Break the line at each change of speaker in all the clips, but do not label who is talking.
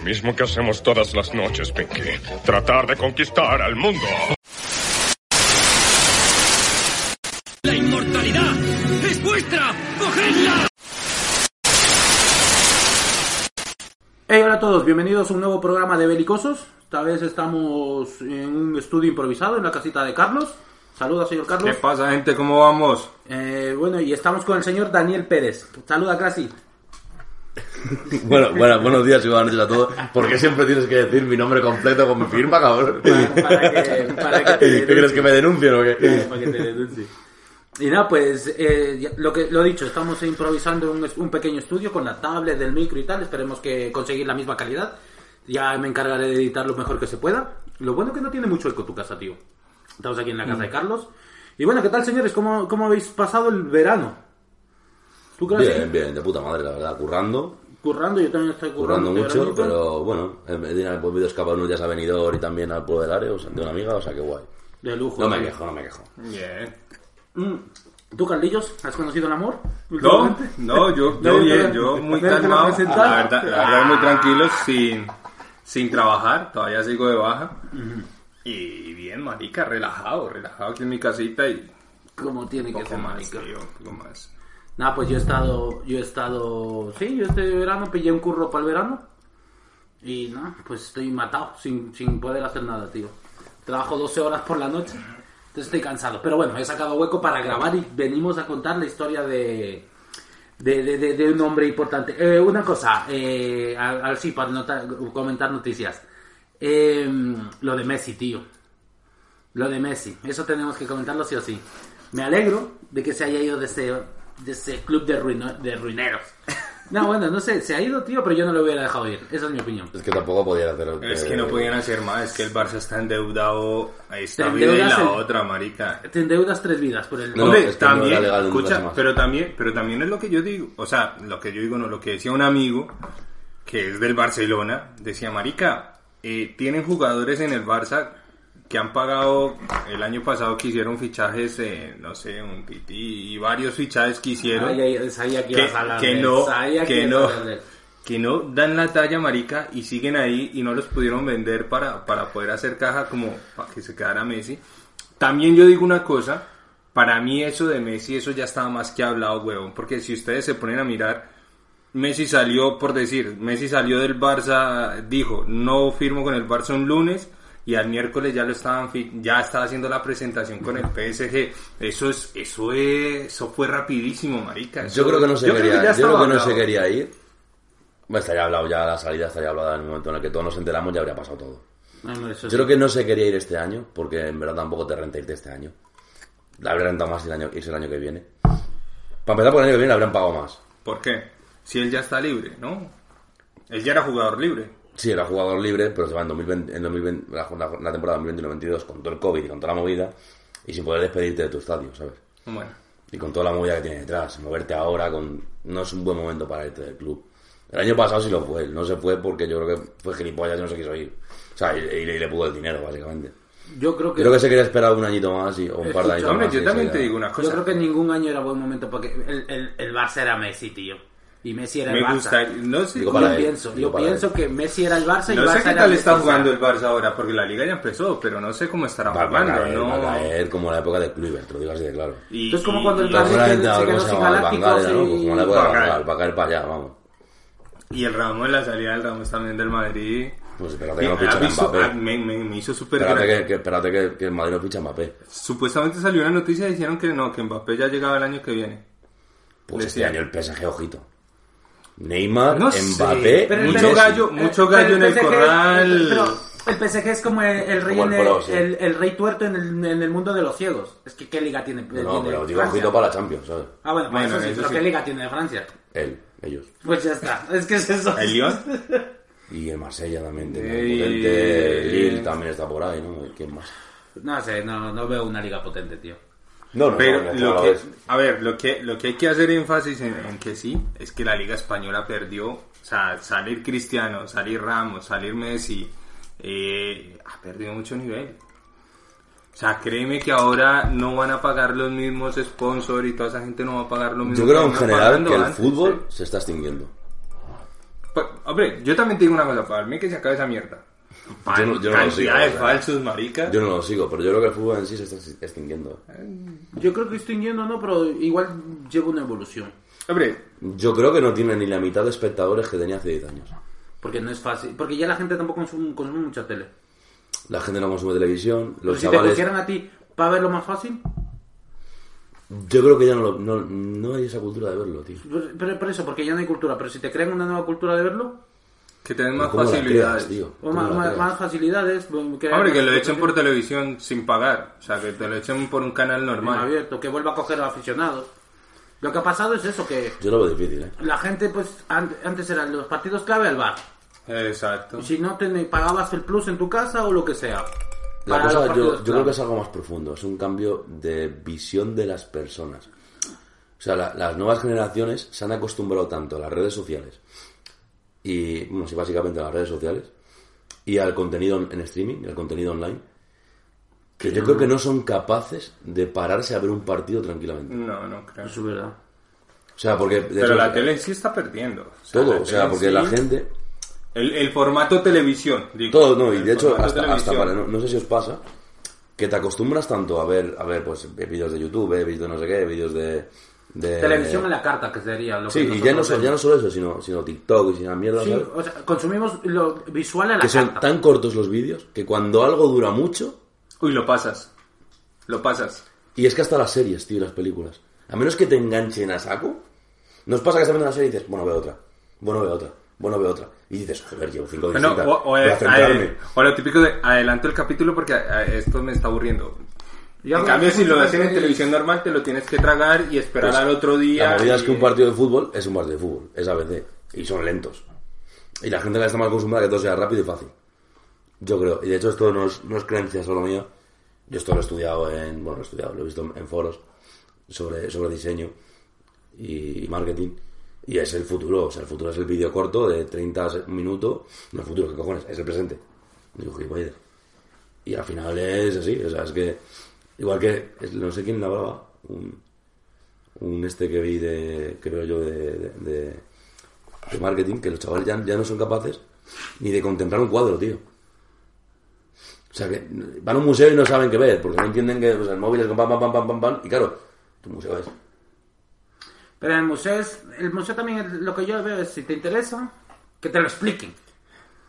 Lo mismo que hacemos todas las noches, Pinky. Tratar de conquistar al mundo.
¡La inmortalidad es vuestra! ¡Cogedla!
Hey, hola a todos, bienvenidos a un nuevo programa de Belicosos. Esta vez estamos en un estudio improvisado en la casita de Carlos. Saluda, señor
¿Qué
Carlos.
pasa, gente? ¿Cómo vamos?
Eh, bueno, y estamos con el señor Daniel Pérez. Saluda, casi.
Bueno, bueno, buenos días y buenas noches a todos. ¿Por qué siempre tienes que decir mi nombre completo con mi firma, cabrón?
Para que, para que te
¿Qué crees que me denuncien o qué?
para que te denuncie. Y nada, pues eh, lo que lo dicho, estamos improvisando un, un pequeño estudio con la tablet del micro y tal. Esperemos que conseguir la misma calidad. Ya me encargaré de editar lo mejor que se pueda. Lo bueno que no tiene mucho eco tu casa, tío. Estamos aquí en la casa de Carlos. Y bueno, ¿qué tal, señores? ¿Cómo, cómo habéis pasado el verano? ¿Tú crees
Bien, bien, de puta madre, la verdad. Currando,
Currando, yo también estoy currando.
currando mucho, pero bueno, he, he podido escapar unos días a Benidorm y también al pueblo del área, o sea, de una amiga, o sea, que guay.
De lujo.
No me quejo, no me quejo.
Bien.
Mm. ¿Tú, Carlillos, has conocido el amor?
No, no, yo, yo bien, yo muy calmado. La verdad, la verdad, muy tranquilo, sin, sin trabajar. Todavía sigo de baja. Y bien, marica, relajado, relajado aquí en mi casita y
Como tiene que ser,
más,
marica.
tío, un poco más.
Nada, pues yo he estado, yo he estado, sí, yo este verano pillé un curro para el verano y nada, pues estoy matado, sin, sin poder hacer nada, tío. Trabajo 12 horas por la noche, entonces estoy cansado. Pero bueno, he sacado hueco para grabar y venimos a contar la historia de, de, de, un hombre importante. Eh, una cosa, eh, para nota- comentar noticias. Eh, lo de Messi, tío. Lo de Messi, eso tenemos que comentarlo sí o sí. Me alegro de que se haya ido de ese, de ese club de, ruino- de ruineros. No, bueno, no sé, se ha ido, tío, pero yo no lo hubiera dejado ir. Esa es mi opinión.
Es que tampoco podía hacer...
Es que no podían hacer más, es que el Barça está endeudado a esta
Te
vida y
endeudas
la
el-
otra, marica.
Te endeudas tres vidas por el...
No,
Hombre,
es que no
también,
era legal en
escucha, pero también, pero también es lo que yo digo, o sea, lo que yo digo no, lo que decía un amigo que es del Barcelona, decía, marica, eh, tienen jugadores en el Barça que han pagado el año pasado que hicieron fichajes, eh, no sé, un Titi y varios fichajes que hicieron
Ay, sabía que
que,
ibas a
que no,
sabía
que
ibas
no, que no dan la talla, marica, y siguen ahí y no los pudieron vender para, para poder hacer caja como para que se quedara Messi. También yo digo una cosa, para mí eso de Messi, eso ya estaba más que hablado, huevón, porque si ustedes se ponen a mirar, Messi salió, por decir, Messi salió del Barça, dijo, no firmo con el Barça un lunes, y al miércoles ya lo estaban fi- ya estaba haciendo la presentación con el PSG. Eso es, eso es, eso fue rapidísimo, marica. Eso-
Yo creo que no se
yo creo
quería,
que ya
yo creo que no se quería ir. Bueno, estaría hablado ya, la salida estaría hablada en el momento en el que todos nos enteramos, ya habría pasado todo.
No, no, eso
Yo
sí.
creo que no se quería ir este año, porque en verdad tampoco te renta irte este año. Le habría rentado más el año, irse el año que viene. Para empezar, por el año que viene le habrían pagado más.
¿Por qué? Si él ya está libre, ¿no? Él ya era jugador libre.
Sí, era jugador libre, pero se va en 2020, en 2020 la, temporada 2021-2022 con todo el COVID y con toda la movida y sin poder despedirte de tu estadio, ¿sabes?
Bueno,
Y con toda la movida que tiene detrás. Moverte ahora con no es un buen momento para irte del club. El año pasado sí lo fue, no se fue porque yo creo que fue gilipollas y no se quiso ir. O sea, y, y le, y le pudo el dinero, básicamente.
Yo creo que...
Creo que se quería esperar un añito más y, o un par de años más.
yo también
eso
te digo una cosa.
Yo creo que ningún año era buen momento porque el, el, el Barça era Messi, tío. Y Messi era el
me
Barça.
gusta, no sé,
Digo,
Yo
él,
pienso,
digo
yo pienso
él.
que Messi era el Barça y
no
el
sé
Barça
qué tal está jugando el Barça ahora, porque la liga ya empezó, pero no sé cómo estará
Va, va a
jugando,
caer,
¿no?
va a caer como la época de Kluivert, te lo digo así de claro.
Y-
Esto es como cuando el
Seguramente,
se
¿cómo
quedó sin galácticos
Van Gaal, ¿no?
y-
Como la época de
Va a caer.
Gaal, va a caer para allá, vamos.
Y el Ramos, la salida del Ramos también del Madrid.
Pues espérate que no
¿Has
fichan a
visto?
Mbappé.
Ah, me, me- me hizo súper
Espérate que, que- espérate que, que el Madrid no ficha Mbappé.
Supuestamente salió una noticia y dijeron que no, que Mbappé ya llegaba el año que viene.
Pues este año el PSG, ojito. Neymar,
No sé,
Mbappé,
pero
y
mucho gallo, mucho
Pero
gallo en el corral.
Pero el PSG es como el, el rey,
Como el
en el,
pro, sí.
el- el rey tuerto en el, en el mundo de los ciegos. Es que ¿qué liga tiene?
No,
tiene
pero digo ojito para la Champions, ¿sabes?
Ah, bueno,
Bueno,
eso sí,
eso
pero
sí.
¿qué liga tiene de Francia?
Él, ellos.
Pues ya está, es que es eso.
¿El Lyon?
Y el Marsella también tiene potente. Lille también está por ahí, ¿no? ¿Quién más?
No sé, no, no veo una liga potente, tío.
No, no,
Pero
no,
lo que, a ver, lo que, lo que hay que hacer énfasis en, en que sí, es que la Liga Española perdió, o sea, salir Cristiano, salir Ramos, salir Messi, eh, ha perdido mucho nivel. O sea, créeme que ahora no van a pagar los mismos sponsors y toda esa gente no va a pagar lo mismo.
Yo creo en
venía
general que el
antes,
fútbol se está extinguiendo.
Pues, hombre, yo también te digo una cosa, para mí que se acabe esa mierda.
Yo no, yo no lo sigo.
De falsos, marica.
Yo no lo sigo, pero yo creo que el fútbol en sí se está extinguiendo.
Yo creo que extinguiendo no, pero igual lleva una evolución.
Hombre,
Yo creo que no tiene ni la mitad de espectadores que tenía hace 10 años.
Porque no es fácil. Porque ya la gente tampoco consume, consume mucha tele.
La gente no consume televisión,
Pero
los
si te pusieran a ti para verlo más fácil,
Yo creo que ya no, lo- no, no hay esa cultura de verlo, tío.
pero por eso, porque ya no hay cultura. Pero si te crean una nueva cultura de verlo,
que tengan más
¿Cómo la
facilidades.
creas, tío?
o
¿Cómo
más, facilidades. crear
Hombre, que lo echen por televisión sin pagar. O sea, que te lo echen por un canal normal.
abierto, que vuelva a coger a aficionados. Lo que ha pasado es eso, que
Yo lo veo difícil, ¿eh?
la gente, pues, an- antes eran los partidos clave al bar.
Exacto.
Si no te pagabas el plus en tu casa o lo que sea.
La cosa, yo, yo creo que es algo más profundo, es un cambio de visión de las personas. O sea, la- las nuevas generaciones se han acostumbrado tanto a las redes sociales y, bueno, sí, básicamente a las redes sociales y al contenido en streaming, al contenido online, que yo creo que no son capaces de pararse a ver un partido tranquilamente.
No, no creo.
Eso es verdad.
O sea, porque...
Pero la tele sí está perdiendo. O sea, la
Todo, o sea, porque
sí-
la gente...
El, el formato televisión, digo.
Todo, no, y
El
de hecho, hasta, hasta para, no, no sé si os pasa, que te acostumbras tanto a ver, a ver, pues, vídeos de YouTube, eh, vídeos de no sé qué, vídeos de... de-
Televisión a la carta, que sería lo
Sí,
que
y ya no, ya no solo eso, sino, sino TikTok y sino mierda,
Sí,
¿sabes?
o sea, consumimos lo visual a la
Que son
carta.
tan cortos los vídeos que cuando algo dura mucho,
Uy, lo pasas. Lo pasas.
y es que hasta las series, tío, las películas, a menos que te enganchen a saco, nos pasa que estás viendo una serie y dices, bueno, veo otra, bueno, veo otra, bueno, veo otra, y dices, joder, llevo cinco visitas,
o, o,
voy a centrarme.
o lo típico de adelanto el capítulo porque esto me está aburriendo.
Yo
en cambio, si lo ves en televisión normal, te lo tienes que tragar y esperar
Pues,
al otro día.
La movida es que un partido de fútbol es un partido de fútbol, es ABC, y son lentos. Y la gente la está mal acostumbrada a que todo sea rápido y fácil. Yo creo, y de hecho esto no es, no es creencia solo mía, yo esto lo he estudiado en, bueno, lo he estudiado, lo he visto en, foros sobre, sobre diseño y, marketing, y es el futuro, o sea, el futuro es el vídeo corto de 30 se- minutos, no el futuro, ¿qué cojones? Es el presente. Digo. Y al final es así, o sea, es que, igual que, no sé quién la hablaba, un, este que vi de veo yo de, de, marketing que los chavales ya, ya no son capaces ni de contemplar un cuadro tío o sea que van a un museo y no saben qué ver porque no entienden que pues, el móvil es con pam pam pam pam pam y claro tu museo es
Pero el museo, es, el museo también lo que yo veo es, si te interesa, que te lo expliquen.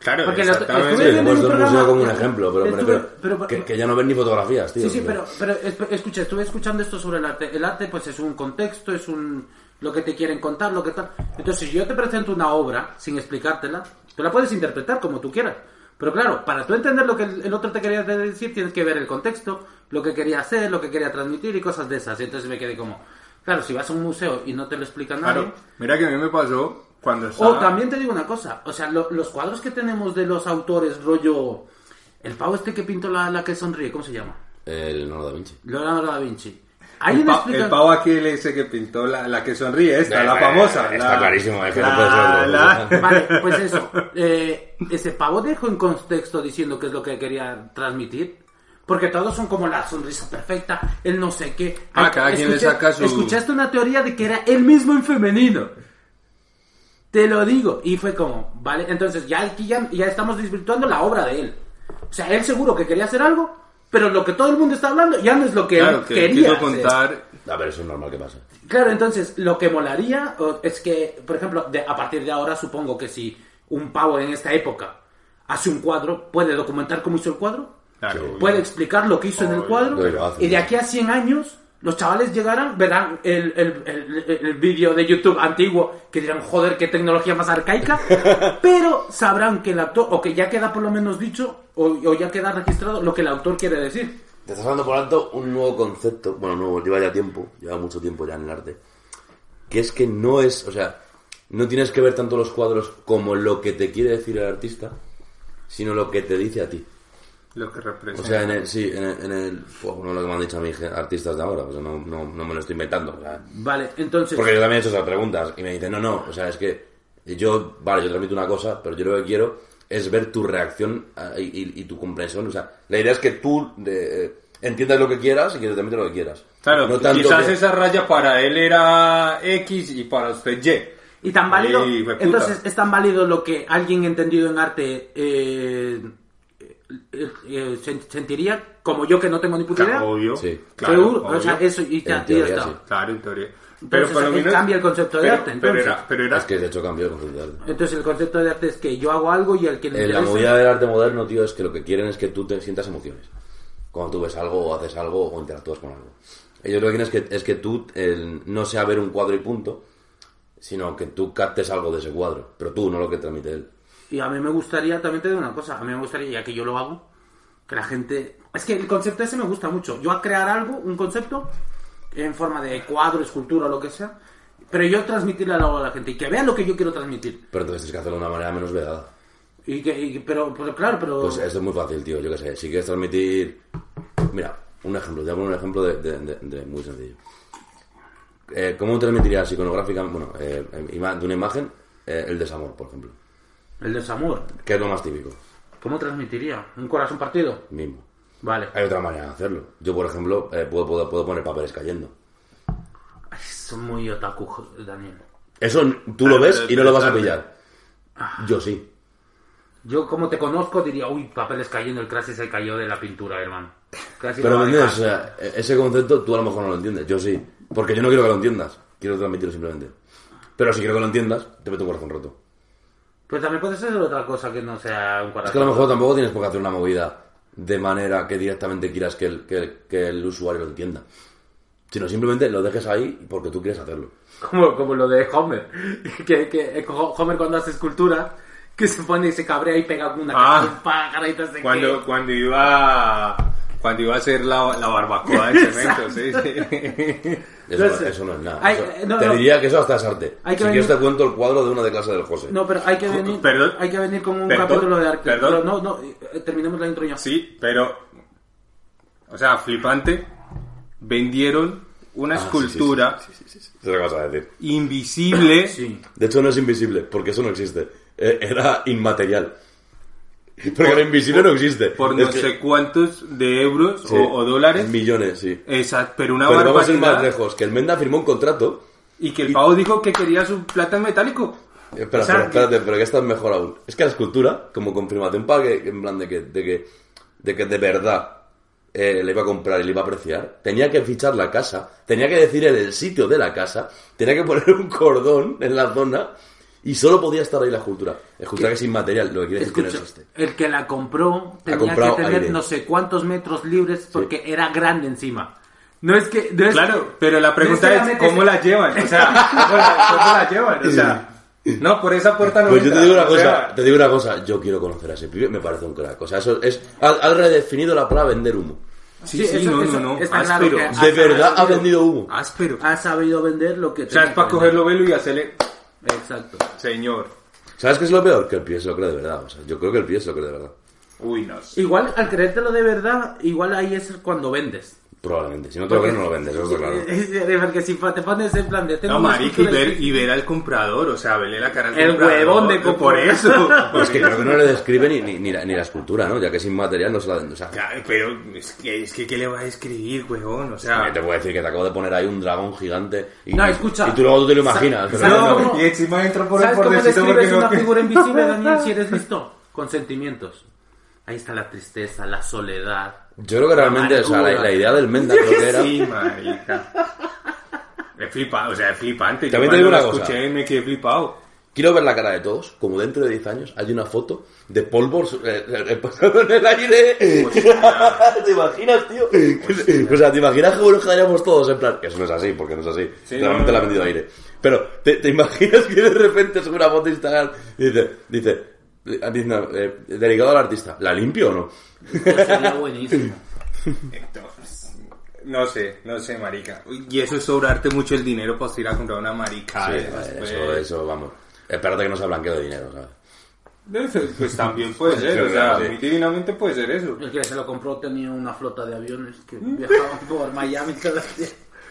Claro,
Porque lo-
exactamente.
estuve
sí, he puesto el museo
programa-
como un ejemplo pero,
estuve-
refiero
pero-
que, que ya no ven ni fotografías tío
Sí, sí, pero, pero escucha, estuve escuchando esto sobre el arte. El arte, pues es un contexto, es un lo que te quieren contar, lo que tal. Entonces, si yo te presento una obra sin explicártela, tú la puedes interpretar como tú quieras. Pero claro, para tú entender lo que el, el otro te quería decir, tienes que ver el contexto, lo que quería hacer, lo que quería transmitir y cosas de esas. Y entonces me quedé como, claro, si vas a un museo y no te lo explica nadie.
Claro, mira que a mí me pasó cuando
O
estaba...
también te digo una cosa, o sea, lo- los cuadros que tenemos de los autores, rollo. El pavo este que pintó la, la que sonríe, ¿cómo se llama?
el Leonardo da Vinci
Leonardo da Vinci. Hay
El, pa-
explica-
el pavo aquel ese que pintó la, la que sonríe, esta,
Eh,
la
eh,
famosa.
está
la-
clarísimo, es que no
la-
puede ser
la-.
Vale, pues eso. eh, ese pavo dejó en contexto diciendo qué es lo que quería transmitir. Porque todos son como la sonrisa perfecta, el no sé qué.
Ah, cada quien le saca su-
Escuchaste una teoría de que era él mismo en femenino. Te lo digo. Y fue como, vale, entonces ya aquí ya, ya estamos desvirtuando la obra de él. O sea, él seguro que quería hacer algo, pero lo que todo el mundo está hablando ya no es lo que
Claro,
él
que
quería
quiso
hacer.
contar...
a ver eso es normal que pase
Claro, entonces lo que molaría es que, por ejemplo, de- a partir de ahora supongo que si un pavo en esta época hace un cuadro, puede documentar cómo hizo el cuadro,
Claro,
puede explicar lo que hizo en el cuadro, y de aquí a 100 años los chavales llegarán, verán el, el, el- el vídeo de YouTube antiguo que dirán, joder, qué tecnología más arcaica, pero sabrán que el actor, o que ya queda por lo menos dicho, o, o ya queda registrado lo que el autor quiere decir.
Te estás dando por alto un nuevo concepto, bueno, nuevo, lleva ya tiempo, lleva mucho tiempo ya en el arte, que es que no es, o sea, no tienes que ver tanto los cuadros como lo que te quiere decir el artista, sino lo que te dice a ti.
Lo que representa.
O sea, en el, sí, en el, en el pues, bueno, lo que me han dicho a mí gen- artistas de ahora, o sea, no, no, no me lo estoy inventando, o sea,
Vale, entonces...
porque yo también he hecho esas preguntas y me dicen, no, no, o sea, es que yo, vale, yo transmito una cosa, pero yo lo que quiero es ver tu reacción y, y- y tu comprensión, o sea, la idea es que tú eh, entiendas lo que quieras y que te transmite lo que quieras.
Claro,
no tanto
quizás
que-
esa raya para él era X y para usted Y.
Y tan válido, entonces es tan válido lo que alguien entendido en arte eh, eh, eh, sen- sentiría como yo que no tengo ni puta idea.
Obvio.
Sí.
Claro,
Seguro, o
obvio.
sea, eso y ya,
En
y ya
teoría,
está.
sí.
Claro, en teoría.
Entonces,
Pero por lo
ahí
menos...
cambia el concepto de
pero-
arte,
Pero
entonces.
era, pero era...
Es que de hecho cambió el concepto de arte.
Entonces el concepto de arte es que yo hago algo y al que le
En la movida del arte moderno, tío, es que lo que quieren es que tú te sientas emociones. Cuando tú ves algo o haces algo o interactúas con algo. Ellos lo que quieren es que, es que tú el, no sea ver un cuadro y punto, sino que tú captes algo de ese cuadro. Pero tú, no lo que transmite él.
Y a mí me gustaría, también te digo una cosa, a mí me gustaría, ya que yo lo hago, que la gente... Es que el concepto ese me gusta mucho. Yo a crear algo, un concepto, en forma de cuadro, escultura lo que sea, pero yo transmitirle algo a la gente y que vean lo que yo quiero transmitir.
Pero entonces tienes que hacerlo de una manera menos vedada.
Y que, y- pero, pero claro, pero...
Pues esto es muy fácil, tío. Yo qué sé. Si quieres transmitir. Mira, un ejemplo. Te voy a poner un ejemplo de, de- de- de muy sencillo. Eh, ¿Cómo transmitirías iconográficamente, bueno, eh, ima- de una imagen, eh, el desamor, por ejemplo?
El desamor.
¿Qué es lo más típico?
¿Cómo transmitiría? ¿Un corazón partido?
Mismo.
Vale.
Hay otra manera de hacerlo. Yo, por ejemplo, eh, puedo, puedo, puedo poner papeles cayendo.
Son muy otaku, Daniel.
Eso tú lo ves y no lo vas a pillar. Yo sí.
Yo, como te conozco, diría, uy, papeles cayendo, el Crash se cayó de la pintura, hermano. Casi
Pero
lo
¿me
va a
entiendes? O
dejar.
sea, e- ese concepto tú a lo mejor no lo entiendes. Yo sí. Porque yo no quiero que lo entiendas. Quiero transmitirlo simplemente. Pero si quiero que lo entiendas, te meto un corazón roto.
Pero también puede ser otra cosa que no sea un corazón.
Es que a lo mejor tampoco tienes por qué hacer una movida de manera que directamente quieras que el, que el- que el usuario lo entienda. Sino simplemente lo dejes ahí porque tú quieres hacerlo.
Como, como lo de Homer. Que, que eh, Homer cuando hace escultura, que se pone y se cabrea y pega una
Ah.
cara de
Cuando, cuando iba cuando iba a hacer la, la barbacoa de cemento, sí, sí.
Eso,
No sé.
eso no es nada.
Hay-
Eso-
no,
te
no.
diría que eso hasta es arte.
Hay que
si quieres
venir-
te cuento el cuadro de una de clase del José.
No, pero hay que venir,
Perdón.
hay que venir con un
Perdón.
capítulo de arte.
Perdón.
Pero no, no, eh, terminemos la intro ya.
Sí, pero o sea, flipante. Vendieron una
Ah,
escultura
sí, sí, sí, sí, sí. Eso es lo que vas a decir.
invisible
Sí.
De hecho, no es invisible, porque eso no existe. Eh, Era inmaterial. Porque lo invisible no existe.
por no
que-
sé cuántos de euros
sí,
o, o dólares.
Millones, sí.
Exacto, pero una
Pero vamos a ir más lejos. Que el Menda firmó un contrato.
Y que el pavo dijo que quería su plata en metálico.
Espera,
O sea,
espera, espérate, pero que esta es mejor aún. Es que la escultura, como confirmación para que, en plan de que, de que, de que de verdad eh, le iba a comprar y le iba a apreciar, tenía que fichar la casa, tenía que decir el sitio de la casa, tenía que poner un cordón en la zona y solo podía estar ahí la escultura. Escultura que es inmaterial, lo que quiere decir que no existe.
el que la compró tenía que tener
aire.
no sé cuántos metros libres porque era grande encima. No es que. No es
Claro, pero la pregunta
no
es,
es que la
¿cómo la llevan? O sea, ¿cómo la, cómo la llevan? O sea, no, por esa puerta no
Pues yo te
entra,
digo una cosa,
sea,
te digo una cosa, yo quiero conocer a ese pibe, me parece un crack. O sea, eso es, ha, redefinido la palabra vender humo.
Sí,
Sí,
sí,
eso-
no,
eso
no, no,
está claro
áspero.
que-
De verdad ha vendido humo.
Áspero.
Ha sabido vender lo que
O sea, es para cogerlo velo y hacerle.
Exacto.
señor.
¿Sabes qué es lo peor? Que el pibe se lo cree de verdad. O sea, yo creo que el pibe se lo cree de verdad.
Uy, no sé.
Igual al creértelo de verdad, igual ahí es cuando vendes.
Probablemente. Si no te lo crees, no lo vendes, eso está claro.
Porque si te pones en plan de tengo
No, marica, y ver, y ver al comprador, o sea, verle la cara al
El
comprador.
huevón de
Por
comprador.
eso.
Es que creo que no le describe ni, ni, ni la, ni la escultura, ¿no? Ya que es inmaterial, no se la O sea,
Claro, pero es que, es que, ¿qué le va a escribir, huevón? O sea,
te puedo decir que te acabo de poner ahí un dragón gigante. Y,
No, escucha.
Y tú luego tú te lo imaginas.
¿sabes
no.
cómo?
y encima entra por el
¿Sabes cómo describes una figura invisible, Daniel, si eres listo? Con sentimientos. Ahí está la tristeza, la soledad.
Yo creo que realmente, o sea, la, la idea del Menda creo que era...
Sí, marica. Es flipado, o sea, es flipante.
También te digo una cosa.
escuché me quedé flipado.
Quiero ver la cara de todos, como dentro de 10 años hay una foto de polvos eh, eh, en el aire. ¿Te imaginas, tío? O sea, ¿te imaginas cómo nos quedaríamos todos en plan? Eso no es así, porque no es así.
Sí,
Realmente
no,
la ha vendido aire. Pero, ¿te, te imaginas que de repente sube una foto de Instagram y dice, dice, eh, dice, no, eh, dedicado al artista, ¿la limpio o no?
Sería buenísimo.
Entonces, no sé, no sé, marica. Y eso es sobrarte mucho el dinero para ir a comprar una marica.
Sí, eh,
esas,
eso,
pues.
eso, vamos. Espérate que no se blanqueo de dinero, ¿sabes?
Pues también puede ser, o sea,
Sí.
muy divinamente puede ser eso.
El que se lo compró tenía una flota de aviones que viajaban por Miami cada día.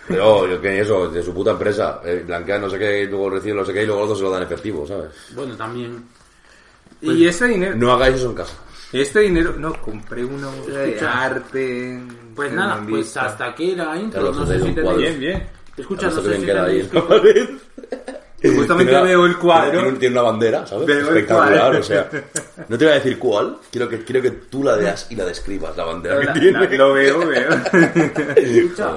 Pero yo que eso, de su puta empresa, eh, blanquea no sé qué, y luego recibe no sé qué, y luego los dos se lo dan efectivo, ¿sabes?
Bueno, también.
Y ese dinero,
No hagáis eso en casa.
este dinero, no, compré una obra de arte.
Pues nada, pues hasta aquí la intro. No
te
sé si tenéis...
Bien, bien.
Escucha, no sé si
queda pared.
Justamente
una-
veo el cuadro.
Tiene, tiene una bandera, ¿sabes?
Veo
Espectacular, o sea. No te voy a decir cuál, quiero que, quiero que tú la veas y la describas, la bandera
La-
que tiene.
la- lo veo, veo.
Escucha,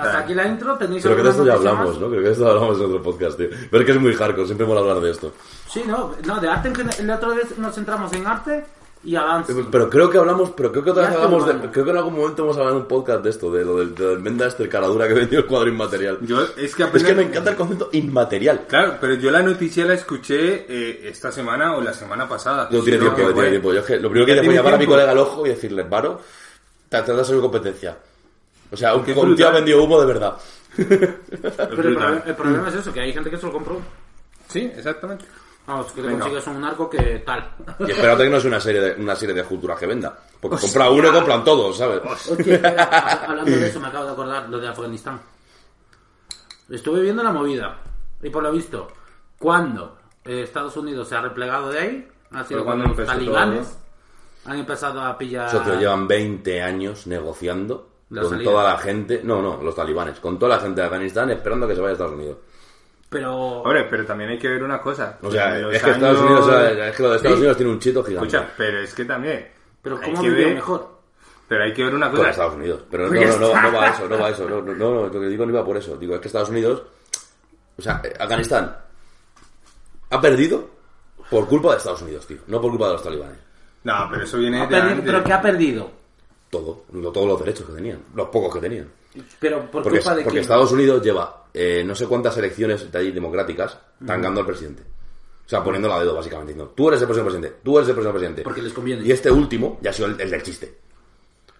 hasta aquí la intro, tenéis
Creo que de esto ya hablamos,
más?
¿no? Creo que de esto hablamos en otro podcast, tío. Pero es que es muy hardcore, siempre mola hablar de esto.
Sí, no, no, de arte en general. La otra vez nos centramos en arte y avance.
Pero creo que hablamos, pero creo que otra vez hablamos de,
humano.
creo que en algún momento hemos hablado en un podcast de esto, de lo del, del Menda este caradura que vendió el cuadro inmaterial.
Yo, es que
Es
apenas...
que me encanta el concepto inmaterial.
Claro, pero yo la noticia la escuché eh, esta semana o la semana pasada.
No tiene tiempo, no tiene tiempo. Yo es que lo primero que hice fue llamar a mi colega al ojo y decirle, Varo, te te das mi competencia. O sea, un, un tío ha vendido humo de verdad.
Pero el, problema- el problema es eso, que hay gente que se lo compró.
Sí, exactamente.
Vamos, que te
Venga.
consigues un arco que tal.
Y espérate que no es una serie de, una serie de culturas que venda. Porque compra uno y compran todos, ¿sabes?
Hostia, espera, hablando de eso me acabo de acordar, lo de Afganistán. Estuve viendo la movida y por lo visto, cuando eh, Estados Unidos se ha replegado de ahí, ha sido
cuando
cuando los
empezó
talibanes
todo,
han empezado a pillar...
Socios llevan 20 años negociando
La
con
salida.
toda la gente, no, no, los talibanes, con toda la gente de Afganistán esperando a que se vaya a Estados Unidos.
Pero...
Hombre, pero también hay que ver una cosa.
O sea, es que Estados Unidos, o sea, es que lo de Estados
Sí.
Unidos tiene un chito gigante.
Escucha, pero es que también.
Pero
hay
¿cómo
que
vivió
ver-
mejor?
Pero hay que ver una
Con
cosa.
Estados Unidos. Pero no, no, no, no va a eso, no va a eso. No, no, no, lo que digo no iba por eso. Digo, es que Estados Unidos, o sea, eh, Afganistán ha perdido por culpa de Estados Unidos, tío. No por culpa de los talibanes.
No, pero eso viene
Ha
de
perdido-
antes.
¿Pero qué ha perdido?
Todo, lo- todos los derechos que tenían, los pocos que tenían.
Pero por
Porque,
culpa de
porque
quién?
Estados Unidos lleva eh, no sé cuántas elecciones de ahí democráticas tangando al presidente. O sea, poniéndola a dedo, básicamente. diciendo, tú eres el próximo presidente, tú eres el próximo presidente.
Porque les conviene.
Y este último ya ha sido el, el del chiste.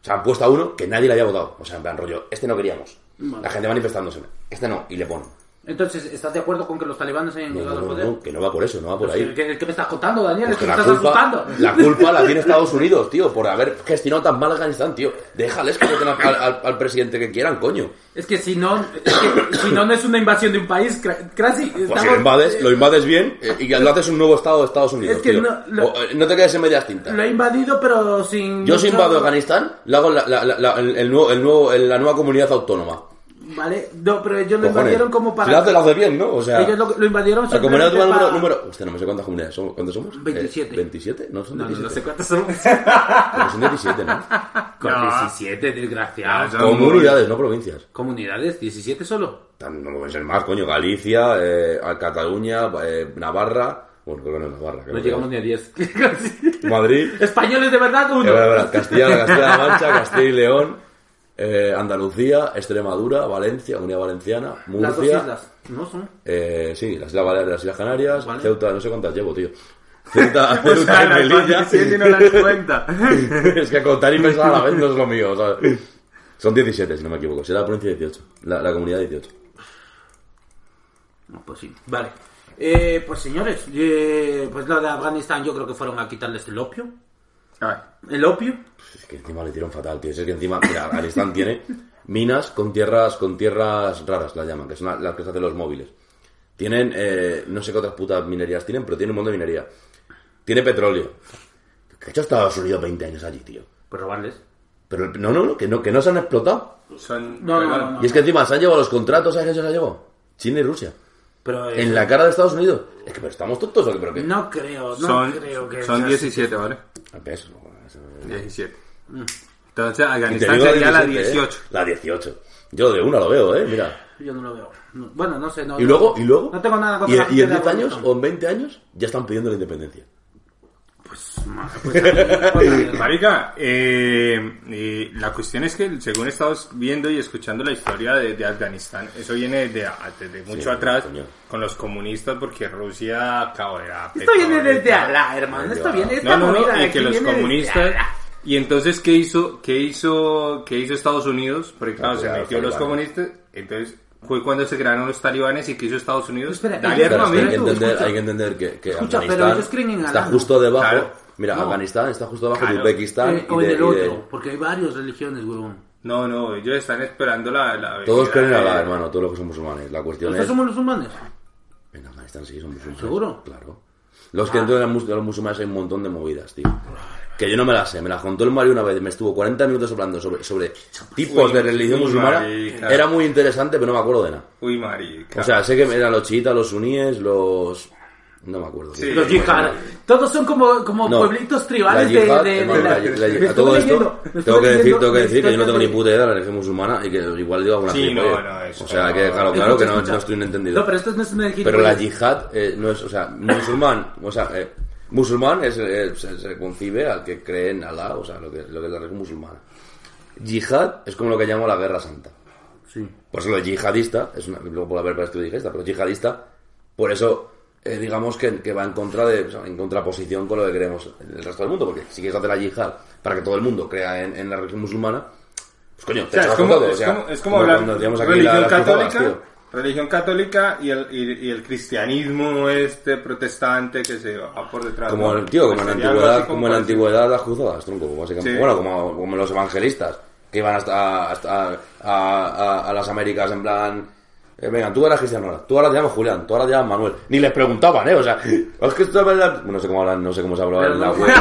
O sea, han puesto a uno que nadie le había votado. O sea, en plan rollo, este no queríamos.
Vale.
La gente manifestándose. Este no, y le ponen.
Entonces, ¿estás de acuerdo con que los talibanes hayan llegado al poder?
no, que no va por eso, no va por
¿Qué,
ahí.
qué- qué me estás contando, Daniel? Es
Porque
que me
la
estás
culpa,
asustando.
la culpa la tiene Estados Unidos, tío, por haber gestionado tan mal Afganistán, tío. Déjales que voten al, al- al presidente que quieran, coño.
Es que si no, es que si no, no es una invasión de un país, casi
Pues si lo invades, lo invades bien eh, y lo haces un nuevo estado de Estados Unidos,
Es que
tío.
no- lo-
O, eh, no te quedes en medias tintas.
Lo he invadido, pero sin...
Yo si invado Afganistán, lo hago la, la- la- la- el, el nuevo, el nuevo, en la nueva comunidad autónoma.
Vale, no, pero ellos lo
Cojones.
invadieron como para...
Si lo hace, lo hace bien, ¿no? O sea,
Ellos lo, lo invadieron
la comunidad
para-
número, número... Hostia, no me sé cuántas comunidades somos. ¿Cuántos somos?
27.
Eh, ¿27? No, son
No, no,
17.
no sé cuántos son.
Pero son 17, ¿no?
Con
No.
17, desgraciado.
No, son-
Comunidades, no provincias.
Comunidades, 17 solo.
Tan- No pueden ser más, coño. Galicia, eh, Cataluña, eh, Navarra... Bueno, creo que no es Navarra. creo
No llegamos ni a 10.
Madrid,
Españoles de verdad,
Eh,
uno.
verdad, verdad, Castilla, Castilla-La Mancha, Castilla y León, eh, Andalucía, Extremadura, Valencia, Comunidad Valenciana,
Las dos
Murcia,
islas. No son.
eh, sí, las Islas Baleares, las Islas Canarias,
Vale.
Ceuta, no sé cuántas llevo, tío. Ceuta,
O sea,
Ceuta y Melilla.
27 no las cuenta.
es que contar y pensar a la vez no es lo mío, ¿sabes? Son 17, si no me equivoco. Será la provincia 18. La, la comunidad 18.
No, pues sí. Vale. Eh, pues señores, eh, pues lo de Afganistán yo creo que fueron a quitarles el opio.
Ay,
El opio.
Es que encima le hicieron fatal, tío. Es que encima, mira, Afganistán tiene minas con tierras, con tierras raras, las llaman, que son las que se hacen los móviles. Tienen, eh, no sé qué otras putas minerías tienen, pero tienen un montón de minería. Tiene petróleo. ¿Qué ha hecho Estados Unidos 20 años allí, tío?
Pues robarles.
Pero el- no, no, no, que no, que no se han explotado.
son...
No, no,
perdón.
no, no.
Y es que encima se han llevado los contratos, ¿sabes quién se los ha llevado? China y Rusia.
Pero eh,
En la cara de Estados Unidos. Es que pero estamos tontos o qué, pero qué.
no creo, no
Son,
creo que
son
sea
17, ¿vale?
Eso-
17.
Mm.
Entonces,
Y
Afganistán sería la
17, ¿eh?
18.
La 18. Yo de una lo veo, eh, mira.
Yo no lo veo. No- bueno, no sé. No,
Y luego, y luego.
No tengo nada contra
y,
la
y
gente
en
de
10 años o en 20 años ya están pidiendo la independencia.
Pues, pues pues
Marica, eh, eh, la cuestión es que según estamos viendo y escuchando la historia de, de Afganistán, eso viene de, desde mucho
Sí,
atrás
coño.
con los comunistas porque Rusia acabó era
Esto viene desde. Alá, hermano. Esto viene esta
No, no, no,
de
y que los
desde
comunistas... Y entonces, ¿qué hizo, qué hizo, qué hizo Estados Unidos? Porque claro, se
Apoyar a los
metió los comunistas, entonces fue cuando se crearon los talibanes y ¿qué hizo Estados Unidos?
Espera,
Darle
hay, que entender,
escucha.
hay que entender que, que
Escucha, pero
Afganistán
ellos creen en
está
Alá.
justo debajo.
Claro.
Mira,
No.
Afganistán está justo debajo de. Uzbekistán
Eh,
y
o
de,
el
y de-
otro, porque hay varias religiones, huevón.
No, no, ellos están esperando la... la
Todos creen Alá, hermano, todos los que son musulmanes. La cuestión
¿Ustedes
es.
somos musulmanes?
En Afganistán sí son musulmanes.
¿Seguro?
Claro. Los que mus- de los musulmanes hay un montón de movidas, tío. Que yo no me la sé, me la contó el Mario una vez, me estuvo 40 minutos hablando sobre, sobre tipos
Uy,
de religión
uy,
musulmana.
marica.
Era muy interesante, pero no me acuerdo de nada.
Uy, marica.
O sea, sé que eran los chiitas, los suníes, los... No me acuerdo.
Sí.
Los yihad. Todos son como, como
No.
pueblitos
La
tribales
yihad,
de, de, de
la-
la-
la-
Me
a
estuve
todo esto,
leyendo-
tengo que decir, tengo que decir que yo no tengo ni puta idea de la religión musulmana y que igual digo alguna
Sí,
gilipollez.
no,
O sea, que claro, claro que no,
Escucha,
no estoy entendido.
No, pero esto no es una
Pero la yihad eh, no es, o sea, musulmán, o sea, eh, musulmán es, se, concibe al que cree en Alá, o sea, lo que, lo que es la religión musulmana. Yihad es como lo que llamo la guerra santa.
Sí.
Por eso lo de yihadista, es una, luego por haber parecido yihadista, pero yihadista, por eso eh, digamos que, que va en contra de, o sea, en contraposición con lo que creemos el resto del mundo, porque si quieres hacer la yihad para que todo el mundo crea en, en la religión musulmana, pues coño,
O
te
sea, es
echas
como,
todo,
es
o sea,
como, es como hablar
aquí
religión católica,
tío.
Religión católica y el, y, y el cristianismo este protestante que se va por detrás.
Como
¿no?
tío, como en la antigüedad, como en la antigüedad las cruzadas, tronco, básicamente.
Sí.
Bueno, como, como los evangelistas, que iban hasta, hasta a, a- a las Américas en plan, eh, venga, tú eras cristiano ahora, tú ahora te llamas Julián, tú ahora te llamas Manuel. Ni les preguntaban, eh, o sea, es que esto es verdad. No sé cómo hablan, no sé cómo se habla en la web.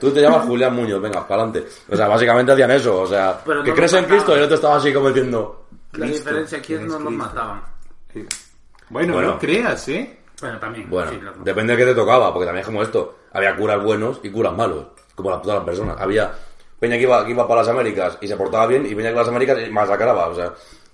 Tú te llamas Julián Muñoz, venga, para adelante. O sea, básicamente hacían eso, o sea,
Pero
que
no
crees en Cristo y el otro estaba así como diciendo,
La diferencia aquí es no los mataban.
Bueno,
Bueno.
no creas, ¿eh?
Bueno, también.
Bueno,
sí,
depende de qué te tocaba, porque también es como esto. Había curas buenos y curas malos, como las, todas las personas. Había Peña que iba, que iba para las Américas y se portaba bien, y Peña que las Américas y masacraba, o sea,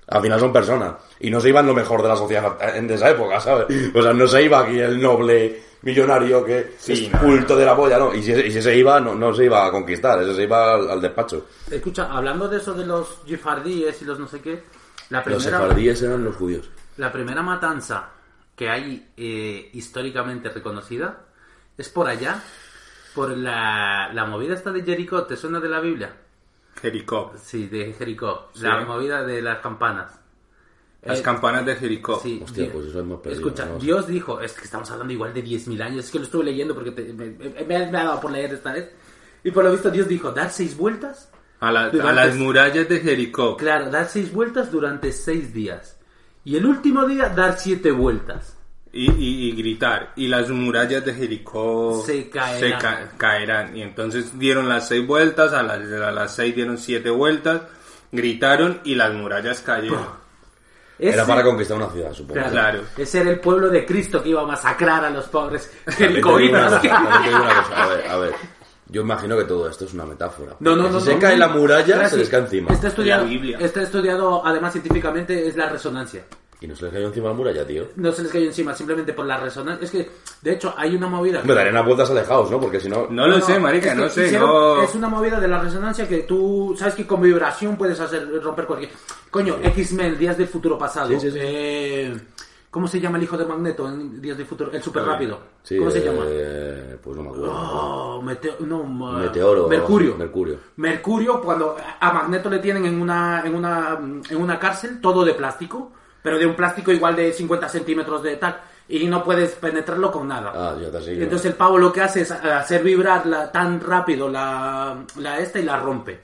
al final son personas. Y no se iban lo mejor de la sociedad en esa época, ¿sabes? O sea, no se iba aquí el noble millonario que
Sí,
es
no,
culto de la polla, ¿no? Y si, y si se iba, no, no se iba a conquistar, eso se iba al, al despacho.
Escucha, hablando de eso de los jifardíes y los no sé qué, la
Los
primera,
sefardíes eran los judíos.
la primera matanza que hay eh, históricamente reconocida es por allá, por la, la movida esta de Jericó, ¿te suena de la Biblia?
Jericó.
Sí, de Jericó,
Sí.
la movida de las campanas.
Las
Eh,
campanas de Jericó.
Sí,
Hostia, pues eso hemos perdido,
Escucha,
¿no?
Dios dijo, es que estamos hablando igual de 10.000 años, es que lo estuve leyendo porque te- me, me- me ha dado por leer esta vez. Y por lo visto Dios dijo, dar seis vueltas.
A, la- a
Durante-
las murallas de Jericó.
Claro, dar seis vueltas durante seis días. Y el último día, dar siete vueltas.
Y, y- y gritar. Y las murallas de Jericó
Se caerán.
ca- caerán. Y entonces dieron las seis vueltas, a las, a las seis dieron siete vueltas, gritaron y las murallas cayeron.
Era
Ese-
para conquistar una ciudad, supongo.
Claro,
Claro.
Ese era el pueblo de Cristo que iba a masacrar a los pobres
cosa, A ver, a ver. Yo imagino que todo esto es una metáfora.
No, no, no.
Si se
no,
cae
no.
la muralla, se les cae encima.
Estudiado, está estudiado, además científicamente, es la resonancia.
Y no se les cayó encima la muralla, tío.
No se les cayó encima, simplemente por la resonancia. Es que, de hecho, hay una movida.
Me darían unas vueltas alejados, ¿no? Porque si no...
No lo sé, marica,
es que
no sé.
hicieron-
no-
Es una movida de la resonancia que tú sabes que con vibración puedes hacer romper cualquier. Coño, X-Men, Días del Futuro Pasado.
Sí, sí, sí.
Eh, ¿Cómo se llama el hijo de Magneto en Días del Futuro? El super rápido.
Sí,
¿Cómo se
eh,
llama?
Pues no me acuerdo.
Oh, meteo- no,
Meteoro.
Mercurio.
Mercurio.
Mercurio, cuando a Magneto le tienen en una, en una, en una cárcel, todo de plástico, pero de un plástico igual de 50 centímetros de tal, y no puedes penetrarlo con nada.
Ah, ya te sigo.
Entonces el pavo lo que hace es hacer vibrar la- tan rápido la, la esta y la rompe.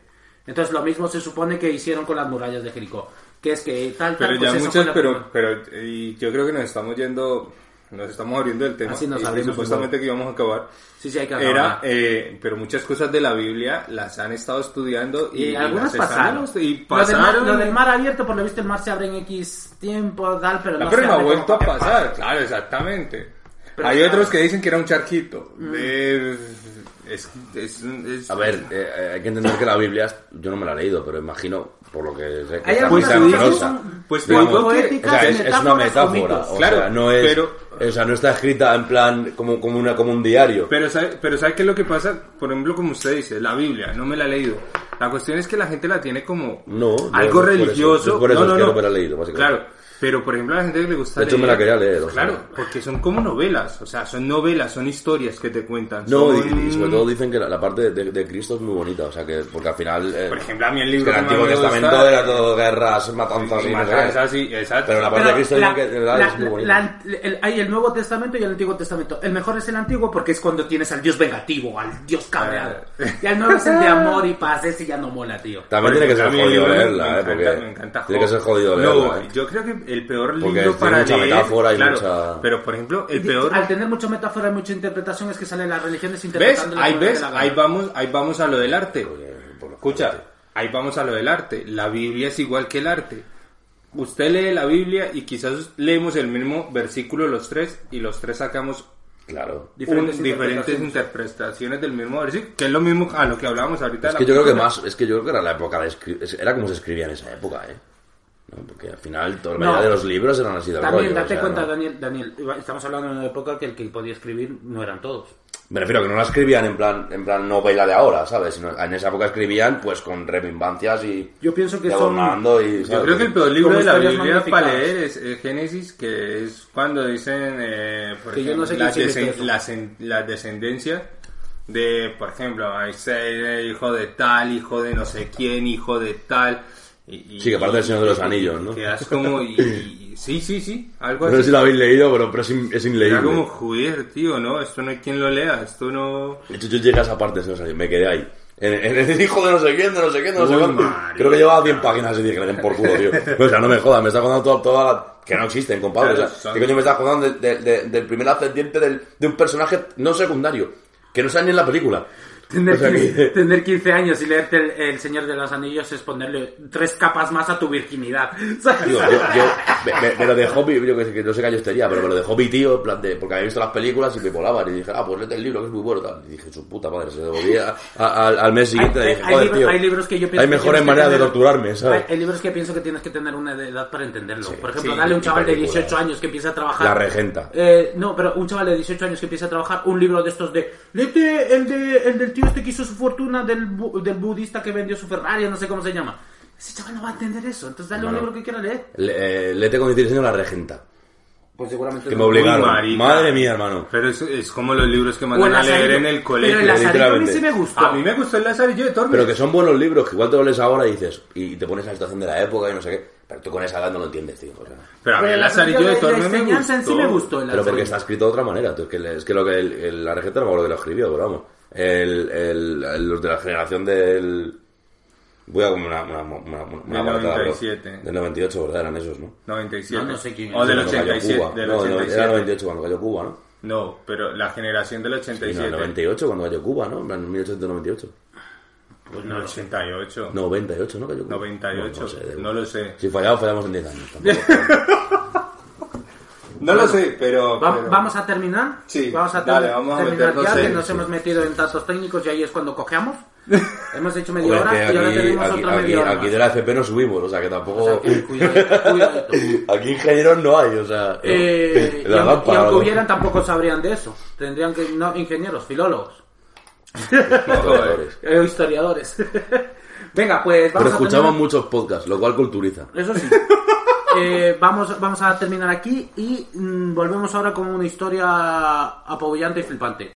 Entonces lo mismo se supone que hicieron con las murallas de Jericó. Que es que tal, tal,
Pero
pues
ya
la
pero,
primera.
pero y yo creo que nos estamos yendo, nos estamos abriendo del tema.
Así nos
y- y
abrimos
supuestamente que íbamos a acabar.
Sí, sí, hay que
Era,
acabar.
eh, pero muchas cosas de la Biblia las han estado estudiando y,
Y, algunas pasaron.
Y
Lo del, mar,
pasaron.
lo del mar abierto, por lo visto el mar se abre en X tiempo, tal, pero
Ah,
no
pero
se
no ha vuelto a pasar, claro, exactamente.
Pero
Hay
claro.
otros que dicen que era un charquito.
Mm.
De- es, es- es-
A ver, eh, hay que entender que la Biblia, yo no me la he leído, pero imagino, por lo que sé, que
Hay
está
algunas
muy
pues te
Digamos,
digo que-
poéticas,
O sea, es, es una metáfora, o
Claro,
sea, no es,
pero-
o sea, no está escrita en plan como, como, una, como un diario.
Pero ¿sabe, pero ¿sabe qué es lo que pasa? Por ejemplo, como usted dice, la Biblia, no me la he leído. La cuestión es que la gente la tiene como
No,
algo religioso.
es por eso
no,
es
no,
que
no.
no me la he leído, básicamente.
Claro, pero por ejemplo a la gente que le gusta
De hecho, me
leer-
la quería leer, sea.
Claro, porque son como novelas, o sea, son novelas, son historias que te cuentan.
No,
son-
y, y sobre todo dicen que la, la parte de, de Cristo es muy bonita, o sea, que porque al final... eh,
Por ejemplo, a mí el
es
libro
que el Antiguo
me
Testamento
gusta-
era todo guerras, matanzas y sé qué.
Matanzas, sí, exacto.
Pero la parte de Cristo dicen que de verdad
la-
es muy bonita.
la- el- hay el Nuevo Testamento y el Antiguo Testamento. El mejor es el Antiguo porque es cuando tienes al Dios vengativo, al Dios cabreado.
Eh.
Y el Nuevo es el de amor y paz, ese ya no mola, tío.
También tiene que ser jodido
me-
leerla,
me
eh,
encanta-
porque
me encanta
tiene que ser jodido leerla, eh.
yo creo que el peor
Porque
libro para
mucha
leer,
metáfora y
claro,
mucha-
pero por ejemplo, el peor
Al tener mucha metáfora y mucha interpretación es que salen las religiones
¿Ves?
interpretando
Ahí ves, ahí vamos, ahí vamos a lo del arte. Escucha, ahí vamos a lo del arte. La Biblia es igual que el arte. Usted lee la Biblia y quizás leemos el mismo versículo los tres y los tres sacamos
Claro.
Diferentes
un- diferentes
interpretaciones.
interpretaciones del mismo versículo, que es lo mismo a lo que hablábamos ahorita. de
Es
la
que yo creo que más, es que yo creo que era la época era como se escribía en esa época, eh. ¿No? Porque al final toda la
No.
mayoría de los libros eran así del
También
rollo.
date
o sea,
cuenta,
¿no?
Daniel, Daniel, estamos hablando de una época que el que podía escribir no eran todos.
Me refiero a que no la escribían en plan, en plan novela de ahora, ¿sabes? Sino en esa época escribían pues con remimbancias y
Yo pienso que son-
y
Yo creo que el peor libro de la Biblia para leer es, es Génesis, que es cuando dicen, eh, por
Que yo
ejemplo,
no sé
la, desen- la sen- la descendencia de, por ejemplo, hijo de tal, hijo de no sé quién, hijo de tal. Y, y-
Sí, que parte del Señor de los Anillos, ¿no?
Quedas como... Y, y- sí, sí, sí, algo
No sé
así.
si lo habéis leído, pero, pero es, in- es
Era
inleíble.
como, joder, tío, ¿no? Esto no hay quien lo lea, esto no...
De hecho, yo llegué a esa parte, ¿sabes? me quedé ahí. En, en el hijo de no sé quién, de no sé quién, de no sé cuánto. Creo que llevaba 100 páginas y dije que le den por culo, tío. O sea, no me jodas, me está contando toda, toda la... Que no existen, compadre.
Claro,
o sea, ¿qué coño me estás contando de- de- de- del primer ascendiente del- de un personaje no secundario? Que no sale ni en la película.
Tener,
O sea,
15,
que-
tener 15 años y leerte el, el Señor de los Anillos es ponerle tres capas más a tu virginidad. ¿sabes?
Tío, yo, yo- me, me- me lo dejó mi, yo que sé, que no sé qué años tenía, pero me lo dejó mi tío, en plan de, porque había visto las películas y me volaban. Y dije, ah, pues léete el libro, que es muy bueno. Tal. Y dije, su puta madre, se devolvía al, al mes siguiente.
Hay-
y dije,
hay
joder,
libros-
tío,
hay libros que yo pienso
hay mejores maneras de torturarme, ¿sabes?
Hay, hay libros que pienso que tienes que tener una edad para entenderlo. Por ejemplo,
sí,
dale a un chaval de
películas.
18 años que empieza a trabajar.
La regenta.
Eh, no, pero un chaval de 18 años que empieza a trabajar un libro de estos de. Léete el, de, el del tío este que hizo su fortuna del, bu- del budista que vendió su Ferrari, no sé cómo se llama. Ese chaval no va a entender eso. Entonces dale un
Bueno.
libro que quiera leer.
Le, eh, léete con 16 años La regenta.
Pues seguramente.
Que me obligaron.
marica.
Madre mía, hermano.
Pero es, es como los libros que mandan a leer en el colegio.
Pero el Lazarillo a mí sí me gustó.
A mí me gustó el Lazarillo de Tormes.
Pero que son buenos libros, que igual te lo lees ahora y dices, y te pones a la situación de la época y no sé qué. Pero tú con esa edad no lo entiendes, tío. o sea.
Pero a mí
Pero
el
la
Lazarillo
de
Tormes me
enseñanza en sí
gustó.
me gustó. el
Pero porque está escrito de otra manera. tú, Es que, le- es que lo que el, el- la regenta no me acuerdo que lo escribió, pero vamos. El, el- el- los de la generación del. Voy a comer una, una, una, una
Del
baratada, bro.
97.
Del 98, ¿verdad? Eran esos, ¿no?
97.
No, no sé quién
O del
Cuando cayó
87.
Cuba.
Del
No, no,
87.
era 98 cuando cayó Cuba, ¿no?
No, pero la generación del
Y no,
87.
el 98 cuando cayó Cuba, ¿no? En plan, 1898.
Pues
No,
no lo sé.
88.
98, ¿no? Cayó Cuba.
98.
No, no sé,
No lo sé.
Si fallamos, fallamos en 10 años. tampoco.
No lo sé, pero...
Va-
pero-
Vamos a terminar.
Sí,
vamos a
dale,
ter-
vamos a
terminar ya, que nos
sí.
hemos metido en datos técnicos y ahí es cuando cojeamos. hemos hecho media hora
que
y ahora
aquí,
tenemos
aquí,
otra
aquí,
media hora.
aquí de la FP no subimos, o sea que tampoco.
O sea, que cuidadito, cuidadito.
aquí ingenieros no hay, o sea.
Eh, y, aunque, y hubieran tampoco sabrían de eso. Tendrían que, no, ingenieros, filólogos,
Historiadores.
eh, historiadores. Venga, pues
Pero
vamos a
escuchamos
terminar.
muchos podcasts, lo cual culturiza.
Eso sí. Eh, vamos, vamos a terminar aquí y mm, volvemos ahora con una historia apabullante y flipante.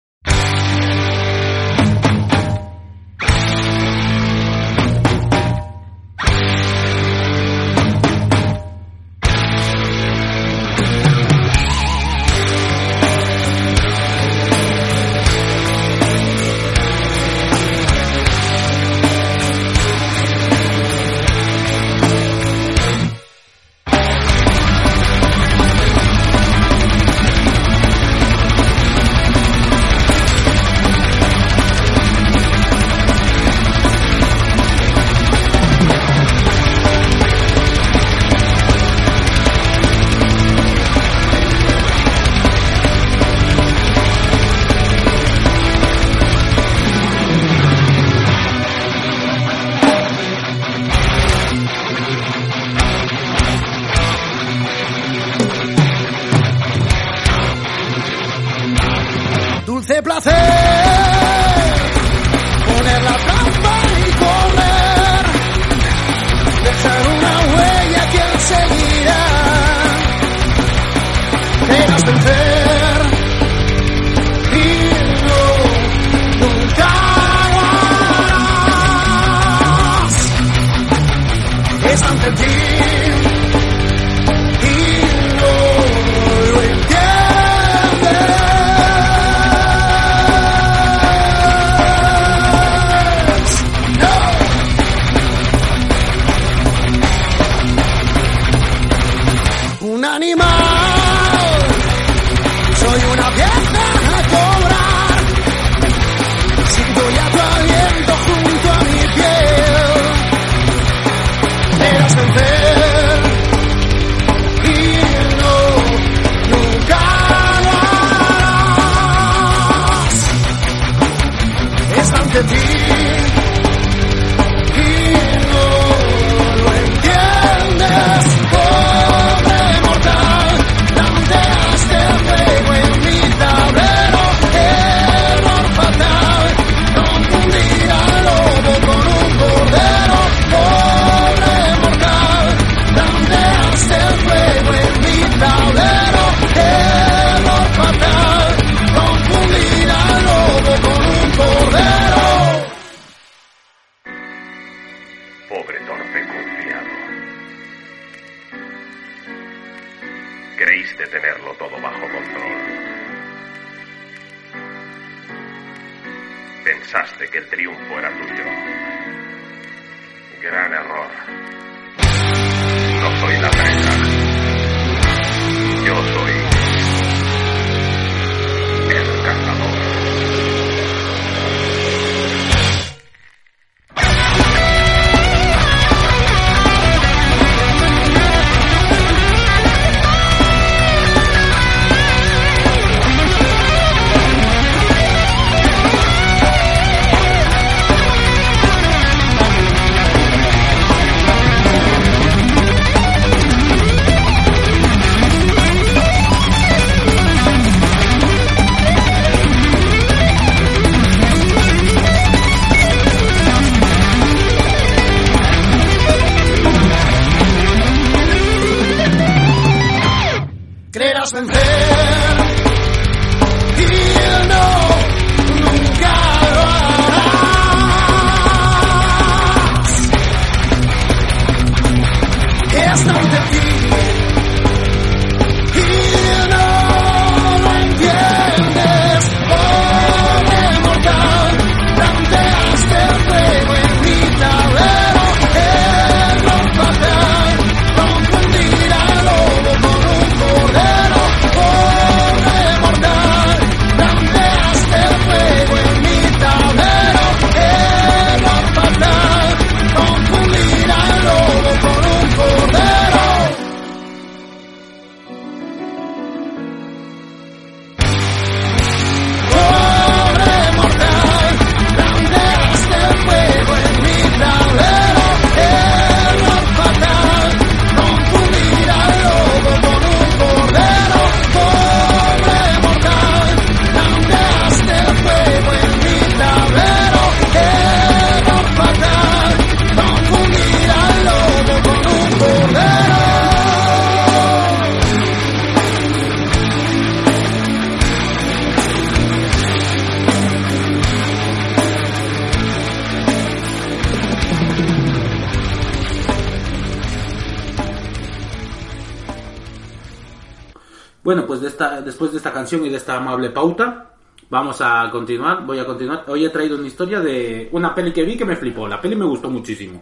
Y de esta amable pauta, vamos a continuar. Voy a continuar. Hoy he traído una historia de una peli que vi que me flipó. La peli me gustó muchísimo.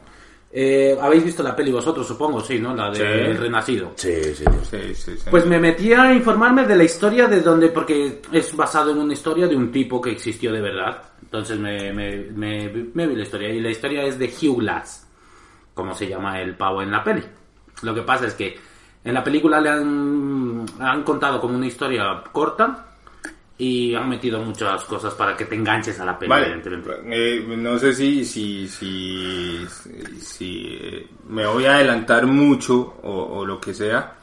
Eh, ¿Habéis visto la peli vosotros, supongo? Sí, ¿no? La de
Sí.
El Renacido.
Sí, sí.
Sí, sí, sí.
Pues me metí a informarme de la historia de donde, porque es basado en una historia de un tipo que existió de verdad. Entonces me, me, me, me vi la historia. Y la historia es de Hugh Glass, como se llama el pavo en la peli. Lo que pasa es que en la película le han, han contado como una historia corta y han metido muchas cosas para que te enganches a la peli,
Vale,
evidentemente.
eh, no sé si, si, si, si eh, me voy a adelantar mucho o, o lo que sea.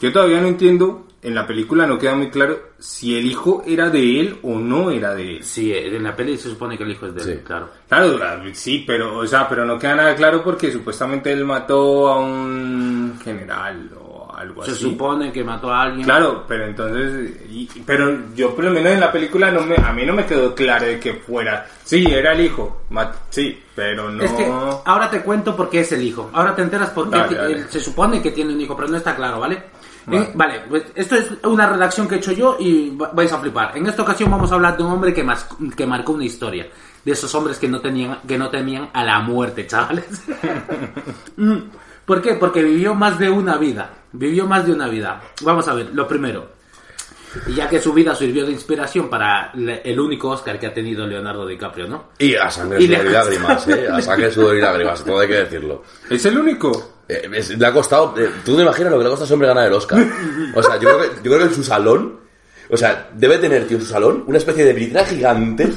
Yo todavía no entiendo, en la película no queda muy claro si el hijo era de él o no era de él.
Sí, en la peli se supone que el hijo es de él,
Sí.
claro.
Claro, la- sí, pero, o sea, pero no queda nada claro porque supuestamente él mató a un general o algo
Se
así.
supone que mató a alguien.
Claro, pero entonces, y- pero yo por lo menos en la película no me, a mí no me quedó claro de que fuera, sí, era el hijo, mat- sí, pero no.
Es que ahora te cuento por qué es el hijo. Ahora te enteras por qué
Dale, dale.
él se supone que tiene un hijo, pero no está claro, ¿vale?
Vale.
Eh, Vale, pues esto es una redacción que he hecho yo y va- vais a flipar. En esta ocasión vamos a hablar de un hombre que, mas- que marcó una historia. De esos hombres que no tenían, que no temían a la muerte, chavales. ¿Por qué? Porque vivió más de una vida. Vivió más de una vida. Vamos a ver, lo primero. Y ya que su vida sirvió de inspiración para el único Oscar que ha tenido Leonardo DiCaprio, ¿no?
Y a sangre,
Y
sudor y lágrimas, ¿eh? A sangre, sudor y lágrimas, todo hay que decirlo.
¿Es el único?
Eh, es- le ha costado... eh, ¿Tú te imaginas lo que le ha costado a ese hombre ganar el Oscar? O sea, yo creo, que, yo creo que en su salón... O sea, debe tener, tío, en su salón una especie de vitrina gigante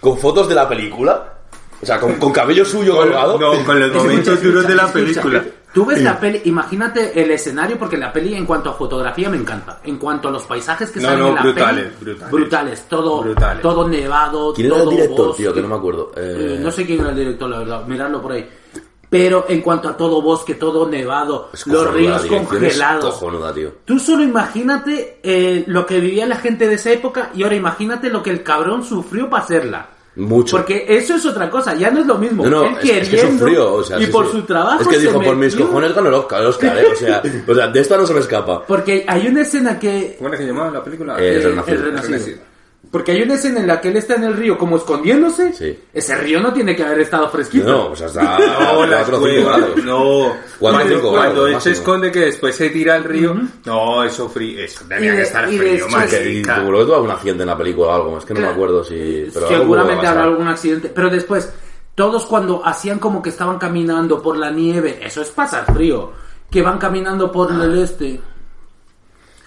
con fotos de la película. O sea, con, con cabello suyo colgado.
No, con los momentos duros de la
escucha,
película.
Tú ves la peli, imagínate el escenario, porque la peli en cuanto a fotografía me encanta. En cuanto a los paisajes que
No,
salen
no,
en la
brutales,
peli,
brutales.
todo,
Brutales.
todo nevado,
¿Quién era
todo
el director,
bosque.
tío? Que no me acuerdo. Eh,
Eh, no sé quién era el director, la verdad, miradlo por ahí. Pero en cuanto a todo bosque, todo nevado,
es
los ríos congelados.
cojonuda, tío.
Tú solo imagínate eh, lo que vivía la gente de esa época y ahora imagínate lo que el cabrón sufrió para hacerla.
Mucho.
Porque eso es otra cosa, ya no es lo mismo.
No, no,
Él
es, es que sufrió, o sea,
y
sí,
por
sí.
su trabajo
Es que
se
dijo, por mis cojones ganó el Oscar, el Oscar, ¿eh? O sea, o sea, de esta no se me escapa.
Porque hay una escena que...
¿Cómo era que llamaba la película?
Eh,
eh,
Renacido.
el Renacido. Porque hay una escena en la que él está en el río como escondiéndose.
Sí.
Ese río no tiene que haber estado fresquito.
No, o sea, está
No,
a
las
4 o 5
cuevas,
grados.
no.
Cuatro,
Cuando,
cinco
cuando
grados,
él se esconde que después se tira al río, no, eso frío, eso tenía que estar
y
frío,
después-
Que, seguro que tuvo algún accidente en la película o algo, es que no me acuerdo si... Pero
Seguramente habrá algún accidente. Pero después, todos cuando hacían como que estaban caminando por la nieve, eso es pasar frío. Que van caminando por el este.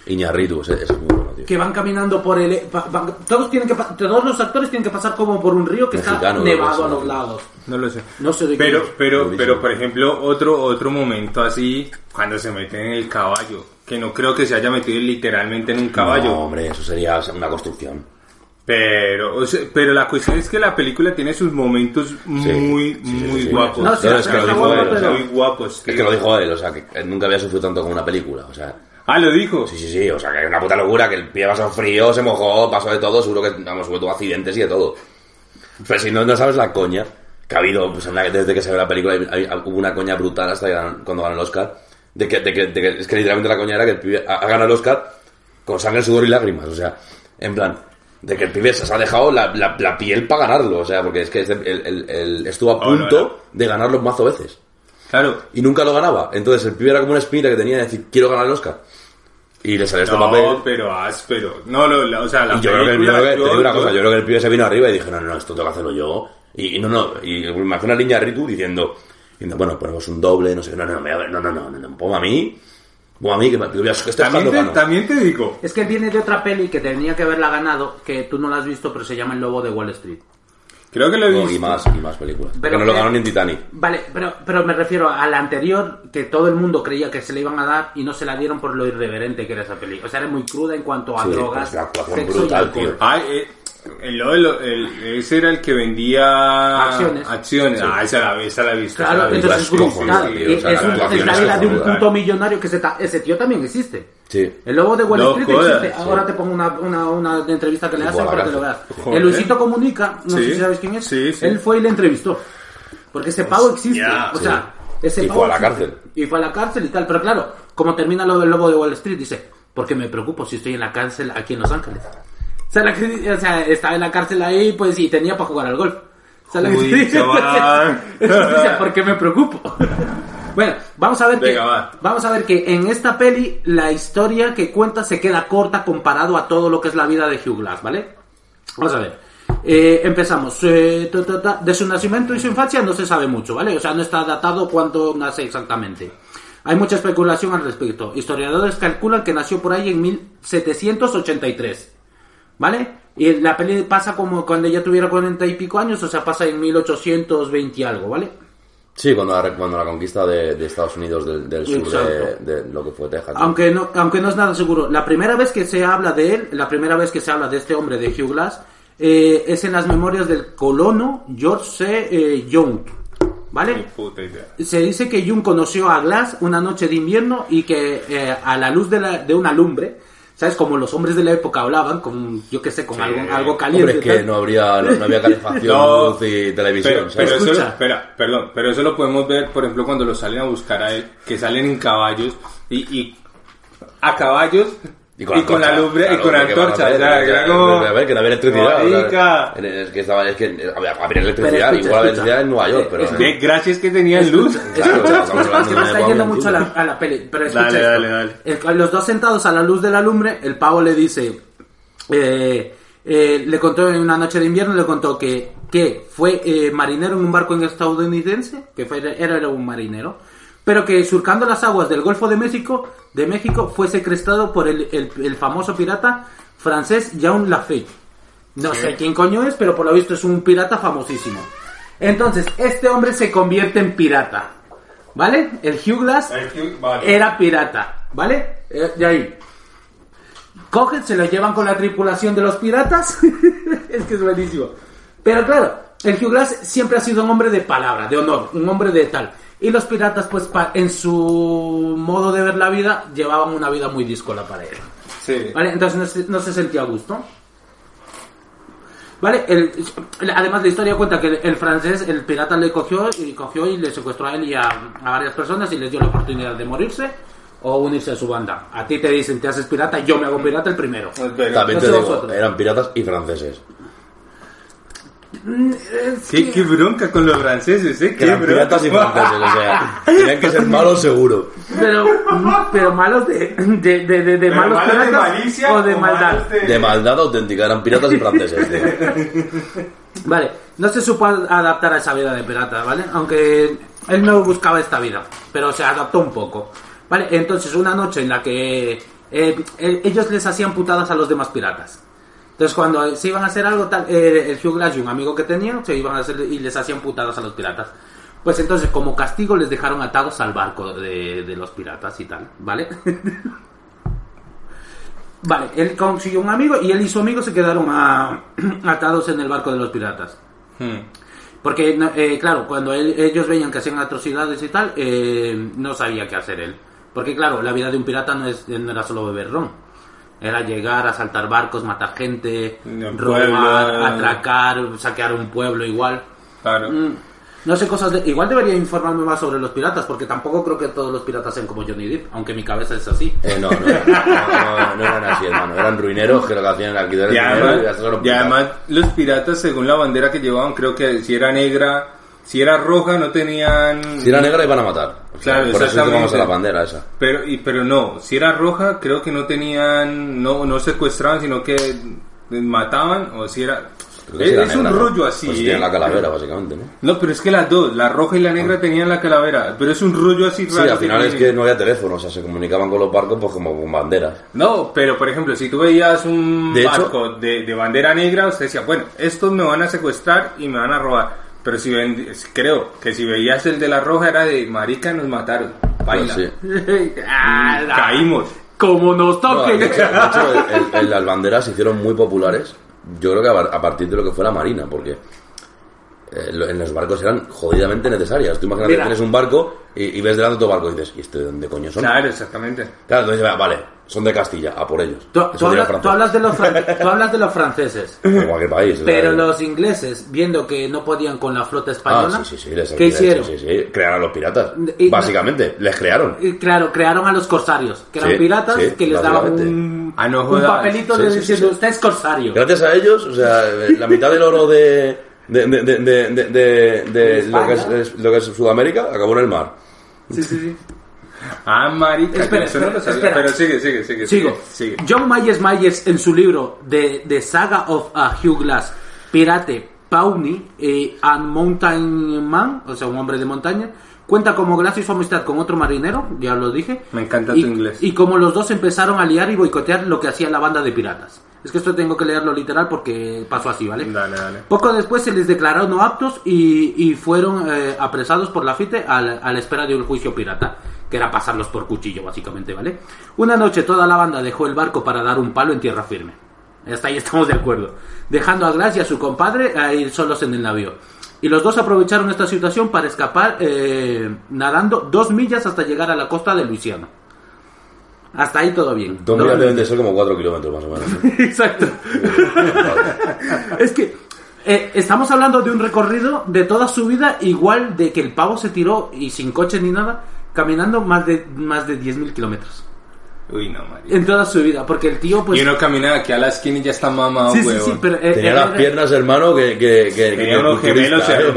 Iñárritu, ese, ese es muy bueno, tío.
Que van caminando por el. pa- van- todos tienen que pa- todos los actores tienen que pasar como por un río que
Mexicano,
está nevado
creo
a
que
los
es,
lados.
No lo sé.
No sé de qué
pero,
es.
pero,
Buenísimo.
pero, por ejemplo, otro, otro momento así, cuando se meten en el caballo, que no creo que se haya metido literalmente en un caballo.
No, hombre, eso sería una construcción.
Pero, o sea, pero la cuestión es que la película tiene sus momentos muy,
sí, sí,
muy
sí.
guapos.
No, sí,
No, es que lo
está
dijo él, o sea,
pero-
muy guapos.
Es
tío.
que lo dijo él, o sea, que nunca había sufrido tanto con una película, o sea...
Ah, lo dijo.
Sí, sí, sí, o sea, que es una puta locura, que el pie pasó frío, se mojó, pasó de todo, seguro que, vamos, hubo accidentes y de todo. Pero si no, no sabes la coña que ha habido, pues, desde que se ve la película, hay- hay- hubo una coña brutal hasta que cuando ganó el Oscar, de que, de que, de que- es que literalmente la coña era que el pibe ha, ha ganado el Oscar con sangre, sudor y lágrimas, o sea, en plan, de que el pibe se ha dejado la, la- la piel para ganarlo, o sea, porque es que este- el- el- el- estuvo a
Oh, no,
punto
no.
de ganarlo mazo veces
Claro.
y nunca lo ganaba. Entonces el pibe era como una espina que tenía de decir, quiero ganar el Oscar. Y le salió este
No,
papel.
pero áspero. No, lo, la- o sea, la
Y yo creo que, yo creo que- te digo una
yo-
cosa, yo creo que el pibe se vino arriba y dije, no, no, no, esto tengo que hacerlo yo. Y, y no, no, y me imagino una niña Ritu diciendo, diciendo, bueno, ponemos un doble, no sé, no, no, no, me voy a ver, no, no, no, no, no, pongo a mí, pongo a mí, que, me, que estoy
También te, también te digo.
Es que viene de otra peli que tenía que haberla ganado, que tú no la has visto, pero se llama El Lobo de Wall Street.
Creo que lo he
No,
visto.
y más, y más películas.
Pero
Porque no lo
que-
ganó ni en Titanic.
Vale, pero, pero me refiero a la anterior, que todo el mundo creía que se le iban a dar y no se la dieron por lo irreverente que era esa peli. O sea, era muy cruda en cuanto a
Sí,
drogas,
pues la actuación
sexo y
brutal,
alcohol.
tío.
Ay, eh, el, el, el- ese era el que vendía
Acciones.
acciones. Ah, esa la, esa la he visto. esa
Claro,
la he visto.
entonces es
es cojonuda,
brutal.
tío,
Y
o sea,
es,
la
un- de un puto millonario que se ta- ese tío también existe.
Sí.
El lobo de Wall
No
Street existe.
sí.
Ahora te pongo una, una, una entrevista que le hacen para que lo veas.
Joder.
El Luisito Comunica, no
Sí.
sé si sabes quién es.
Sí, sí.
Él fue y le entrevistó. Porque ese pavo existe. O sea, ese
Y
pavo
fue a la
existe.
cárcel.
Y fue a la cárcel y tal. Pero claro, como termina lo del lobo de Wall Street, dice, porque me preocupo si estoy en la cárcel aquí en Los Ángeles. O sea, la o sea, estaba en la cárcel ahí, pues, y tenía para jugar al golf. O sea, la
Uy, chaval.
¿por qué me preocupo? bueno, vamos a ver que
va.
vamos a ver que en esta peli la historia que cuenta se queda corta comparado a todo lo que es la vida de Hugh Glass, ¿vale? Vamos a ver. Eh, empezamos. Eh, ta, ta, ta. De su nacimiento y su infancia no se sabe mucho, ¿vale? O sea, no está datado cuándo nace exactamente. Hay mucha especulación al respecto. Historiadores calculan que nació por ahí en 1783. ¿Vale? Y la peli pasa como cuando ella tuviera cuarenta y pico años, o sea, pasa en 1820 y algo, ¿vale?
Sí, cuando la, cuando la conquista de, de Estados Unidos del, del sur de, de lo que fue Texas.
Aunque no, aunque no es nada seguro. La primera vez que se habla de él, la primera vez que se habla de este hombre, de Hugh Glass, eh, es en las memorias del colono George C. eh, Young. ¿Vale? Se dice que Jung conoció a Glass una noche de invierno y que eh, a la luz de, la- de una lumbre, ¿sabes? Como los hombres de la época hablaban, con, yo qué sé, con algo, algo caliente.
Hombre, es que no habría, no, no había calefacción,
No,
luz y televisión.
Pero, eso, lo- espera, perdón, pero eso lo podemos ver, por ejemplo, cuando lo salen a buscar a él, que salen en caballos y, y a caballos y con, la
antorcha,
lumbre
claro,
y con la antorcha.
que-
era como-
A ver, que no había electricidad. o sea, es que estaba, es que había, había electricidad,
escucha,
igual electricidad en Nueva York, pero.
Es
De gracias que tenían luz.
Claro,
es que me está yendo mucho a la, a la peli. Pero escucha
Dale,
esto.
dale, dale.
El- los dos sentados a la luz de la lumbre, el pavo le dice, eh, eh, le contó en una noche de invierno, le contó que, que fue eh, marinero en un barco en estadounidense, que fue, era, era un marinero, pero que surcando las aguas del Golfo de México, de México fue secuestrado por el, el- el famoso pirata francés Jean Lafitte. No sé quién coño es, pero por lo visto es un pirata famosísimo. Entonces, este hombre se convierte en pirata. ¿Vale? El Hugh Glass
El Hugh- vale.
era pirata. ¿Vale? Eh, de ahí. Cogen, se lo llevan con la tripulación de los piratas. es que es buenísimo. Pero claro, el Hugh Glass siempre ha sido un hombre de palabra, de honor, un hombre de tal. Y los piratas, pues pa- en su modo de ver la vida, llevaban una vida muy díscola para él.
Sí.
¿Vale? Entonces no se, no se sentía a gusto. Vale, el- además la historia cuenta que el, el francés, el pirata le cogió y cogió y le secuestró a él y a, a varias personas y les dio la oportunidad de morirse o unirse a su banda. A ti te dicen, te haces pirata, yo me hago pirata el primero.
También
No
te digo,
vosotros.
eran piratas y franceses.
¿Qué, qué bronca con los franceses, ¿eh?
Que
Qué
eran
bronca.
piratas y franceses, o sea, tenían que ser malos seguro.
Pero, pero malos de, de, de, de- de
Pero
malos
malos de
piratas
malicia
o de
o
maldad.
de-
De maldad auténtica, eran piratas y franceses, tío.
Vale, no se supo adaptar a esa vida de pirata, ¿vale? Aunque él no buscaba esta vida, pero se adaptó un poco. Vale, entonces una noche en la que eh, eh, ellos les hacían putadas a los demás piratas. Entonces cuando se iban a hacer algo tal, eh, el Hugh Glass y un amigo que tenía, se iban a hacer y les hacían putadas a los piratas. Pues entonces como castigo les dejaron atados al barco de, de los piratas y tal, ¿vale? Vale, él consiguió un amigo y él y su amigo se quedaron a- atados en el barco de los piratas.
Hmm.
Porque, eh, claro, cuando él- ellos veían que hacían atrocidades y tal, eh, no sabía qué hacer él. Porque, claro, la vida de un pirata no, es, no era solo beber ron. Era llegar, asaltar barcos, matar gente, robar, atracar, saquear un pueblo igual.
Claro.
Mm, No sé cosas de... Igual debería informarme más sobre los piratas, porque tampoco creo que todos los piratas sean como Johnny Depp, aunque mi cabeza es así.
Eh, no, no, no, no, no eran así, hermano. Eran ruineros que lo que hacían era alquiler
Y
y
además
los piratas,
según la bandera que llevaban, creo que si era negra, si era roja, no tenían...
Si era negra iban a matar. O sea,
Claro,
por eso tomamos a la bandera esa.
Pero, y, pero no, si era roja, creo que no tenían, no, no secuestraban, sino que mataban, o si era...
Sí era
es un rollo así,
Pues
¿eh?
la calavera, básicamente, ¿no?
No, pero es que las dos, la roja y la negra tenían la calavera, pero es un rollo así
Sí,
raro.
al final es que no había teléfono, o sea, se comunicaban con los barcos pues como con banderas.
No, pero por ejemplo, si tú veías un
De hecho-
barco de, de bandera negra, usted decía, bueno, estos me van a secuestrar y me van a robar. Pero si ven- creo que si veías el de la roja era de marica, nos mataron. Baila.
Pues sí.
Ah,
Caímos.
Como nos
No,
toquen.
de hecho, de hecho, el- el- las banderas se hicieron muy populares, yo creo que a, a partir de lo que fue la marina, porque eh, en los barcos eran jodidamente necesarias. Tú imagínate
Mira.
que tienes un barco y, y ves delante otro barco y dices, ¿y este de dónde coño son?
Claro, exactamente.
Claro, entonces va, vale, son de Castilla, a por ellos.
Tú, tú hablas, tú hablas de los tú hablas de los franceses,
cualquier país.
pero
eh,
los ingleses, viendo que no podían con la flota española,
Ah, sí, sí, sí, les
¿qué hicieron?
Sí, sí, sí, crearon a los piratas.
Y-
Básicamente, les crearon.
Y claro, crearon a los corsarios, que eran
Sí,
piratas,
sí,
que les daban un,
Ah, no
un papelito
Sí,
de
sí,
diciendo,
sí.
usted es corsario.
Gracias a ellos, o sea, eh, la mitad del oro de, de, de, de, de, de- de- de lo, que es, lo que es Sudamérica acabó en el mar.
Sí, sí, sí.
Ah, marica,
Espera,
eso no lo
espera,
sabía.
espera.
Pero sigue, sigue, sigue.
Sigo.
Sigue.
John Myers Myers en su libro de, de Saga of a Hugh Glass, Pirate, Pawnee eh, and Mountain Man, o sea, un hombre de montaña, cuenta cómo Glass hizo amistad con otro marinero, ya lo dije.
Me encanta
y,
tu inglés.
Y como los dos empezaron a liar y boicotear lo que hacía la banda de piratas. Es que esto tengo que leerlo literal porque pasó así, ¿vale?
Dale, dale.
Poco después se les declaró no aptos y, y fueron eh, apresados por la FITE al- a la espera de un juicio pirata, que era pasarlos por cuchillo, básicamente, ¿vale? Una noche toda la banda dejó el barco para dar un palo en tierra firme. Hasta ahí estamos de acuerdo. Dejando a Glass y a su compadre a ir solos en el navío. Y los dos aprovecharon esta situación para escapar eh, nadando dos millas hasta llegar a la costa de Luisiana. Hasta ahí todo bien.
Dos millas deben de ser como cuatro kilómetros más o menos. ¿no?
Exacto. es que eh, estamos hablando de un recorrido de toda su vida, igual de que el pavo se tiró y sin coche ni nada, caminando más de más de 10.000 kilómetros.
Uy, no, marica.
En toda su vida, porque el tío, pues.
y uno camina aquí a la esquina y ya está mamado,
sí, sí,
huevón.
sí, pero. eh,
Tenía
eh,
las
era-
piernas, hermano, que... que, que
Tenía
que
unos gemelos
¿eh?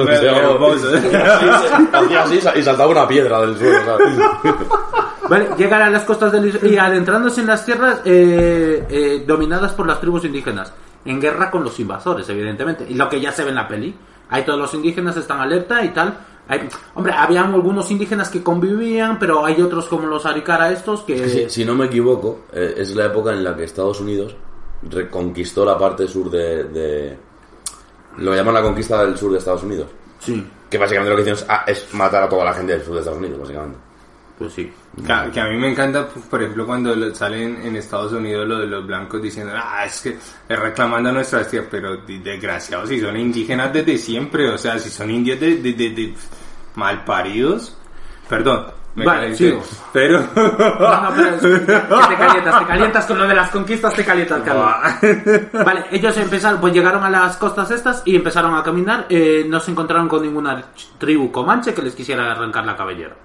Así y saltaba una piedra del suelo, ¿sabes?
Vale, llegar a las costas de Luis- y adentrándose en las tierras eh, eh, dominadas por las tribus indígenas, en guerra con los invasores, evidentemente. Y lo que ya se ve en la peli. Hay todos los indígenas están alerta y tal. Hay- hombre, habían algunos indígenas que convivían, pero hay otros como los Arikara estos que...
Si, si no me equivoco, eh, es la época en la que Estados Unidos reconquistó la parte sur de, de- Lo llaman la conquista del sur de Estados Unidos.
Sí,
Que básicamente lo que hicieron es, ah, es matar a toda la gente del sur de Estados Unidos, básicamente.
Pues sí.
Que, que a mí me encanta, por ejemplo, cuando salen en Estados Unidos lo de los blancos diciendo, ah, es que reclamando a nuestras tierras, pero de- desgraciados, si son indígenas desde siempre, o sea, si son indios de, de, de- de malparidos, perdón, Me
Vale,
calenté. Pero...
No, no, pero es- que te calientas, te calientas con lo de las conquistas, te calientas, Carlos. Vale, ellos empezaron, pues llegaron a las costas estas y empezaron a caminar. eh, no se encontraron con ninguna tribu comanche que les quisiera arrancar la cabellera.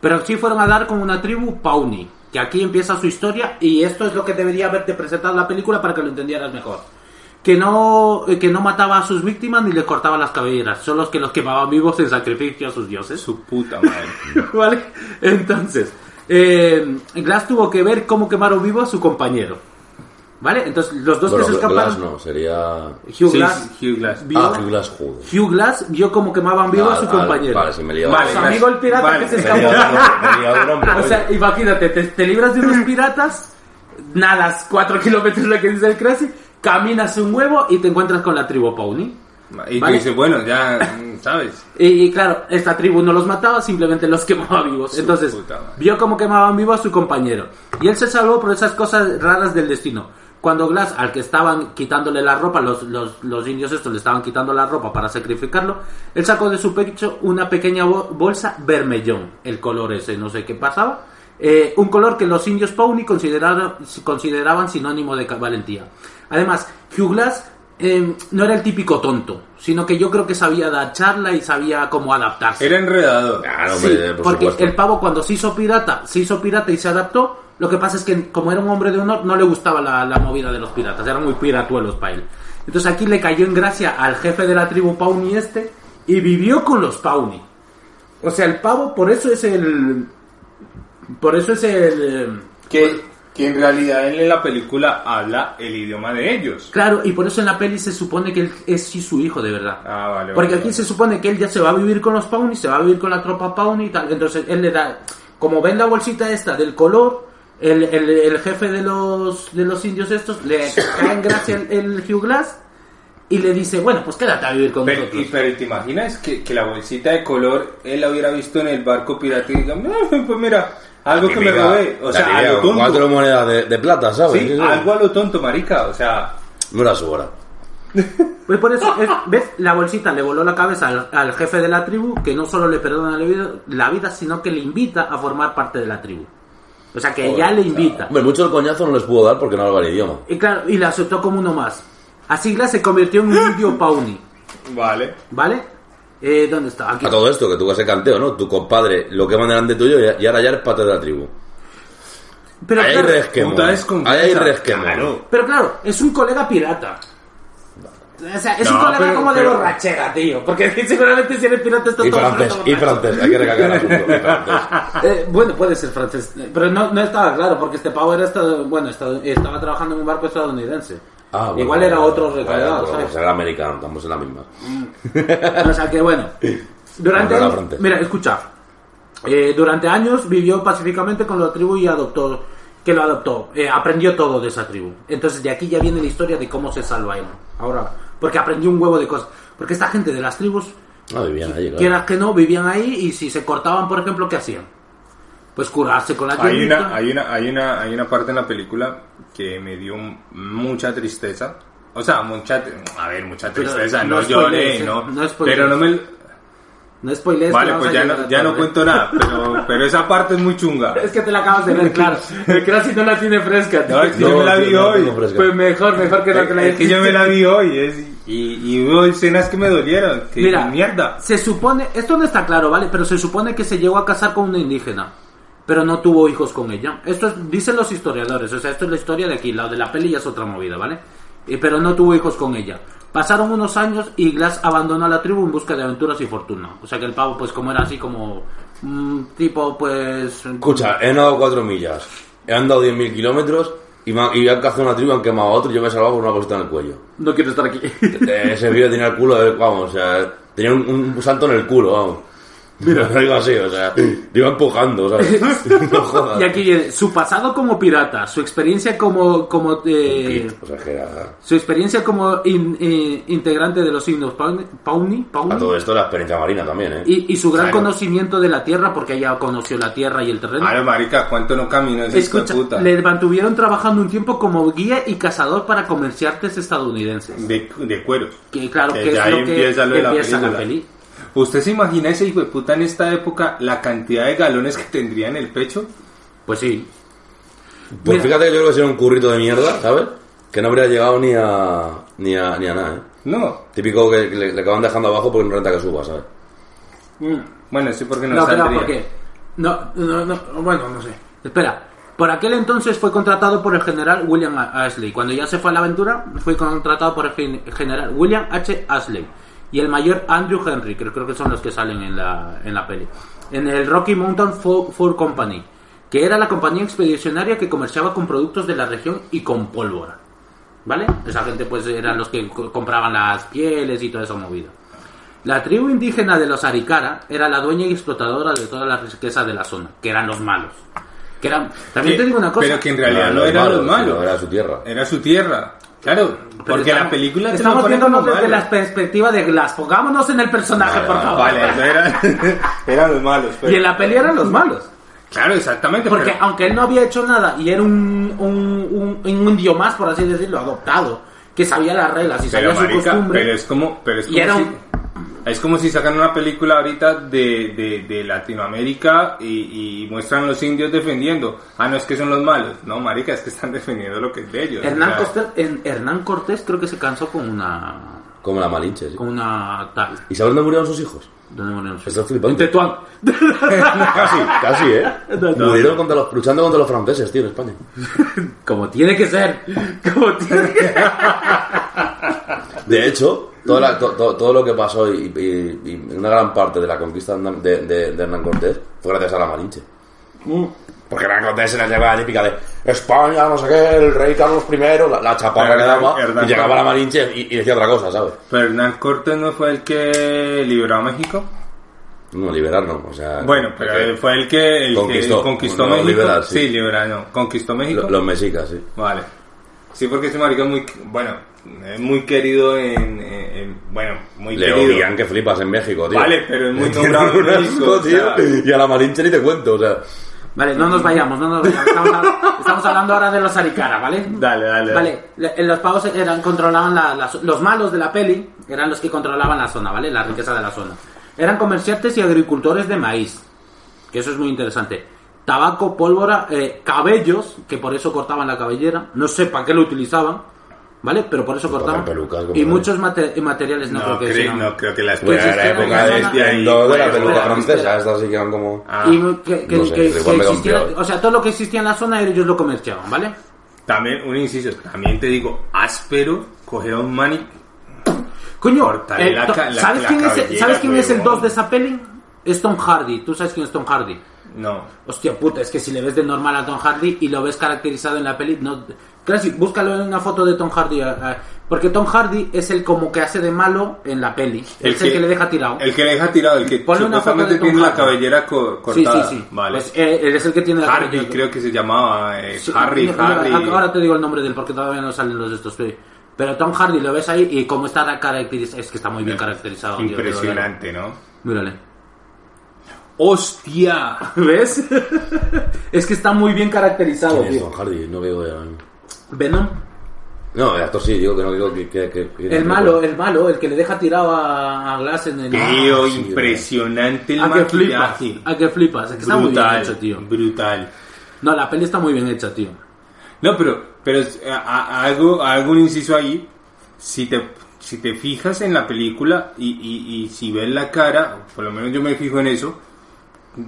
Pero sí fueron a dar con una tribu Pawnee, que aquí empieza su historia y esto es lo que debería haberte presentado la película para que lo entendieras mejor. Que no, eh, que no mataba a sus víctimas ni les cortaba las cabelleras, son los que los quemaban vivos en sacrificio a sus dioses.
Su puta madre.
¿Vale? Entonces, eh, Glass tuvo que ver cómo quemaron vivo a su compañero. ¿Vale? Entonces, los dos
Bueno,
que se
Glass
escaparon.
no, sería...
Hugh Glass.
sí, Hugh Glass.
vio-
Ah, Hugh Glass, joder.
Hugh Glass vio cómo quemaban vivo a su
Ah,
compañero.
Vale, sí me.
Vale,
amigo el pirata
Vale,
que se escapó. O sea, imagínate, te, te libras de unos piratas, nadas 4 kilómetros lo que dice el Crazy, caminas un huevo y te encuentras con la tribu Pawnee.
Y
Vale.
dices, bueno, ya, ¿sabes?
Y, y claro, esta tribu no los mataba, simplemente los quemaba vivos. Entonces, vio cómo quemaban vivo a su compañero. Y él se salvó por esas cosas raras del destino. Cuando Glass, al que estaban quitándole la ropa, los, los, los indios estos le estaban quitando la ropa para sacrificarlo, él sacó de su pecho una pequeña bo- bolsa vermellón, el color ese, no sé qué pasaba. Eh, un color que los indios Pawnee consideraron, consideraban sinónimo de valentía. Además, Hugh Glass eh, no era el típico tonto, sino que yo creo que sabía dar charla y sabía cómo adaptarse.
Era enredador.
Claro,
Sí,
hombre, por
porque
supuesto.
el pavo cuando se hizo pirata, se hizo pirata y se adaptó. Lo que pasa es que como era un hombre de honor, no le gustaba la, la movida de los piratas, eran muy piratuelos para él. Entonces aquí le cayó en gracia al jefe de la tribu Pawnee este y vivió con los Pawnee. O sea, el pavo por eso es el... Por eso es el... eh,
Que, que en realidad él en la película habla el idioma de ellos.
Claro, y por eso en la peli se supone que él es sí su hijo de verdad.
Ah, vale.
Porque
vale,
aquí
vale.
se supone que él ya se va a vivir con los Pawnee, se va a vivir con la tropa Pawnee y tal. Entonces él le da, como ven la bolsita esta del color, el, el, el jefe de los, de los indios estos le cae en gracia el, el Hugh Glass y le dice, bueno, pues quédate a vivir con
Pero,
nosotros.
y- pero ¿te imaginas que, que la bolsita de color él la hubiera visto en el barco pirata y diga, "No, pues mira, algo que me robé? O sea, a lo tonto.
Cuatro monedas de, de plata, ¿sabes?
Sí,
Sí, sí.
algo a lo tonto, marica. O sea,
No era su hora.
Pues por eso, es- ¿ves? La bolsita le voló la cabeza al, al jefe de la tribu, que no solo le perdona la vida, la vida, sino que le invita a formar parte de la tribu. O sea, que ya le invita.
Hombre, mucho el coñazo no les pudo dar porque no hablaba el idioma.
Y claro, y la aceptó como uno más. Así Glass se convirtió en un indio Pawnee.
vale.
¿Vale? Eh, ¿Dónde está? Aquí.
A todo esto, que tú ese canteo, ¿no? Tu compadre lo queman delante tuyo y ahora ya eres parte de la tribu.
Pero
Ahí hay
claro,
resquemón.
puta desconfianza.
Ahí hay resquemón.
Claro.
pero claro, es un colega pirata. O sea, es un
No,
colega
pero-
como de
pero-
borrachera, tío. Porque seguramente si eres pirata está
Y
todo
francés, y francés, hay que recalcar el asunto. y francés.
Eh, bueno, puede ser francés. Pero no, no estaba claro, porque este pavo era estado, bueno, estado- estaba trabajando en un barco estadounidense.
Ah, bueno,
Igual era otro recargado,
pero
¿sabes?
pues era americano, estamos en la misma.
O sea que bueno. Durante
No, no
mira, escucha. Eh, durante años vivió pacíficamente con la tribu y adoptó, que lo adoptó. Eh, aprendió todo de esa tribu. Entonces de aquí ya viene la historia de cómo se salva él. Ahora, porque aprendió un huevo de cosas. Porque esta gente de las tribus,
Ah, vivían allí, claro.
quieras que no, vivían ahí y si se cortaban, por ejemplo, ¿qué hacían? Pues curarse con la
Hay una, hay, una, hay, una, hay una parte en la película que me dio mucha tristeza. O sea, mucha... A ver, mucha
Pero
tristeza.
no
No, lloré. ¿no?
No spoilees.
pero no me...
No spoilees.
Vale,
que
pues ya no, ya no cuento nada. Pero, pero esa parte es muy chunga.
Es que te la acabas de ver, claro. El Crassi no la tiene fresca. tío.
No, es que yo me la vi
no
hoy.
Pues mejor, mejor que no te la
Es que yo me la vi hoy es, y, y hubo escenas que me dolieron. Que
Mira,
mierda.
se supone, esto no está claro, ¿vale? Pero se supone que se llegó a casar con una indígena, pero no tuvo hijos con ella. Esto es- dicen los historiadores, o sea, esto es la historia de aquí, la de la peli ya es otra movida, ¿vale? Eh, pero no tuvo hijos con ella. Pasaron unos años y Glass abandonó a la tribu en busca de aventuras y fortuna. O sea que el pavo, pues como era así como mm, tipo, pues...
Escucha, he nadado cuatro millas, he andado 10.000 kilómetros y, me, y han cazado una tribu, han quemado a otro y yo me he salvado por una cosita en el cuello.
No quiero estar aquí.
Eh, Ese vídeo tenía el culo, de- vamos, o sea, tenía un, un salto en el culo, vamos. Mira, lo digo así, o sea, iba empujando, ¿sabes? No jodas.
y aquí viene su pasado como pirata, su experiencia como... como eh,
O sea, que era...
Su experiencia como in- eh, integrante de los signos Pawnee, Pawnee, Pawnee,
A todo esto la experiencia marina también, ¿eh?
y, y su gran
Claro.
conocimiento de la tierra, porque ella conoció la tierra y el terreno.
Ay, marica, ¿cuánto no camino ese hijo de
Escucha,
puta?
le mantuvieron trabajando un tiempo como guía y cazador para comerciantes estadounidenses.
De, de cueros.
Que claro,
Que
que
ya
es
ahí
lo que
empieza lo de la
empieza la
película.
peli.
¿Usted se imagina ese hijo de puta en esta época la cantidad de galones que tendría en el pecho?
Pues sí.
Pues
Mira.
fíjate que yo creo que sería un currito de mierda, ¿sabes? Que no habría llegado ni a, ni a, ni a nada, ¿eh?
No.
Típico que le, le acaban dejando abajo porque no renta que suba, ¿sabes?
Bueno, sí, porque no,
No,
saldría.
claro, porque. No, no, no, bueno, no sé. Espera. Por aquel entonces fue contratado por el general William Ashley. Cuando ya se fue a la aventura, fue contratado por el gen- general William H. Ashley y el mayor Andrew Henry, que creo que son los que salen en la, en la peli. En el Rocky Mountain Fur, Company, que era la compañía expedicionaria que comerciaba con productos de la región y con pólvora. ¿Vale? Esa gente pues eran los que co- compraban las pieles y toda esa movida. La tribu indígena de los Arikara era la dueña y explotadora de toda la riqueza de la zona, que eran los malos. Que eran, también te digo una cosa.
Pero que en realidad no
los
eran los
malos, era su tierra.
Era su tierra. Claro, porque
estamos-
la película te
estamos viéndonos desde la perspectiva de Glass. Pongámonos en el personaje,
Vale,
por favor.
Vale, eran los malos. pero-
Y en la peli eran los malos.
Claro, exactamente.
Porque
pero-
aunque él no había hecho nada y era un, un, un, un indio más, por así decirlo, adoptado, que sabía las reglas y
Pero,
sabía su
marica,
costumbre.
pero es como, pero es
Y
como
era
si,
un-
es como si sacan una película ahorita de, de, de Latinoamérica y, y muestran los indios defendiendo. Ah, no es que son los malos. No, marica, es que están defendiendo lo que es de ellos.
Hernán,
O sea,
Hernán Cortés creo que se cansó con una
Como la Malinche, sí.
con una tal.
¿Y sabes dónde murieron sus hijos?
¿Dónde murieron sus
Estás
hijos?
flipando.
En Tetuán.
Casi, casi, ¿eh?
No, no.
Murieron contra los, luchando contra los franceses, tío, en España.
Como tiene que ser. Como tiene que ser.
De hecho, toda la- to- to- todo lo que pasó y, y- y una gran parte de la conquista de, Hernán- de- de- de Hernán Cortés fue gracias a la Malinche. Porque Hernán Cortés se la típica de España, no sé qué, el rey Carlos I, la, la chaparra que daba,
Hernán
y llegaba la. Malinche y, y decía otra cosa, ¿sabes?
Pero Hernán Cortés no fue el que liberó a México.
No, liberar no, o sea...
Bueno, pero fue el que, el
Conquistó.
que conquistó
No,
México.
liberar, sí.
sí. liberar, no. Conquistó México.
lo- Los mexicas, sí.
Vale. Sí, porque ese marica es muy, bueno, es muy querido en, en- en- bueno, muy
Le
querido.
odian que flipas en México, tío.
Vale, pero es muy nombrado en México,
asco, tío,
o sea.
Y a la Malinche ni te cuento, o sea...
Vale, no nos vayamos, no nos vayamos. Estamos, a- estamos hablando ahora de los Aricara, ¿vale?
Dale, dale, dale.
Vale, le- los pavos eran, controlaban la, la- los malos de la peli, eran los que controlaban la zona, ¿vale? La riqueza de la zona. Eran comerciantes y agricultores de maíz, que eso es muy interesante. Tabaco, pólvora, eh, cabellos, que por eso cortaban la cabellera. No sé para qué lo utilizaban, ¿vale? Pero por eso cortaban.
pelucas,
y muchos mate- materiales, no,
No,
creo que
creo, no creo que la
Pues que
época de,
zona-
de, de la peluca
espera,
francesa, estas sí que eran como...
Ah,
y que, que-
no sé,
que- existiera- o sea, todo lo que existía en la zona ellos lo comerciaban, ¿vale?
También, un inciso, también te digo, áspero, coger un man y...
Coño, eh,
la la-
¿sabes
la
quién, es, ¿sabes quién es el
huevón.
2 de esa peli? Es Tom Hardy. ¿Tú sabes quién es Tom Hardy?
No.
Hostia puta, es que si le ves de normal a Tom Hardy y lo ves caracterizado en la peli, no... Sí, búscalo en una foto de Tom Hardy. eh, eh, porque Tom Hardy es el como que hace de malo en la peli. es el que le deja tirado.
El que le deja tirado, el que
Ponle una foto de Tom
tiene la
Hardy.
cabellera co-
sí,
cortada.
sí, sí.
Vale.
Pues, eh, él es el que tiene la
Hardy
cabellera-
creo que se llamaba, eh,
Sí,
Harry, Harry.
Ahora te digo el nombre de él porque todavía no salen los de estos. sí. Pero Tom Hardy lo ves ahí y como está caracterizado, es que está muy bien caracterizado. tío.
Impresionante, ¿no?
Mírale.
¡Hostia!
¿Ves? es que está muy bien caracterizado,
¿Quién es
tío.
Tom Hardy? No veo ya.
Venom.
No, el actor sí, digo que no digo que... que, que- que-
El malo, el malo, el que le deja tirado a, a Glass en el...
Tío,
sí,
a
impresionante el
que Ah, flipas,
maquillaje.
a que flipas, es que está muy bien
Brutal,
hecho, tío.
brutal.
No, la peli está muy bien hecha, tío.
No, pero, pero eh, a- a- hago, hago un inciso ahí. Si te, si te fijas en la película y, y, y si ves la cara, por lo menos yo me fijo en eso,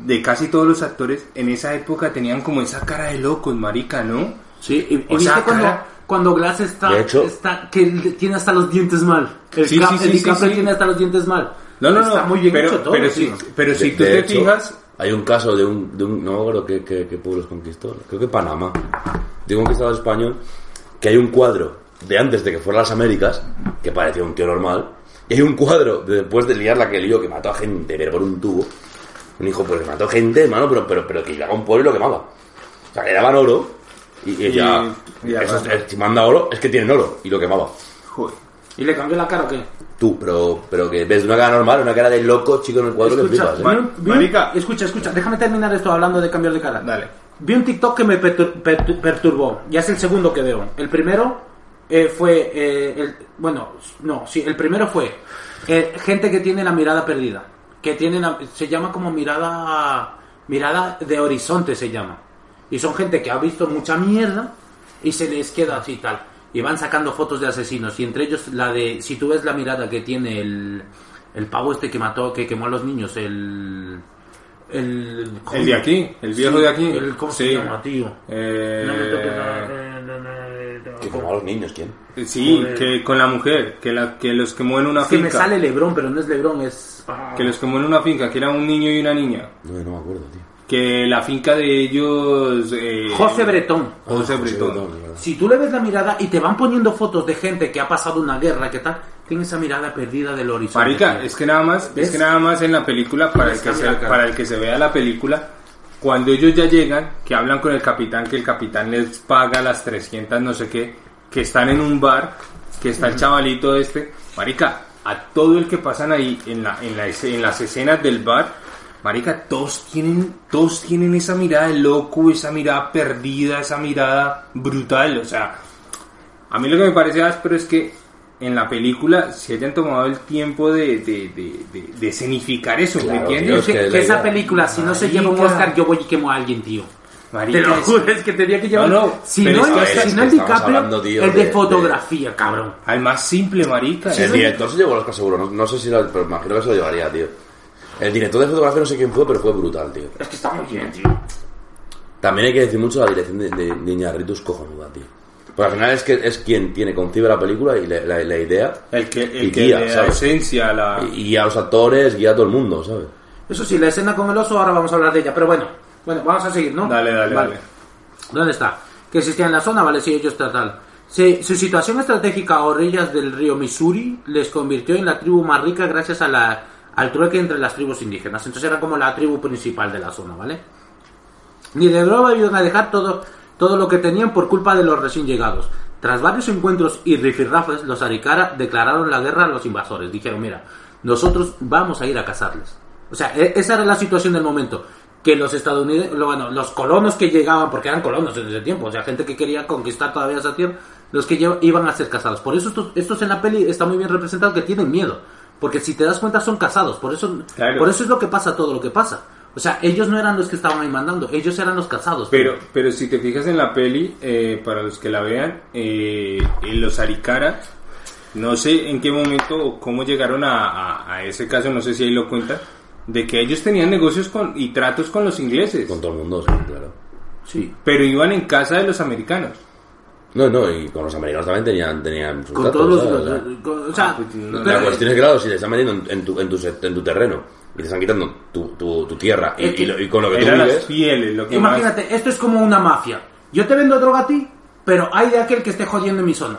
de casi todos los actores en esa época tenían como esa cara de locos, marica, ¿no?
Sí, y, viste cuando,
cara-
cuando Glass está,
De hecho-
está, que tiene hasta los dientes mal. El,
Sí,
Cap-
sí, sí,
el
sí,
DiCaprio
sí.
tiene hasta los dientes mal.
No, no, no.
Está muy bien
pero,
hecho todo,
pero, si, pero si
De-
tú
de
te
hecho,
fijas,
Hay un caso de un, de un... No me acuerdo qué, qué, qué pueblos conquistó. Creo que Panamá. De un conquistador español que hay un cuadro de antes de que fuera a las Américas que parecía un tío normal. Y hay un cuadro de después de liar la que lió que mató a gente, pero por un tubo. Un hijo, pues mató gente, hermano, pero, pero, pero que llegaba a un pueblo y lo quemaba. O sea, le daban oro y, y ya...
y
eso
arrasa.
es- si manda oro, es que tienen oro y lo quemaba.
joder,
¿Y le cambió la cara o qué?
Tú, pero, pero que ves una cara normal, una cara de loco chico en el cuadro que
Escucha,
flipas, ¿eh?
Marica.
escucha, escucha, déjame terminar esto hablando de cambiar de cara.
dale.
Vi un TikTok que me pertur- pertu- perturbó. Ya es el segundo que veo. El primero eh, fue. eh, el, bueno, no, sí, el primero fue. eh, gente que tiene la mirada perdida. Que tienen, a- se llama como mirada, mirada de horizonte se llama. Y son gente que ha visto mucha mierda y se les queda así tal. Y van sacando fotos de asesinos y entre ellos la de, si tú ves la mirada que tiene el, el pavo este que mató, que quemó a los niños, el... El,
El de aquí, el viejo
Sí,
de aquí.
el- ¿Cómo
Sí.
se llama, tío?
Eh,
No me toques
Que como a los niños, ¿quién?
Sí,
Joder.
que con la mujer, que, la, que los quemó en una
Es que
finca.
me sale Lebrón, pero no es Lebrón, es...
Que los quemó en una finca, que era un niño y una niña.
No, no me acuerdo, tío.
Que la finca de ellos... eh,
José Bretón.
José
Ah,
Bretón.
verdad.
Si tú le ves la mirada y te van poniendo fotos de gente que ha pasado una guerra, ¿qué tal? Tiene esa mirada perdida del horizonte.
Marica,
tío.
es que nada más,
¿Ves?
es que nada más en la película, para el, que se, para el que se vea la película, cuando ellos ya llegan, que hablan con el capitán, que el capitán les paga las 300 no sé qué, que están en un bar, que está el chavalito este, marica, a todo el que pasan ahí en, la, en, la, en las escenas del bar, marica, todos tienen, todos tienen esa mirada de loco, esa mirada perdida, esa mirada brutal, o sea, a mí lo que me parece áspero es que en la película se hayan tomado el tiempo de, de, de, de- de escenificar eso, ¿me entiendes?
que, esa película, si no se lleva un. Oscar, yo voy y quemo a alguien, tío.
Marica,
Te lo
es-
juro, es que tenía que llevar.
No, no,
si no,
es que
si
es
no
que
el
estamos
DiCaprio,
hablando, tío,
el de,
de-
fotografía, cabrón.
al más simple, marica.
El director se llevó el Oscar seguro, no, no sé si lo, pero imagino que se lo llevaría, tío. El director de fotografía no sé quién fue, pero fue brutal, tío.
Es que está muy bien, tío.
También hay que decir mucho la dirección de, de, de Iñárritu es cojonuda, tío. Porque al final es que es quien tiene concibe la película y la, la- la idea
El que, el
Y
que
guía,
le da
¿sabes?
esencia la...
y, y guía a los actores, guía a todo el mundo, ¿sabes?
Eso sí, la escena con el oso, ahora vamos a hablar de ella. Pero bueno, bueno, vamos a seguir, ¿no?
Dale, dale,
Vale.
dale.
¿Dónde está? Que existía en la zona, vale, sí, ellos tal. Sí, su situación estratégica a orillas del río Missouri les convirtió en la tribu más rica gracias a la, al trueque entre las tribus indígenas. Entonces era como la tribu principal de la zona, ¿vale? Ni de broma iban a dejar todo, todo lo que tenían por culpa de los recién llegados. Tras varios encuentros y rifirrafes, los Arikara declararon la guerra a los invasores. Dijeron, mira, nosotros vamos a ir a cazarles. O sea, e- esa era la situación del momento. Que los estadounidenses, bueno, los colonos que llegaban, porque eran colonos en ese tiempo, o sea, gente que quería conquistar todavía esa tierra, los que iban a ser casados. Por eso estos, estos en la peli está muy bien representado que tienen miedo. Porque si te das cuenta son casados, por eso,
Claro.
por eso es lo que pasa todo lo que pasa. O sea, ellos no eran los que estaban ahí mandando, ellos eran los casados.
Pero, pero si te fijas en la peli, eh, para los que la vean, eh, en los Arikara, no sé en qué momento o cómo llegaron a, a- a ese caso, no sé si ahí lo cuentan, de que ellos tenían negocios con, y tratos con los ingleses,
Con todo el mundo, sí, claro.
Sí.
pero iban en casa de los americanos.
No, no, y con los americanos también tenían, tenían sus
Con
datos,
todos
¿sabes?
los...
O sea,
con- o sea,
Ah, pues, no,
pero-
la cuestión es que, claro, si te están metiendo en, en tu, en, tu, en tu terreno y te están quitando tu, tu, tu tierra y, lo- y con lo que tú vives,
fieles, lo que más...
Imagínate, esto es como una mafia. Yo te vendo droga a ti, pero hay de aquel que esté jodiendo en mi zona.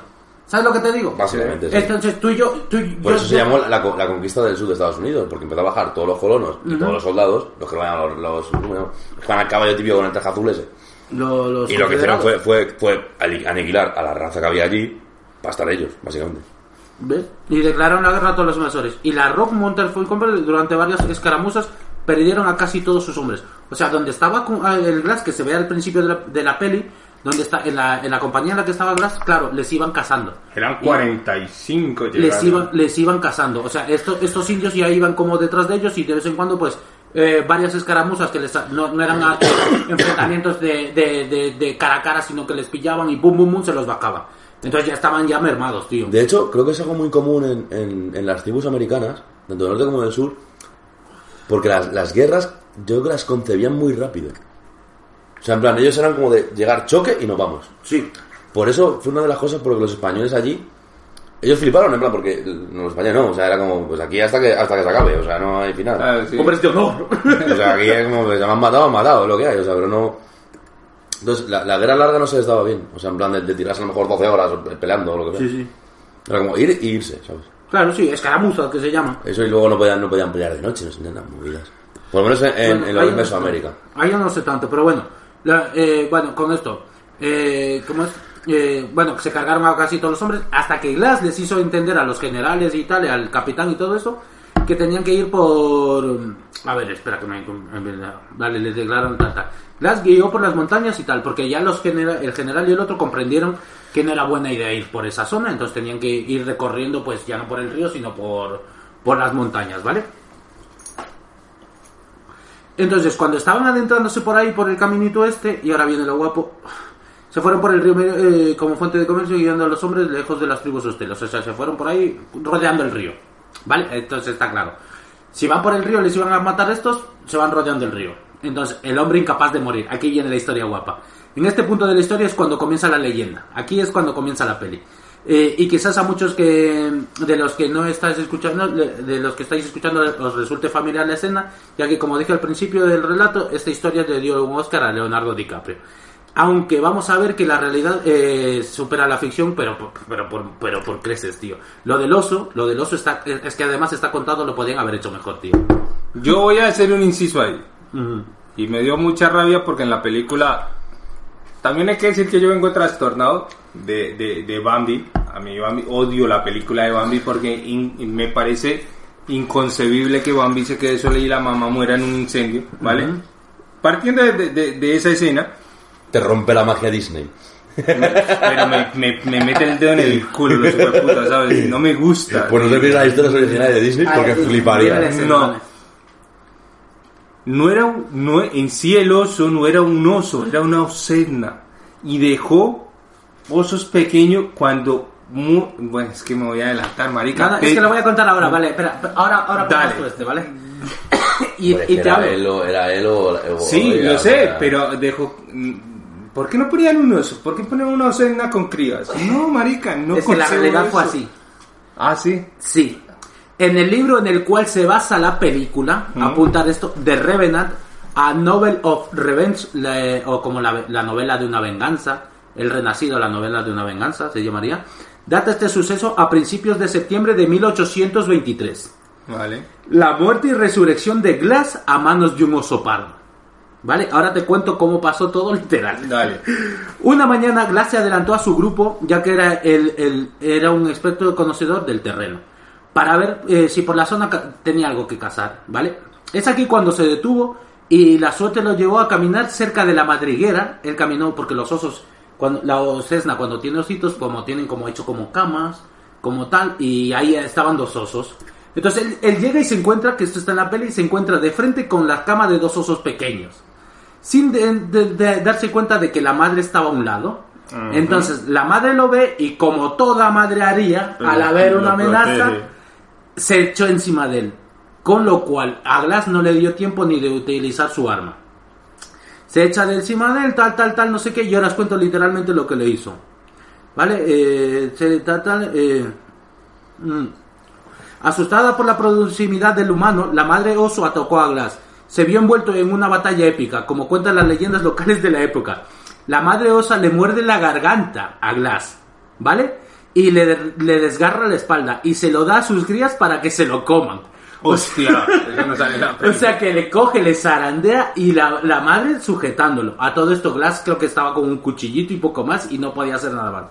¿Sabes lo que te digo?
básicamente, sí.
Entonces tú y yo... Tú y
Por
yo-
eso se llamó la, la conquista del sur de Estados Unidos, porque empezó a bajar todos los colonos y todos los soldados, los que van a los, los, bueno, los que van al caballo tibio con el traje azul ese.
lo- los
Y lo que hicieron fue, fue, fue aniquilar a la raza que había allí para estar ellos, básicamente.
¿Ves? Y declararon la guerra a todos los invasores. Y la Rock Mountain Full Company, durante varias escaramuzas, perdieron a casi todos sus hombres. O sea, donde estaba ah, el Glass, que se ve al principio de la, de la peli, donde está en la, en la compañía en la que estaba Glass, claro, les iban cazando.
Eran
Y
45
Les
llegaron.
iban, les iban cazando. O sea, estos, estos indios ya iban como detrás de ellos y de vez en cuando, pues, eh, varias escaramuzas que les, no, no eran enfrentamientos de, de, de, de cara a cara, sino que les pillaban y bum, bum, bum, se los bajaba. Entonces ya estaban ya mermados, tío.
De hecho, creo que es algo muy común en, en- en las tribus americanas, tanto del norte como del sur, porque las, las guerras yo creo que las concebían muy rápido. O sea, en plan, ellos eran como de llegar choque y nos vamos.
Sí.
Por eso fue una de las cosas porque los españoles allí, ellos fliparon, en plan, porque no, los españoles no, o sea, era como, pues aquí hasta que hasta que se acabe, o sea, no hay final.
Ah, sí.
Hombre, tío, no.
O sea, aquí es como que se me han matado, han matado, es lo que hay, o sea, pero no... Entonces, la, la guerra larga no se les daba bien, o sea, en plan de, de tirarse a lo mejor 12 horas peleando o lo que sea.
Sí, sí.
Era como ir y irse, ¿sabes?
Claro, sí, escaramuza, que se llama.
Eso y luego no podían, no podían pelear de noche, no se entiendan movidas. Por lo menos en, en,
Bueno,
en lo que
sé
Mesoamérica.
Ahí no sé tanto, pero bueno. La- eh, bueno, con esto. Eh, ¿Cómo es? Eh, bueno, se cargaron a casi todos los hombres. Hasta que Glass les hizo entender a los generales y tal, al capitán y todo eso, que tenían que ir por. A ver, espera que me. Vale, les declararon tal. Glass guió por las montañas y tal, porque ya los genera- el general y el otro comprendieron que no era buena idea ir por esa zona, entonces tenían que ir recorriendo, pues ya no por el río, sino por, por las montañas, ¿vale? Entonces, cuando estaban adentrándose por ahí, por el caminito este, y ahora viene lo guapo, se fueron por el río eh, como fuente de comercio guiando a los hombres lejos de las tribus hostiles. O sea, se fueron por ahí rodeando el río. ¿Vale? Entonces está claro. Si van por el río les iban a matar estos, se van rodeando el río. Entonces, el hombre incapaz de morir. Aquí viene la historia guapa. En este punto de la historia es cuando comienza la leyenda. Aquí es cuando comienza la peli. Eh, y quizás a muchos que de los que no estáis escuchando, de los que estáis escuchando os resulte familiar la escena, ya que como dije al principio del relato, esta historia le dio un Oscar a Leonardo DiCaprio. Aunque vamos a ver que la realidad eh, supera la ficción, pero, por- pero, pero por creces, tío. Lo del oso, lo del oso está, es que además está contado, lo podían haber hecho mejor, tío.
Yo voy a hacer un inciso ahí. Y me dio mucha rabia porque en la película. También hay que decir que yo vengo trastornado de, de, de Bambi. A mí Bambi, odio la película de Bambi porque in- me parece inconcebible que Bambi se quede sola y la mamá muera en un incendio, ¿vale? Partiendo de, de- de esa escena,
Te rompe la magia Disney.
pero me, me, me mete el dedo en el culo, los superputas, ¿sabes? No me gusta.
Pues no te pierdas las historias originales de Disney porque
y-
fliparía.
y- y-
No. No era un, no, en sí el oso no era un oso, era una osedna. Y dejó osos pequeños cuando... mu- bueno, es que me voy a adelantar, marica.
Es que lo voy a contar ahora, vale, espera, ahora, ahora
Dale.
tú este, ¿vale? y, y te
era,
hablo.
él, o- era él o... o-
Sí, lo sé,
era-
pero dejó... ¿Por qué no ponían un oso? ¿Por qué ponían una osedna con crías? No, marica, no
es que la realidad fue así.
Ah, sí.
Sí. En el libro en el cual se basa la película, apunta de esto, The Revenant, a Novel of Revenge, la- o como la, la novela de una venganza, El Renacido, la novela de una venganza, se llamaría, data este suceso a principios de septiembre de 1823.
Vale.
La muerte y resurrección de Glass a manos de un oso pardo. ¿Vale? Ahora te cuento cómo pasó todo literal.
Dale.
Una mañana Glass se adelantó a su grupo, ya que era, el, el- era un experto conocedor del terreno, para ver eh, si por la zona tenía algo que cazar, ¿vale? Es aquí cuando se detuvo y la suerte lo llevó a caminar cerca de la madriguera. Él caminó porque los osos, cuando, la cesna cuando tiene ositos, como tienen como hecho como camas, como tal, y ahí estaban dos osos. Entonces él, él llega y se encuentra, que esto está en la peli, se encuentra de frente con la cama de dos osos pequeños sin de- de- de darse cuenta de que la madre estaba a un lado. Entonces la madre lo ve y como toda madre haría, al haber una amenaza,
protege.
Se echó encima de él. Con lo cual a Glass no le dio tiempo ni de utilizar su arma. Se echa de encima de él, tal, tal, tal, no sé qué, y ahora os cuento literalmente lo que le hizo. ¿Vale? Eh, se, tal, tal, eh, mm. Asustada por la proximidad del humano, la madre oso atacó a Glass. Se vio envuelto en una batalla épica, como cuentan las leyendas locales de la época. La madre osa le muerde la garganta a Glass, ¿vale? Y le, le desgarra la espalda y se lo da a sus crías para que se lo coman.
Hostia, eso no sale en la
O sea que le coge, le zarandea y la, la madre sujetándolo. A todo esto Glass creo que estaba con un cuchillito y poco más y no podía hacer nada más.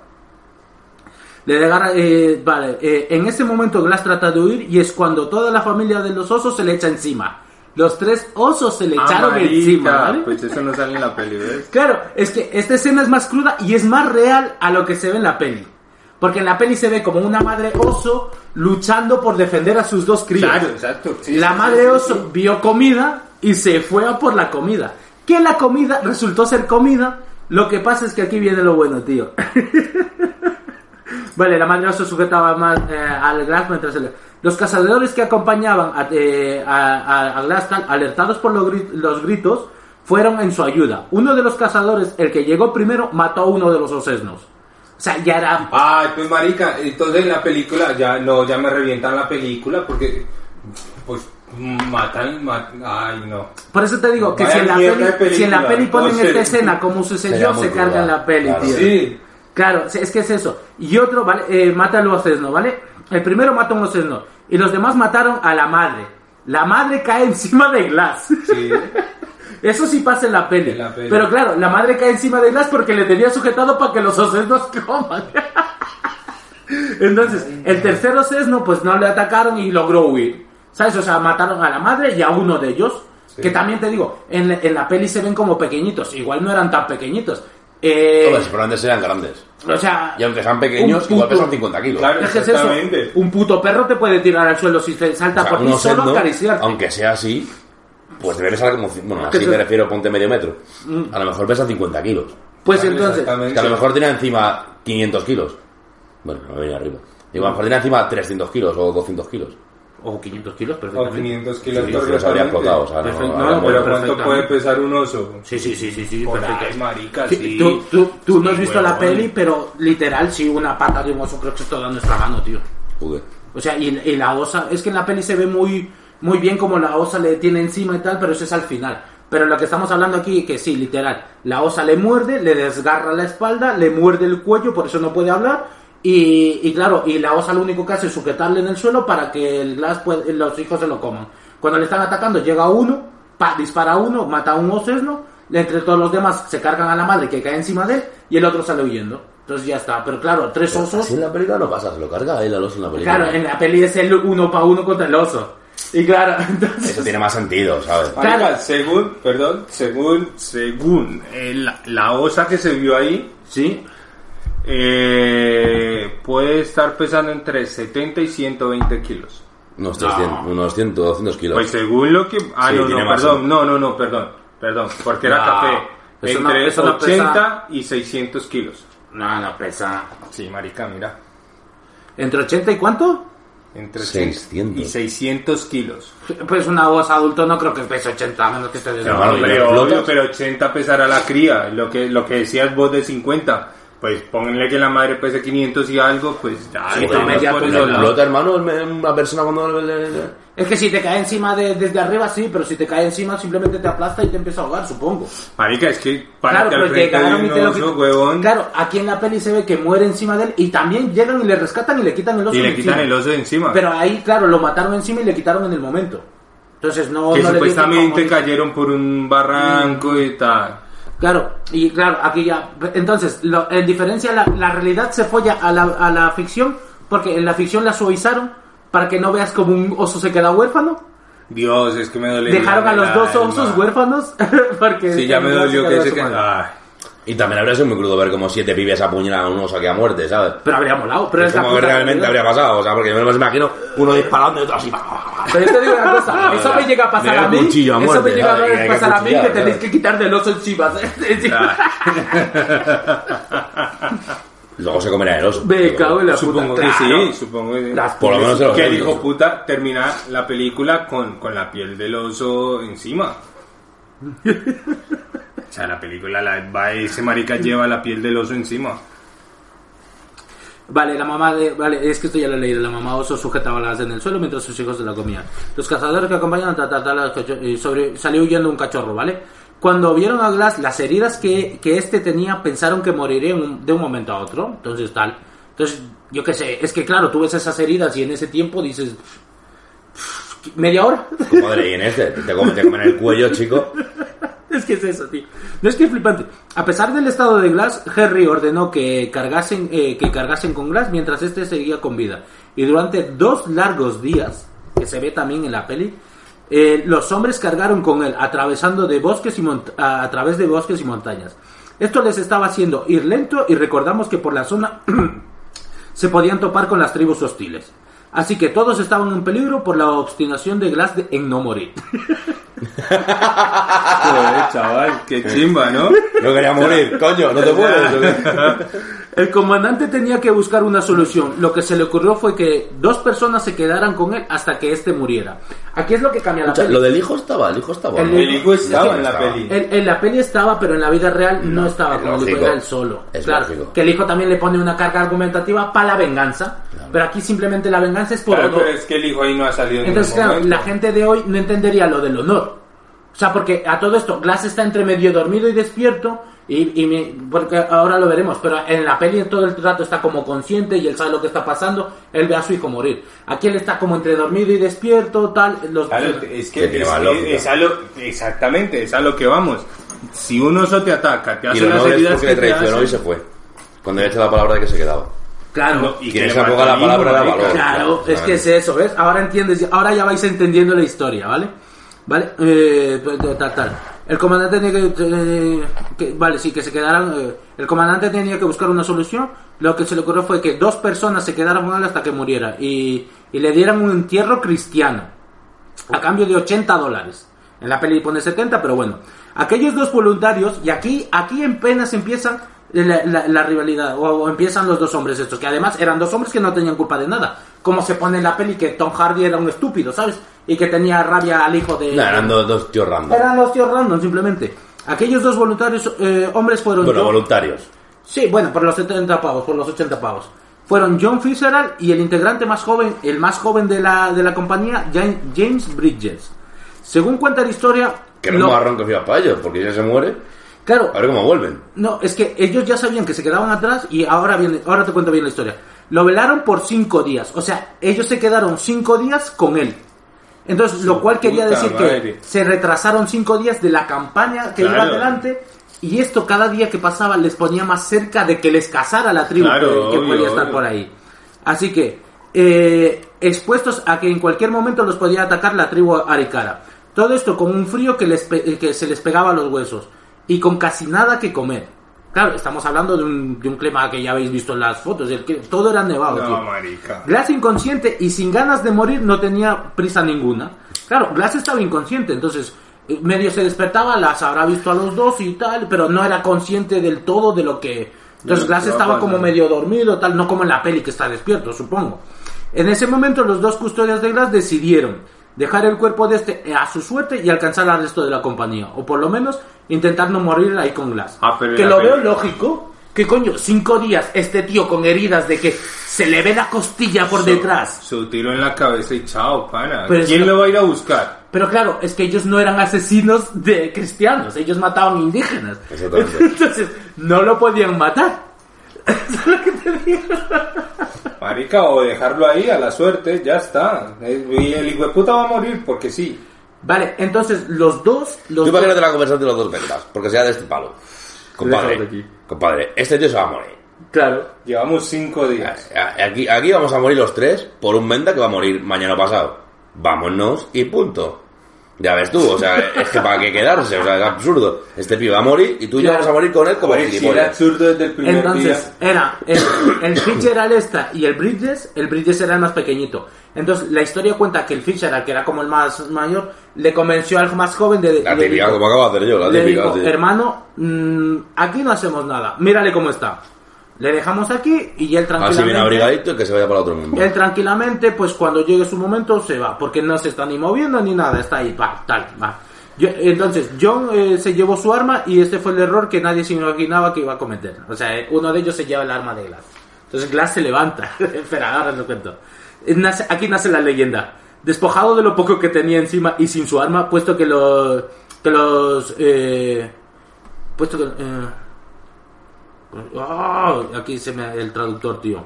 Le desgarra, eh, vale, eh, en ese momento Glass trata de huir y es cuando toda la familia de los osos se le echa encima. Los tres osos se le
Ah,
echaron
marica,
encima, ¿vale?
Pues eso no sale en la peli, ¿ves?
Claro, es que esta escena es más cruda y es más real a lo que se ve en la peli. Porque en la peli se ve como una madre oso luchando por defender a sus dos crías.
Claro, exacto. sí,
la madre oso vio comida y se fue a por la comida. Que la comida resultó ser comida. Lo que pasa es que aquí viene lo bueno, tío. vale, la madre oso sujetaba más eh, al Glass mientras el- Los cazadores que acompañaban a, eh, a, Glass, alertados por los, los gritos, fueron en su ayuda. Uno de los cazadores, el que llegó primero, mató a uno de los osesnos. O sea, ya era
Ay, pues marica, entonces en la película ya no, ya me revientan la película porque pues matan, matan ay no.
Por eso te digo que si en, la peli, si en la peli ponen esta escena como sucedió, se carga en
cruda,
la peli,
claro.
tío.
Sí.
Claro, es que es eso. Y otro, ¿vale? Eh, mata a los Cesno, ¿vale? El primero mata a un Cesno. Y los demás mataron a la madre. La madre cae encima de Glass.
Sí.
Eso sí pasa en la peli.
En la peli.
Pero claro, la madre cae encima de Glass porque le tenía sujetado para que los Ocesnos coman. Entonces, el tercer Ocesno, pues no le atacaron y logró huir. ¿Sabes? O sea, mataron a la madre y a uno de ellos. Que también te digo, en, en la peli se ven como pequeñitos. Igual no eran tan pequeñitos. Eh,
si probablemente sean grandes.
o sea,
Y aunque sean pequeños,
un
igual
puto-
pesan 50 kilos.
Claro.
es eso. Un puto perro te puede tirar al suelo si se salta
O sea,
por ti solo acariciar.
aunque sea así, pues debe pesar como... Bueno, así me refiero, ponte medio metro. A lo mejor pesa 50 kilos.
Pues entonces.
Que a lo mejor tiene encima 500 kilos. Bueno, no me viene arriba. Digo, a lo mejor tiene encima 300 kilos o 200 kilos.
o 500 kilos,
O
perfectamente.
500 kilos
Sí, los habría explotado, o sea, no,
No,
muere.
Pero ¿cuánto puede pesar un oso?
Sí, sí, sí, sí, sí, perfecto.
marica,
Sí,
sí.
Tú, tú, tú no has
Sí,
visto la
huevón.
peli, pero literal, sí, una pata de un oso creo que es toda nuestra mano, tío.
Joder.
O sea, y, y la osa, es que en la peli se ve muy, muy bien como la osa le tiene encima y tal, pero eso es al final. Pero lo que estamos hablando aquí, que sí, literal, la osa le muerde, le desgarra la espalda, le muerde el cuello, por eso no puede hablar. Y, y claro, y la osa lo único que hace es sujetarle en el suelo para que el Glass los hijos se lo coman. Cuando le están atacando, llega uno, pa, dispara a uno, mata a un osesno, entre todos los demás se cargan a la madre que cae encima de él y el otro sale huyendo. Entonces ya está. Pero claro, tres osos.
En la película no pasa, se lo carga él al oso en la película.
Claro, en la peli es el uno para uno contra el oso. Y claro, entonces...
Eso tiene más sentido, ¿sabes?
Claro.
según, perdón, según, según eh, la, la osa que se vio ahí,
Sí,
eh, puede estar pesando entre 70 y 120 kilos.
Unos 300, unos 100, 200 kilos.
Pues según lo que... Ah,
Sí,
no, no, perdón, no, no, no, perdón, perdón, porque era
No,
café.
eso no-
Entre
no
80 y 600 kilos.
no, no pesa.
Sí, marica, mira.
¿Entre 80 y cuánto?
Entre
600.
y 600 kilos.
Pues una osa adulto no creo que pese 80, a menos que esté
No,
desnudo.
pero-
Pero, pero 80 pesará la cría. Lo que, lo que decías vos de 50. Pues pónganle que la madre pese 500 y algo, pues ya.
Sí, media
por
pues, no.
lados.
Explota, hermano, una persona cuando... le- le-
Es que si te cae encima de- desde arriba, sí, pero si te cae encima simplemente te aplasta y te empieza a ahogar, supongo.
Marica, es que
Claro,
párate al
pero
frente de un
te lo
oso, huevón,
Claro, aquí en la peli se ve que muere encima de él y también llegan y le rescatan y le quitan el oso
y le quitan
encima.
el oso de encima.
Pero ahí, claro, lo mataron encima y le quitaron en el momento. Entonces no...
que
no
supuestamente cayeron por un barranco y tal.
Claro, y claro, aquí ya. Entonces, lo- en diferencia, la, la realidad se folla a la, a la ficción, porque en la ficción la suavizaron para que no veas como un oso se queda huérfano.
Dios, es que me duele.
Dejaron a los dos osos
alma.
huérfanos porque.
Sí, ya me dolió que se.
Y también habría sido muy crudo ver como siete pibes apuñalan a un oso aquí a muerte, ¿sabes?
Pero habría molado. Pero
Es como que realmente habría pasado, o sea, porque yo me lo imagino uno disparando y otro así...
Pero yo te digo una cosa, eso me llega a pasar a mí. eso me llega a pasar a mí que tenéis que quitar del oso encima.
Luego se comerá el oso.
Me cago en la
Supongo
puta.
que
Claro.
sí, supongo que sí.
Las
Por lo menos se lo
Que hijo puta termina la película con, con la piel del oso encima. O sea, la película, la, va, ese marica lleva la piel del oso encima.
Vale, la mamá de. Vale, es que esto ya lo he leído. La mamá oso sujetaba las en el suelo mientras sus hijos se la comían. Los cazadores que acompañan cacho- y sobre, salió huyendo un cachorro, ¿vale? Cuando vieron a Glass las heridas que, que este tenía, pensaron que moriría de un momento a otro. Entonces, tal. Entonces, yo qué sé, es que claro, tú ves esas heridas y en ese tiempo dices. ¿Media hora?
Madre, y en este, te comen, te comen el cuello, chico.
Es que es eso, tío. No es que es flipante. A pesar del estado de Glass, Harry ordenó que cargasen, eh, que cargasen con Glass mientras este seguía con vida. Y durante dos largos días, que se ve también en la peli, eh, los hombres cargaron con él, atravesando de bosques y a, a través de bosques y montañas. Esto les estaba haciendo ir lento y recordamos que por la zona se podían topar con las tribus hostiles. Así que todos estaban en peligro por la obstinación de Glass de- en no morir.
Joder, chaval, qué chimba, ¿no?
No quería morir, coño, no te puedes.
El comandante tenía que buscar una solución. Lo que se le ocurrió fue que dos personas se quedaran con él hasta que éste muriera. Aquí es lo que cambia la
Escucha,
peli.
lo del hijo estaba, el hijo estaba.
El
¿no?
El hijo estaba en la peli.
En, en la peli estaba, pero en la vida real no, estaba
es
como el hijo,
lógico.
era él solo.
Es
claro,
lógico.
que el hijo también le pone una carga argumentativa para la venganza. Pero aquí simplemente la venganza es por
Claro,
honor.
pero es que el hijo ahí no ha salido en
Entonces,
ningún
claro,
momento.
la gente de hoy no entendería lo del honor. O sea, porque a todo esto, Glass está entre medio dormido y despierto, y, y me- porque ahora lo veremos, pero en la peli todo el rato está como consciente y él sabe lo que está pasando, él ve a su hijo morir. Aquí él está como entre dormido y despierto, tal. Los,
Claro, es
Que
que, es,
más
que
lógica.
es a lo, exactamente, es a lo que vamos. Si un oso te ataca, te
Y
hace
lo
las
no es
heridas
porque
que
le
te
traicionó y se fue. Cuando le echa la palabra de que se quedaba.
claro.
no, y que
esa la palabra
marica.
valor.
Claro,
Claro,
es que es eso, ¿ves? Ahora entiendes, ahora ya vais entendiendo la historia, ¿vale? ¿Vale? Eh, pues, tal, tal. El comandante tenía que, eh, Vale, sí, que se quedaran... eh, el comandante tenía que buscar una solución. Lo que se le ocurrió fue que dos personas se quedaran con él hasta que muriera. Y, y le dieran un entierro cristiano. A cambio de 80 dólares. En la peli pone 70, pero bueno. Aquellos dos voluntarios, y aquí, aquí apenas empieza la, la- la rivalidad, o, o empiezan los dos hombres estos, que además eran dos hombres que no tenían culpa de nada. Como se pone en la peli que Tom Hardy era un estúpido, ¿sabes? Y que tenía rabia al hijo de...
No, eran dos, dos tíos random.
Eran los tíos random, simplemente. Aquellos dos voluntarios eh, hombres fueron...
Bueno,
John-
voluntarios.
Sí, bueno, por los 70 pavos, por los 80 pavos. Fueron John Fitzgerald y el integrante más joven, el más joven de la, de la compañía, James Bridges. Según cuenta la historia...
Que no
lo-
marrón que fías para ellos, porque ya se muere.
Claro,
A ver cómo vuelven.
no, es que ellos ya sabían que se quedaban atrás y ahora viene, ahora te cuento bien la historia. Lo velaron por cinco días, o sea, ellos se quedaron cinco días con él. Entonces, lo cual quería decir
madre.
que se retrasaron cinco días de la campaña que iba adelante y esto cada día que pasaba les ponía más cerca de que les casara la tribu
Claro,
que, que
obvio,
podía estar
obvio.
por ahí. Así que, eh, expuestos a que en cualquier momento los podía atacar la tribu Arikara. Todo esto con un frío que, les que se les pegaba a los huesos y con casi nada que comer. Claro, estamos hablando de un, de un clima que ya habéis visto en las fotos, el que, todo era nevado. tío.
No, marica.
Glass inconsciente y sin ganas de morir no tenía prisa ninguna. Claro, Glass estaba inconsciente, entonces eh, medio se despertaba, las habrá visto a los dos y tal, pero no era consciente del todo de lo que... Entonces Glass estaba como medio dormido, tal, no como en la peli que está despierto, supongo. En ese momento los dos custodios de Glass decidieron dejar el cuerpo de este a su suerte y alcanzar al resto de la compañía, o por lo menos intentar no morir ahí con Glass.
Ah,
que lo veo lógico. Que coño, cinco días este tío con heridas de que se le ve la costilla por detrás.
Su tiro en la cabeza y chao, pana.
Pero
¿Quién lo va a ir a buscar?
Pero claro, es que ellos no eran asesinos de cristianos, ellos mataban indígenas.
Exactamente.
Entonces, no lo podían matar.
Marica, o dejarlo ahí a la suerte, ya está. Y el hijo de puta va a morir porque sí.
Vale, entonces los dos, los
Tú imagínate la conversación de los dos ventas, porque sea de este palo. Compadre,
aquí.
compadre, este tío se va a morir.
claro,
Llevamos cinco días.
Aquí, aquí vamos a morir los tres por un venta que va a morir mañana pasado. Vámonos y punto. Ya ves tú, o sea, es que para qué quedarse, o sea, es absurdo. Este pibe va a morir y tú y yo vamos a morir con él como
si era absurdo desde el primer
Entonces,
día.
era el, el Fitzgerald esta y el Bridges, el Bridges era el más pequeñito. Entonces, la historia cuenta que el Fitzgerald, que era como el más mayor, le convenció al más joven de...
La típica, como acabo de hacer yo, la
le
típica.
hermano, mm, aquí no hacemos nada, mírale cómo está. Le dejamos aquí y él
Así bien
tranquilamente...
abrigadito y que se vaya para otro mundo.
Él tranquilamente, pues cuando llegue su momento se va, porque no se está ni moviendo ni nada, está ahí, pa, tal, va. Yo- entonces, John eh, se llevó su arma y este fue el error que nadie se imaginaba que iba a cometer. O sea, eh, uno de ellos se lleva el arma de Glass. Entonces Glass se levanta. Espera, ahora lo cuento. Eh, nace- aquí nace la leyenda. Despojado de lo poco que tenía encima y sin su arma, puesto que los... Que los eh, puesto que... eh, ah, aquí se me... El traductor, tío.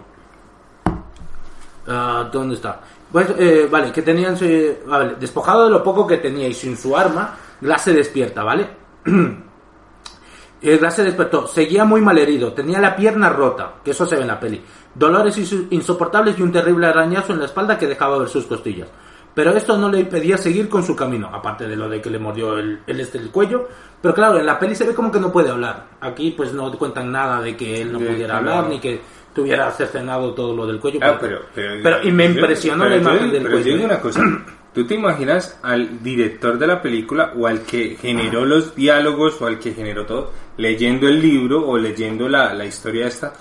Ah, ¿Dónde está? Pues, eh, vale, que tenían. eh, despojado de lo poco que tenía y sin su arma, Glass se despierta, ¿vale? El Glass se despertó, seguía muy mal herido, tenía la pierna rota, que eso se ve en la peli. Dolores insoportables y un terrible arañazo en la espalda que dejaba ver sus costillas. Pero esto no le impedía seguir con su camino, aparte de lo de que le mordió el, el este el cuello. Pero claro, en la peli se ve como que no puede hablar. Aquí pues no te cuentan nada de que él no
De
pudiera
no.
hablar ni que tuviera cercenado todo lo del cuello.
Ah,
porque-
pero, pero,
pero- y me impresionó
pero
la imagen del
Pero yo
cuello.
digo una cosa. ¿Tú te imaginas al director de la película o al que generó los diálogos o al que generó todo leyendo el libro o leyendo la, la historia esta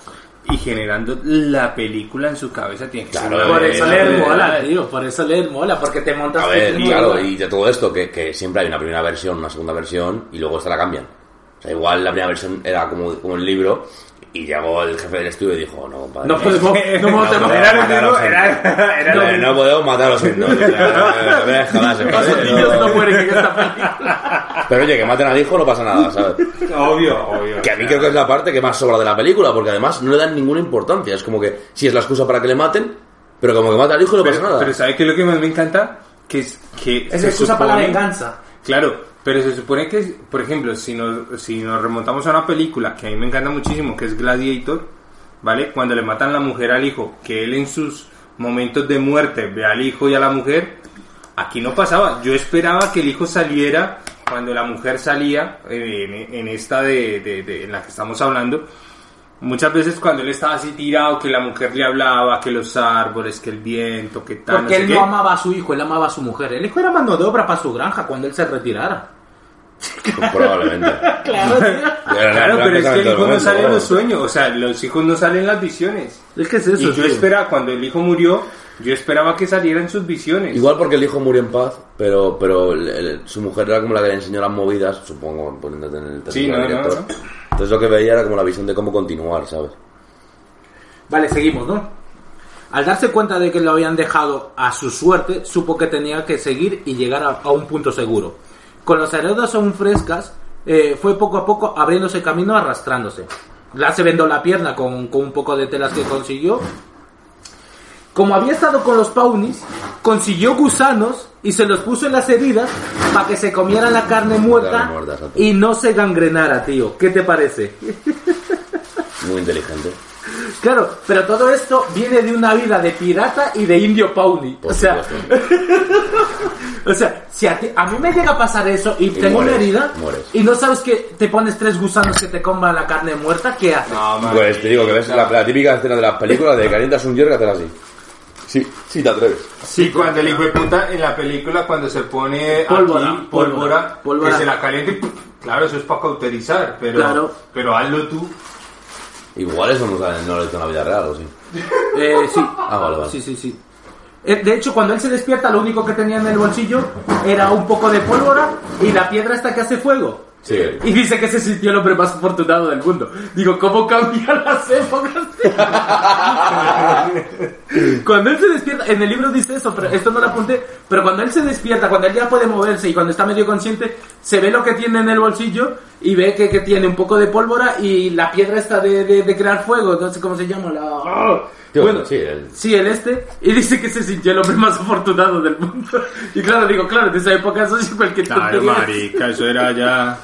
y generando la película en su cabeza? Tiene que ser
Claro,
una
Por
eh,
eso
eh,
leer
eh,
mola, tío. Por eso leer mola, porque te montas.
A ver,
tu
claro, y de todo esto, que, que siempre hay una primera versión, una segunda versión, y luego esta la cambian. O sea, igual la primera versión era como, como el libro, y llegó el jefe del estudio y dijo, no, compadre.
No podemos. No podemos.
matar a los
era, era,
No, no podemos matar a los no,
mueren en esta película.
Pero oye, que maten al hijo no pasa nada, ¿sabes?
obvio, obvio.
Que a mí creo que es la parte que más sobra de la película, porque además no le dan ninguna importancia. Es como que sí es la excusa para que le maten, pero como que mata al hijo no pasa nada.
pero ¿sabes qué es lo que más me encanta? Que es que
Es excusa para la venganza.
Claro, pero se supone que, por ejemplo, si nos, si nos remontamos a una película que a mí me encanta muchísimo, que es Gladiator, ¿vale? Cuando le matan la mujer al hijo, que él en sus momentos de muerte ve al hijo y a la mujer, aquí no pasaba. Yo esperaba que el hijo saliera cuando la mujer salía, en, en esta de, de- de- en la que estamos hablando, Muchas veces cuando él estaba así tirado, que la mujer le hablaba, que los árboles, que el viento, que tal,
Porque
no sé
él
qué.
no amaba a su hijo, él amaba a su mujer. El hijo era mano de obra para su granja cuando él se retirara.
Probablemente.
Claro,
Claro, pero es que el hijo no sale en los sueños, o sea, los hijos no salen en las visiones.
Es que es eso,
y yo
tío.
esperaba, cuando el hijo murió, yo esperaba que salieran sus visiones.
Igual porque el hijo murió en paz, pero, pero el- el- su mujer era como la que le enseñó las movidas, supongo, poniéndote en el término
Sí, no,
del
no,
director.
no.
Entonces lo que veía era como la visión de cómo continuar, ¿sabes?
Vale, seguimos, ¿no? Al darse cuenta de que lo habían dejado a su suerte, supo que tenía que seguir y llegar a, a un punto seguro. Con las heridas aún frescas, eh, fue poco a poco abriéndose camino, arrastrándose. La se vendó la pierna con, con un poco de telas que consiguió. Como había estado con los paunis, consiguió gusanos y se los puso en las heridas para que se comieran la carne muerta y no se gangrenara, tío. ¿Qué te parece?
Muy inteligente.
Claro, pero todo esto viene de una vida de pirata y de indio.
Por
O sea, o sea, si a, ti- a mí me llega a pasar eso y, tengo
mueres,
una herida
mueres.
y no sabes que te pones tres gusanos que te coman la carne muerta, ¿qué haces?
No.
Pues te digo que ves la, la típica escena de las películas de calientas un hierro que haces así. Sí, sí te atreves.
Sí, cuando el hijo de puta en la película, cuando se pone
Pólvora,
aquí,
pólvora,
pólvora,
pólvora.
que se la caliente, claro, eso es para cauterizar, pero,
Claro.
pero hazlo tú.
Igual eso no, sale- no lo he hecho en la vida real, ¿o sí?
Eh, sí.
Ah, vale, vale.
Sí, sí, sí. Eh, De hecho, cuando él se despierta, lo único que tenía en el bolsillo era un poco de pólvora y la piedra esta que hace fuego.
Sí.
Y dice que se sintió el hombre más afortunado del mundo. Digo, ¿cómo cambian las épocas? cuando él se despierta, en el libro dice eso, pero esto no lo apunté, pero cuando él se despierta, cuando él ya puede moverse y cuando está medio consciente, se ve lo que tiene en el bolsillo y ve que, que tiene un poco de pólvora y la piedra esta de, de- de crear fuego, no sé cómo se llama, la...
Tío,
bueno,
sí, el-
Sí, el este. Y dice que se sintió el hombre más afortunado del mundo. Y claro, digo, claro, en esa época eso sí cualquier
Claro,
tontería.
marica, eso era ya...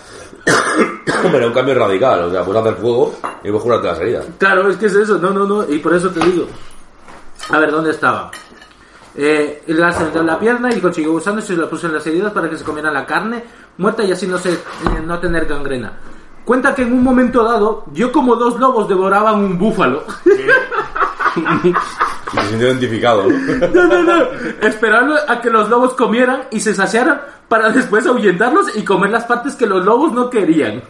Hombre, era un cambio radical. O sea, puedes hacer fuego y puedes curarte las heridas.
Claro, es que es eso, no, no, no, y por eso te digo. A ver, ¿dónde estaba? Eh, la se metió en la pierna y consiguió gusanos y se lo puso en las heridas para que se comieran la carne muerta y así no, se, eh, no tener gangrena. Cuenta que en un momento dado, yo como dos lobos devoraban un búfalo.
Y se sintió identificado, ¿no?
No, no. Esperando a que los lobos comieran y se saciaran para después ahuyentarlos y comer las partes que los lobos no querían.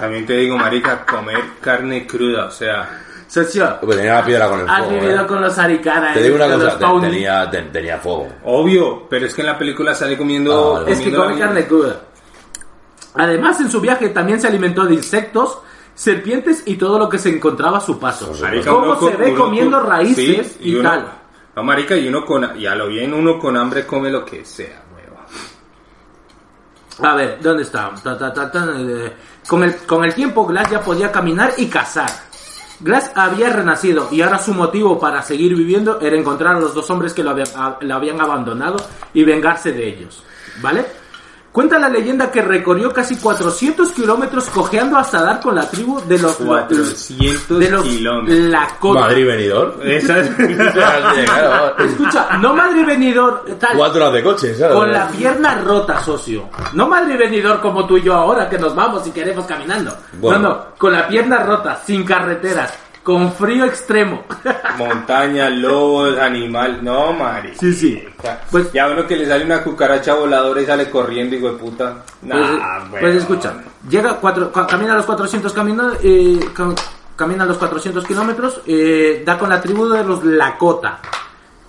También te digo, marica, comer carne cruda, o sea...
Socio,
Pues tenía la piedra con el
has
fuego.
vivido
¿eh?
con los aricanas.
Te digo una cosa,
los
te-
Pawnee.
tenía, te- tenía fuego.
Obvio, pero es que en la película sale comiendo...
Ah.
Es que
comiendo
come
la-
carne cruda. Además, en su viaje también se alimentó de insectos, serpientes y todo lo que se encontraba a su paso.
Marica,
Cómo se
con-
ve
uno
comiendo raíces
sí,
y,
uno-
tal.
No, marica, y uno con... Y a lo bien uno con hambre come lo que sea, hueva.
A ver, ¿dónde está? Ta, ta, eh, Con, el, con el tiempo, Glass ya podía caminar y cazar. Glass había renacido y ahora su motivo para seguir viviendo era encontrar a los dos hombres que lo habían, a- lo habían abandonado y vengarse de ellos. ¿Vale? Cuenta la leyenda que recorrió casi 400 kilómetros cojeando hasta dar con la tribu de los...
400
de los
kilómetros.
Lakota.
Madrid venidor.
Esa es...
Escucha, no Madrid venidor tal.
Cuatro horas de coche, ¿sabes?
Con la pierna rota, socio. No Madrid venidor como tú y yo ahora, que nos vamos y queremos caminando.
Bueno.
No, no, con la pierna rota, sin carreteras, con frío extremo.
Montaña, lobos, animal... No, marica.
sí, sí. Pues,
Ya uno que le sale una cucaracha voladora y sale corriendo, hijo de puta.
pues,
Nah,
pues
weón.
escucha, llega cuatro, ca- camina los 400 camino, eh, cam- camina los 400 kilómetros, eh, da con la tribu de los Lakota.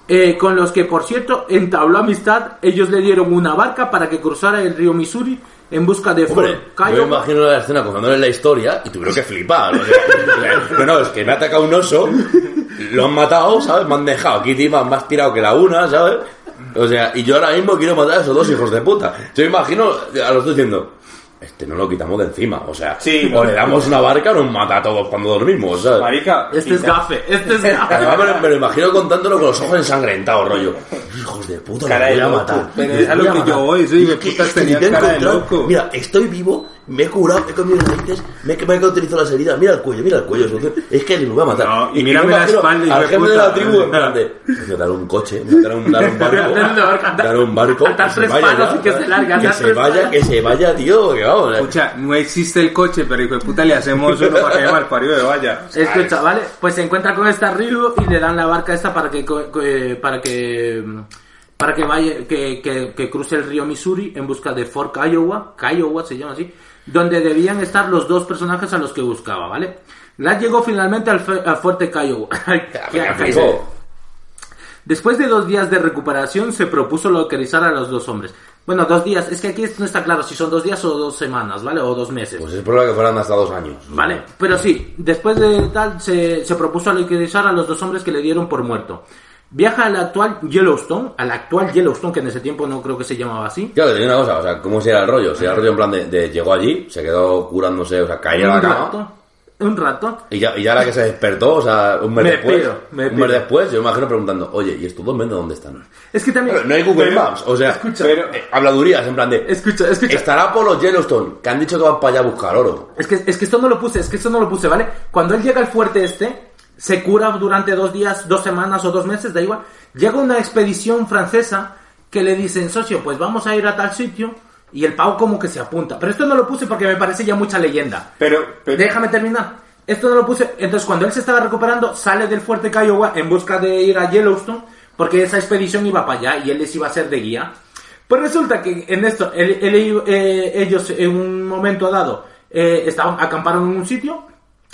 eh, con los que, por cierto, entabló amistad. Ellos le dieron una barca para que cruzara el río Missouri en busca de
Hombre, yo me imagino la escena contándoles la historia y tuvieron que flipar. o sea, no, no, es que me ha atacado un oso, lo han matado, ¿sabes? Me han dejado aquí encima más tirado que la una, ¿sabes? O sea, y yo ahora mismo quiero matar a esos dos hijos de puta. Yo me imagino a los dos diciendo, este no lo quitamos de encima, o sea,
Sí,
o le damos una barca o nos mata a todos cuando dormimos, ¿sabes?
Marica.
Este es gafe, este es gafe.
Además, me, lo- me lo imagino contándolo con los ojos ensangrentados, rollo. Hijos de puta,
de
voy a matar.
Pero es a lo que
matar.
yo voy, soy de
que-
putas
es que
tenía
te he
cara de
encontrado-
loco.
Mira, estoy vivo me he curado, me he comido raíces, me he, me he cauterizado las heridas, mira el cuello, mira el cuello, es que me voy a matar.
No, y
me
mírame la espalda, hijo
Al jefe de la tribu, en plan de, "Coño, dar un coche, dar un, dar un barco, dar un barco, que se vaya ya,
y que se
que vaya,
palos.
que se vaya, tío, que vamos. eh.
Escucha, no existe el coche, pero hijo de puta le hacemos uno para que vaya al parido de vaya.
Escucha, ¿vale? Pues se encuentra con esta Ryu y le dan la barca esta para que eh, para que para que vaya que, que, que cruce el río Missouri en busca de Fort Kiowa, Kiowa se llama así, donde debían estar los dos personajes a los que buscaba, ¿vale? La llegó finalmente al, al fuerte
flipó.
Después de dos días de recuperación se propuso localizar a los dos hombres. Bueno, dos días, es que aquí no está claro si son dos días o dos semanas, ¿vale? O dos meses.
Pues es probable que fueran hasta dos años.
Vale, pero sí, después de tal se, se propuso liquidar a los dos hombres que le dieron por muerto. Viaja al actual Yellowstone, al actual Yellowstone, que en ese tiempo no creo que se llamaba así.
Claro, te digo una cosa, o sea, ¿cómo sería el rollo? Sería el rollo en plan de, de llegó allí, se quedó curándose, o sea, caía a la cama.
rato, un rato.
Y ya, y ya la que se despertó, o sea, un mes
Me
después.
pido, me
un
pido.
mes después, yo me imagino preguntando, oye, ¿y estos dos men de dónde están?
Es que también...
No hay Google
Pero-
Maps, o sea,
escucha,
pero, eh, habladurías, en plan de.
Escucha, escucha.
Estará por los Yellowstone, que han dicho que van para allá a buscar oro.
Es que, es que esto no lo puse, es que esto no lo puse, ¿vale? Cuando él llega al fuerte este, se cura durante dos días, dos semanas o dos meses, da igual. Llega una expedición francesa que le dicen, socio, pues vamos a ir a tal sitio. Y el pavo como que se apunta. Pero esto no lo puse porque me parece ya mucha leyenda.
Pero, pero
Déjame terminar. Esto no lo puse. Entonces, cuando él se estaba recuperando, sale del fuerte Kiowa en busca de ir a Yellowstone, porque esa expedición iba para allá y él les iba a ser de guía. Pues resulta que en esto, él- él- eh, ellos en un momento dado eh, estaban, acamparon en un sitio,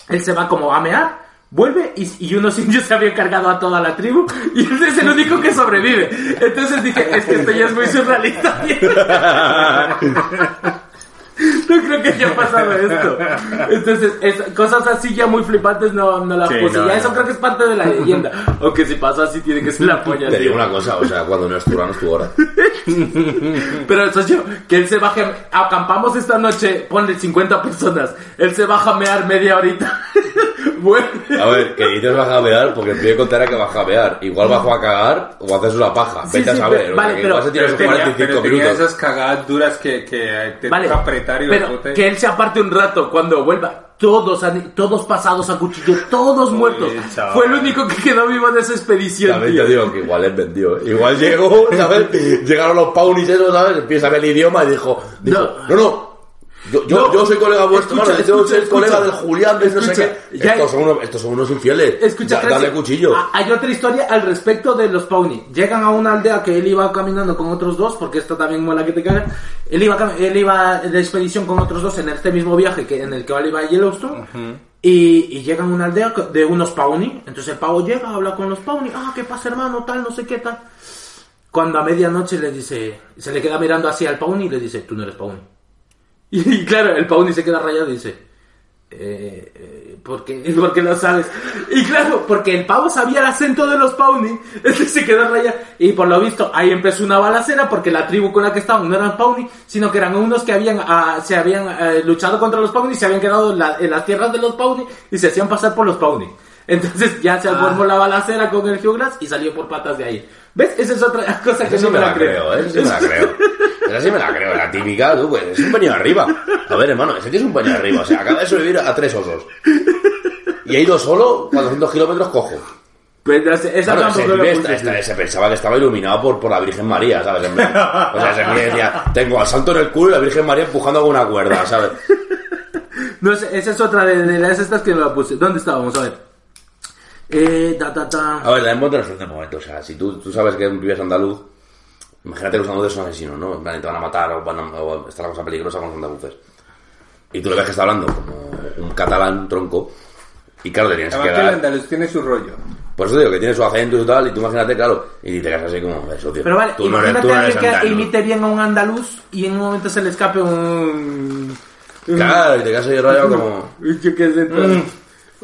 él se va como a mear, vuelve y, y unos indios se habían cargado a toda la tribu y él es el único que sobrevive. Entonces dije, es que esto ya es muy surrealista. No creo que haya pasado esto. Entonces, es- cosas así ya muy flipantes no, no las
Sí,
puse.
no,
ya
no.
eso creo que es parte de la leyenda. Aunque si pasa así tiene que ser la polla.
Te
tío.
digo una cosa, o sea, cuando no es tu hora, no es tu hora.
Pero eso yo, que él se baje, acampamos esta noche, ponle 50 personas, él se baja a mear media horita, vuelve.
A ver, que dices vas a jabear, porque el pibe contará que va a jabear. Igual bajo a cagar o a hacerse una paja.
Sí,
Vete a
sí,
saber.
pero-
o sea,
vale,
que
pero-
igual se esos
tenía,
45
pero tenía
minutos.
esas cagadas duras que, que te
Vale, pero que él se aparte un rato cuando vuelva. Todos, han- todos pasados a cuchillo, todos muertos.
chaval.
Fue el único que quedó vivo de esa expedición.
También
tío.
te digo que igual él vendió. Igual llegó, ¿sabes? Llegaron los paunis esos, ¿sabes? Empieza a ver el idioma y dijo, dijo no, no, yo, yo,
No.
yo soy colega vuestro,
Escucha,
yo
escucha,
soy colega
escucha.
del Julián, de no sé qué. Estos son, unos, estos son unos infieles.
Escucha,
Da- dale cuchillo.
Hay otra historia al respecto de los Pawnee. Llegan a una aldea que él iba caminando con otros dos, porque esto también mola que te cagas. Él iba, él iba de expedición con otros dos en este mismo viaje que en el que iba a Yellowstone. y, y llegan a una aldea de unos Pawnee. Entonces el pavo llega, habla con los Pawnee. Ah, ¿qué pasa, hermano? Tal, no sé qué tal. Cuando a medianoche le dice, se le queda mirando así al Pawnee y le dice, tú no eres Pawnee. Y, claro, el Pawnee se queda rayado y dice, eh, eh, ¿por qué? ¿Por qué lo sabes? Y claro, porque el pavo sabía el acento de los Pawnee, este se quedó rayado. Y por lo visto, ahí empezó una balacera porque la tribu con la que estaban no eran Pawnee, sino que eran unos que habían ah, se habían eh, luchado contra los Pawnee, se habían quedado en, la- en las tierras de los Pawnee y se hacían pasar por los Pawnee. Entonces ya se formó la balacera con el Hugh y salió por patas de ahí. ¿Ves? Esa es otra cosa que
sí
no
me la creo, ¿eh? Esa sí me la creo. Esa sí me la creo, la típica, tú, pues es un peño arriba. A ver, hermano, ese tío es un peño arriba. O sea, acaba de sobrevivir a tres osos. Y ha ido solo 400 kilómetros cojo.
Pues esa
Claro, ese pibe se pensaba que estaba iluminado por, por la Virgen María, ¿sabes? En plan, o sea, ese pibe decía, tengo al santo en el culo y la Virgen María empujando con una cuerda, ¿sabes?
No sé, esa es otra de, de las estas que no la puse. ¿Dónde estábamos? A ver. Eh, ta, ta, ta.
A ver, la en en este momento. O sea, si tú, tú sabes que un pibe es andaluz, imagínate que los andaluces son asesinos, ¿no? En plan, te van a matar o, van a, o está la cosa peligrosa con los andaluces. Y tú le ves que está hablando como un catalán, tronco. Y claro, te tienes que
Además que el
dar.
andaluz tiene su rollo.
Por eso digo que tiene su acento y tal. Y tú imagínate, claro. Y te quedas así como, eso, tío.
Pero vale,
tú no eres, tú no eres
que
andaluz.
imite bien a un andaluz y en un momento se le escape un...
Claro, y te quedas ahí rayado como.
Yo qué sé, entonces, un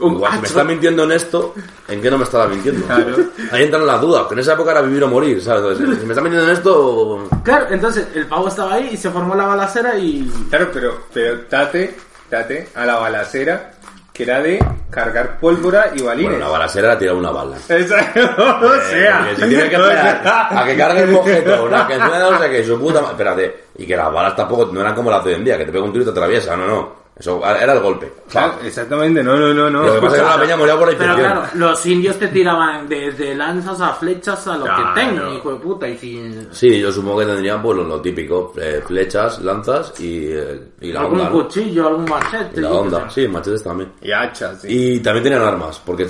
Igual, si me
hacho.
está mintiendo en esto, ¿en qué no me estaba mintiendo?
Claro.
Ahí entran las dudas, que en esa época era vivir o morir, ¿sabes? Entonces, si me está mintiendo en esto,
Claro, entonces el pavo estaba ahí y se formó la balacera y...
Claro, pero, pero date, date a la balacera que era de cargar pólvora y balines.
Bueno, una balacera era tirar una bala.
Exacto, o sea.
Eh, que si tiene que esperar a que cargue el mojeto, a que suene no sé qué, su puta madre. Espérate, y que las balas tampoco no eran como las de hoy en día, que te pega un tiro y te atraviesa, no, no. Eso era el golpe.
Claro, exactamente, no, no, no, no.
Lo que pasa es que la peña moría por la
Pero
infección.
claro, los indios te tiraban desde lanzas a flechas a lo
Claro.
que tengan, hijo de puta. Y si
Sí, yo supongo que tendrían pues lo, lo típico, eh, flechas, lanzas y, eh, y la
algún
onda. ¿no?
cuchillo, algún machete.
Y la onda, sí, machetes también.
Y hachas, sí.
Y también tenían armas, porque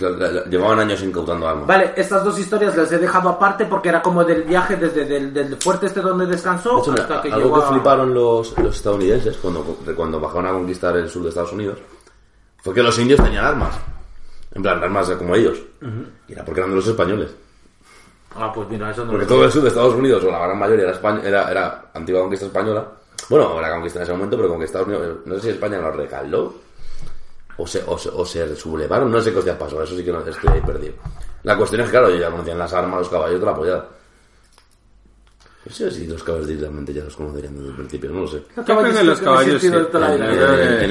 llevaban años incautando armas.
Vale, estas dos historias las he dejado aparte porque era como del viaje desde del, del fuerte este donde descansó
De hecho, mira,
hasta que
algo
llegó
que
a-
fliparon los, los estadounidenses cuando, cuando bajaron a conquistar el sur de Estados Unidos fue que los indios tenían armas. En plan, armas como ellos. Y era porque eran de los españoles.
Ah, pues mira, eso no
Porque todo el sur de Estados Unidos, o la gran mayoría, era, España, era, era antigua conquista española. Bueno, era conquista en ese momento, pero como que Estados Unidos, no sé si España lo recaló o se, o se, o se sublevaron, no sé qué hostia pasó, eso sí que no estoy ahí perdido. La cuestión es que, claro, ya conocían las armas, los caballos, toda la pollada. No sé si los caballos directamente ya los conocerían desde el principio, no lo sé.
Los
creo que los caballos sí.
En-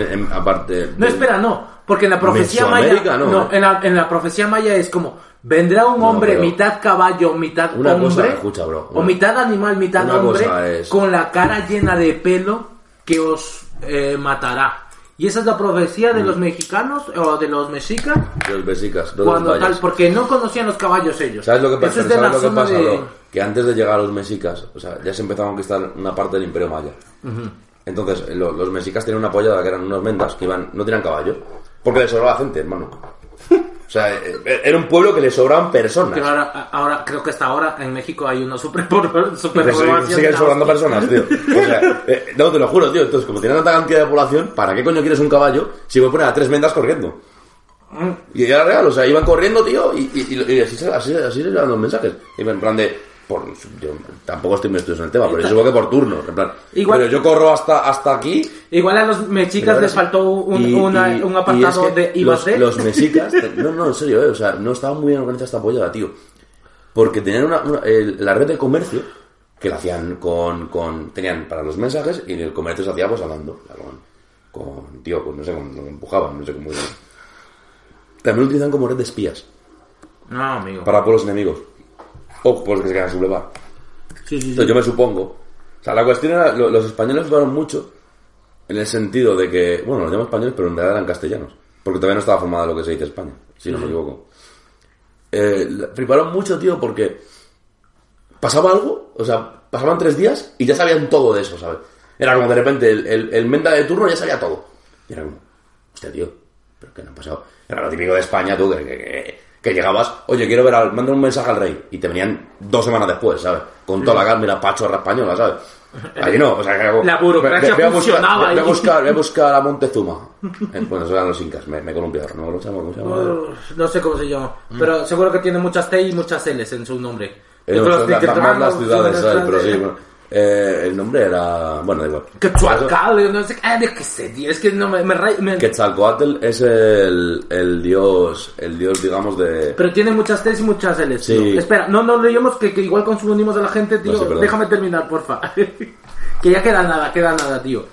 en- en- aparte.
No, espera, no. Porque en la profecía maya.
No,
No,
¿eh?
en, la, en la profecía maya es como: vendrá un
No,
hombre
pero-
mitad caballo, mitad
Una cosa,
hombre.
escucha, bro,
o
una-
mitad animal, mitad hombre.
cosa es-
Con la cara llena de pelo que os eh, matará. Y esa es la profecía
Mm.
de los mexicanos o de los mexicas.
Los besicas, los
Cuando
valles.
tal, porque no conocían los caballos ellos.
¿Sabes lo que
Eso
pasa?
es de
¿Sabes
la
lo que pasa,
de-
bro? Que antes de llegar a los mexicas, o sea, ya se empezó a conquistar una parte del imperio maya. Entonces, eh, lo- los mexicas tenían una apoyada que eran unos mendas que iban, no tenían caballo. Porque les sobraba gente, hermano. O sea, eh, era un pueblo que le sobraban personas.
Que ahora, ahora, creo que hasta ahora en México hay una super, super
Que siguen- sobrando personas, tío. O sea, eh, no, te lo juro, tío. Entonces, como tienen tanta cantidad de población, ¿para qué coño quieres un caballo si voy a poner a tres mendas corriendo? Y era real, o sea, iban corriendo, tío, y, y- y- y así, se- así, así llevan los mensajes. Iban en plan de. Por, yo tampoco estoy muy estudiado en el tema, pero yo supongo que por turnos. En plan,
Igual-
pero yo corro hasta, hasta aquí.
Igual a los mexicas les faltó un,
Y-
una-
y-
un
y
apartado
es que
de IVAC.
los, los mexicas, no, no, en serio, eh, o sea, no estaba muy bien organizada esta pollada, tío. Porque tenían una, la red de comercio que la hacían con, con. Tenían para los mensajes y el comercio se hacía pues hablando. Con, con tío, con, no sé, con, lo empujaban, no sé cómo. También lo utilizan como red de espías
No, amigo.
para pueblos enemigos. O pueblos que se quedan sublevar.
Sí, sí, sí.
Entonces yo me supongo. O sea, la cuestión era, lo- los españoles fliparon mucho en el sentido de que, bueno, los llamo españoles, pero en realidad eran castellanos. Porque todavía no estaba formada lo que se dice España, si no me equivoco. Eh, fliparon mucho, tío, porque pasaba algo, o sea, pasaban tres días y ya sabían todo de eso, ¿sabes? Era como de repente el, el, el menda de turno ya sabía todo. Y era como, hostia, tío, ¿pero qué no ha pasado? Era lo típico de España, tú, que, que, que- que llegabas, oye, quiero ver, al, manda un mensaje al rey. Y te venían dos semanas después, ¿sabes? Con toda la calma y la pachorra española, ¿sabes? Allí no, o sea, que
La burocracia
voy a buscar-
funcionaba
voy a buscar, voy a buscar a Montezuma. Eh, bueno, esos eran los incas, me, me he columpiado, ¿no? ¿Cómo se llama? ¿Cómo se llama?
Uf, No sé cómo se llama. Pero seguro que tiene muchas T y muchas L's en su nombre.
Eh, no, son las- más ciudades, ¿sabes? Pero sí, bueno. Eh, el nombre era. Bueno, da igual.
Que Chuacal, no sé qué. Ah, qué sé, tío. Es que no me. me, me-
Quetzalcoatl es el, el dios, el dios, digamos, de...
Pero tiene muchas T's y muchas L's.
Sí.
tío. Espera, no nos leímos que, que igual confundimos a la gente, tío.
No, sí.
Déjame terminar, porfa. que ya queda nada, queda nada, tío.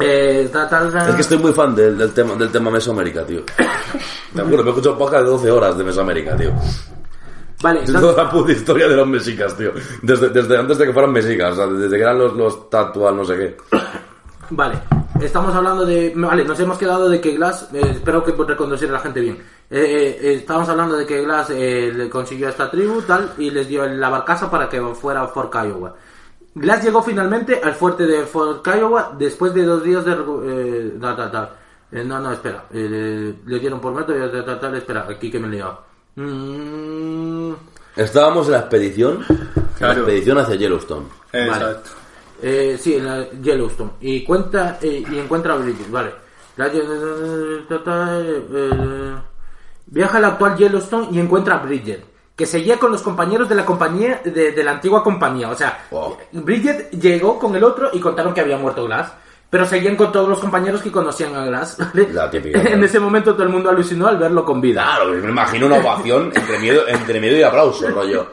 Eh, ta- ta- ta-
Es que estoy muy fan del, del tema, del tema Mesoamérica, tío. Te juro, me he escuchado podcast de 12 horas de Mesoamérica, tío.
Vale,
Es
son-
toda la puta historia de los mexicas, tío. Desde, desde antes de que fueran mexicas, o sea, desde que eran los, los tatual, no sé qué.
Vale, estamos hablando de. Vale, nos hemos quedado de que Glass. eh, espero que reconducir a la gente bien. Eh, eh, eh, estamos hablando de que Glass eh, le consiguió a esta tribu tal y les dio la barcaza para que fuera a Fort Kiowa. Glass llegó finalmente al fuerte de Fort Kiowa después de dos días de. recu- Eh, tal, tal, tal. Eh, no, no, espera. Le dieron por metro y tal, tal, tal. Espera, aquí que me he liado. Mm,
Estábamos en la expedición, en la expedición hacia Yellowstone.
Exacto.
Eh, sí, en la Yellowstone. Y cuenta eh, y encuentra a Bridget, vale. La eh, viaja al actual Yellowstone y encuentra a Bridget, que seguía con los compañeros de la compañía, de, de la antigua compañía. O sea,
Wow.
Bridget llegó con el otro y contaron que había muerto Glass. Pero seguían con todos los compañeros que conocían a Glass. ¿vale?
La típica,
En ese momento todo el mundo alucinó al verlo con vida.
Claro, me imagino una ovación entre miedo, entre miedo y aplauso, rollo.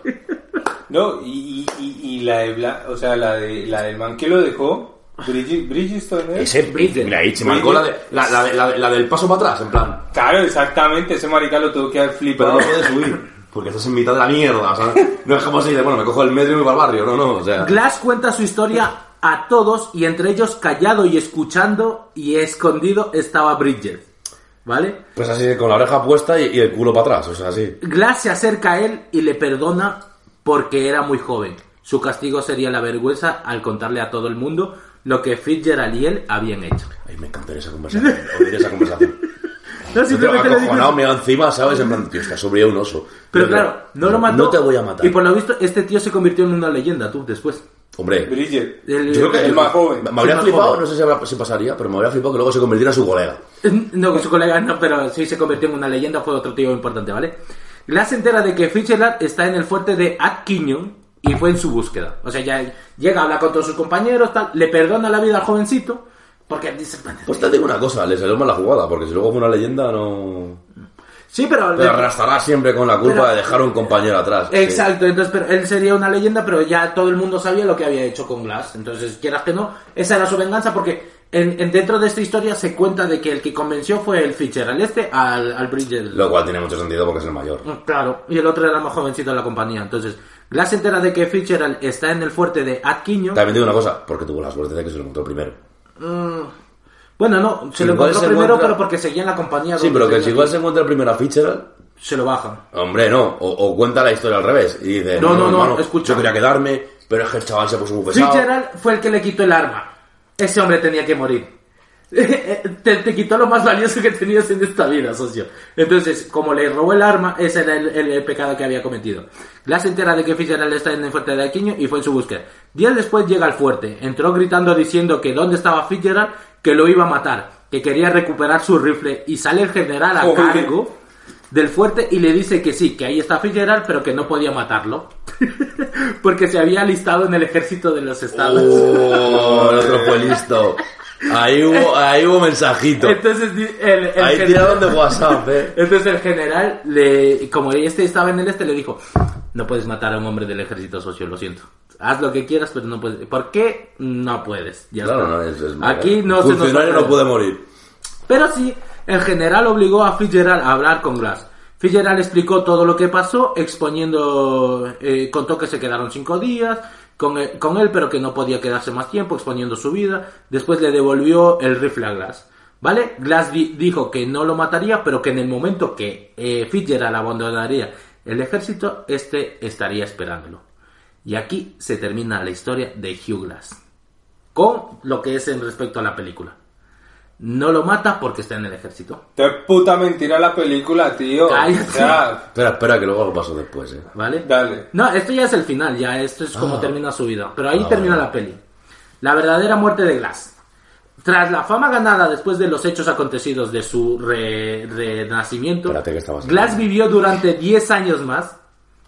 No, y, y, y- la de Bla- o sea, la de la del man que lo dejó, Bridget, Bridgestone, ¿eh?
Ese,
Bridget.
mira, ahí se marcó la, de- la, la, la- la del paso para atrás, en plan.
Claro, exactamente, ese marica lo tuvo que haber
Pero
flipado.
no puedes subir, porque estás en mitad de la mierda, ¿sabes? No es como si bueno, me cojo el metro y me voy para el barrio, no, no, o sea...
Glass cuenta su historia a todos y entre ellos callado y escuchando y escondido estaba Bridget. ¿Vale?
Pues así, con la oreja puesta y, y el culo para atrás, o sea, así.
Glass se acerca a él y le perdona porque era muy joven. Su castigo sería la vergüenza al contarle a todo el mundo lo que Fitzgerald y él habían hecho.
Ay, me encantaría esa conversación, oír esa conversación.
No, simplemente le
acojonado, me encima, ¿sabes? En plan, tío, está sobre un oso.
Pero claro,
creo,
no lo mató.
No te voy a matar.
Y por lo visto, este tío se convirtió en una leyenda, tú, después.
Hombre.
El-
yo creo que
el más joven.
Me habría flipado,
joven.
no sé si, habrá- si pasaría, pero me habría flipado que luego se convirtiera en su colega.
No, con su colega no, pero sí se convirtió en una leyenda, fue otro tío importante, ¿vale? Glass se entera de que Fitzgerald está en el fuerte de Atkinson y fue en su búsqueda. O sea, ya llega, habla con todos sus compañeros, tal, le perdona la vida al jovencito, porque dice...
Pues te digo una cosa, le salió mal la jugada, porque si luego fue una leyenda, no...
Sí, pero...
Pero arrastrará siempre con la culpa
Pero-
de dejar a un compañero atrás. sí.
Exacto, entonces pero él sería una leyenda, pero ya todo el mundo sabía lo que había hecho con Glass. Entonces, quieras que no, esa era su venganza porque en, en- dentro de esta historia se cuenta de que el que convenció fue el Fischer, al este, al, al Bridget.
Lo cual tiene mucho sentido porque es el mayor.
Mm, Claro, y el otro era más jovencito de la compañía. Entonces, Glass se entera de que Fitzgerald está en el fuerte de Atkinson.
También digo una cosa, porque tuvo la suerte de que se lo encontró primero.
Bueno, no, se lo
Igual
encontró
se
primero,
encuentra-
pero porque seguía en la compañía.
Sí,
donde
pero que
tenía
si igual se encuentra primero a Fitzgerald,
Se lo bajan.
hombre, no. O, o cuenta la historia al revés. Y dice,
No, no, no,
hermano,
escucha.
Yo quería quedarme, pero es que el chaval se puso muy pesado.
Fitzgerald fue el que le quitó el arma. Ese hombre tenía que morir. te, te quitó lo más valioso que tenías en esta vida, socio. Entonces, como le robó el arma, ese era el, el- el pecado que había cometido. Glass se entera de que Fitzgerald está en el fuerte de Aquino y fue en su búsqueda. Días después llega al fuerte. Entró gritando diciendo que dónde estaba Fitzgerald, que lo iba a matar, que quería recuperar su rifle. Y sale el general a
Joder.
cargo del fuerte y le dice que sí, que ahí está Fitzgerald, pero que no podía matarlo. Porque se había alistado en el ejército de los estados.
Oh, el otro fue listo. Ahí hubo, ahí hubo mensajito.
Entonces el, el
Ahí
general-
tiraron de WhatsApp, eh.
Entonces el general, le, como este estaba en el este, le dijo, no puedes matar a un hombre del ejército socio, lo siento. Haz lo que quieras, pero no puedes. ¿Por qué? No puedes. Ya
Claro,
está.
no, es, es
Aquí no se nos
no puede morir.
Pero sí, el general obligó a Fitzgerald a hablar con Glass. Fitzgerald explicó todo lo que pasó, exponiendo, eh, contó que se quedaron cinco días con él, con él, pero que no podía quedarse más tiempo, exponiendo su vida. Después le devolvió el rifle a Glass. ¿Vale? Glass di- dijo que no lo mataría, pero que en el momento que eh, Fitzgerald abandonaría el ejército, este estaría esperándolo. Y aquí se termina la historia de Hugh Glass. Con lo que es en respecto a la película. No lo mata porque está en el ejército.
Esto es puta mentira la película, tío.
Cállate.
O sea,
Espera, espera, que luego algo pasó después, eh.
¿Vale?
dale.
No, esto ya es el final, ya esto es como
Ah.
termina su vida. Pero ahí
Ah,
termina
vale.
la peli. La verdadera muerte de Glass. Tras la fama ganada después de los hechos acontecidos de su re- renacimiento,
Espérate que estabas-
Glass vivió durante 10 años más.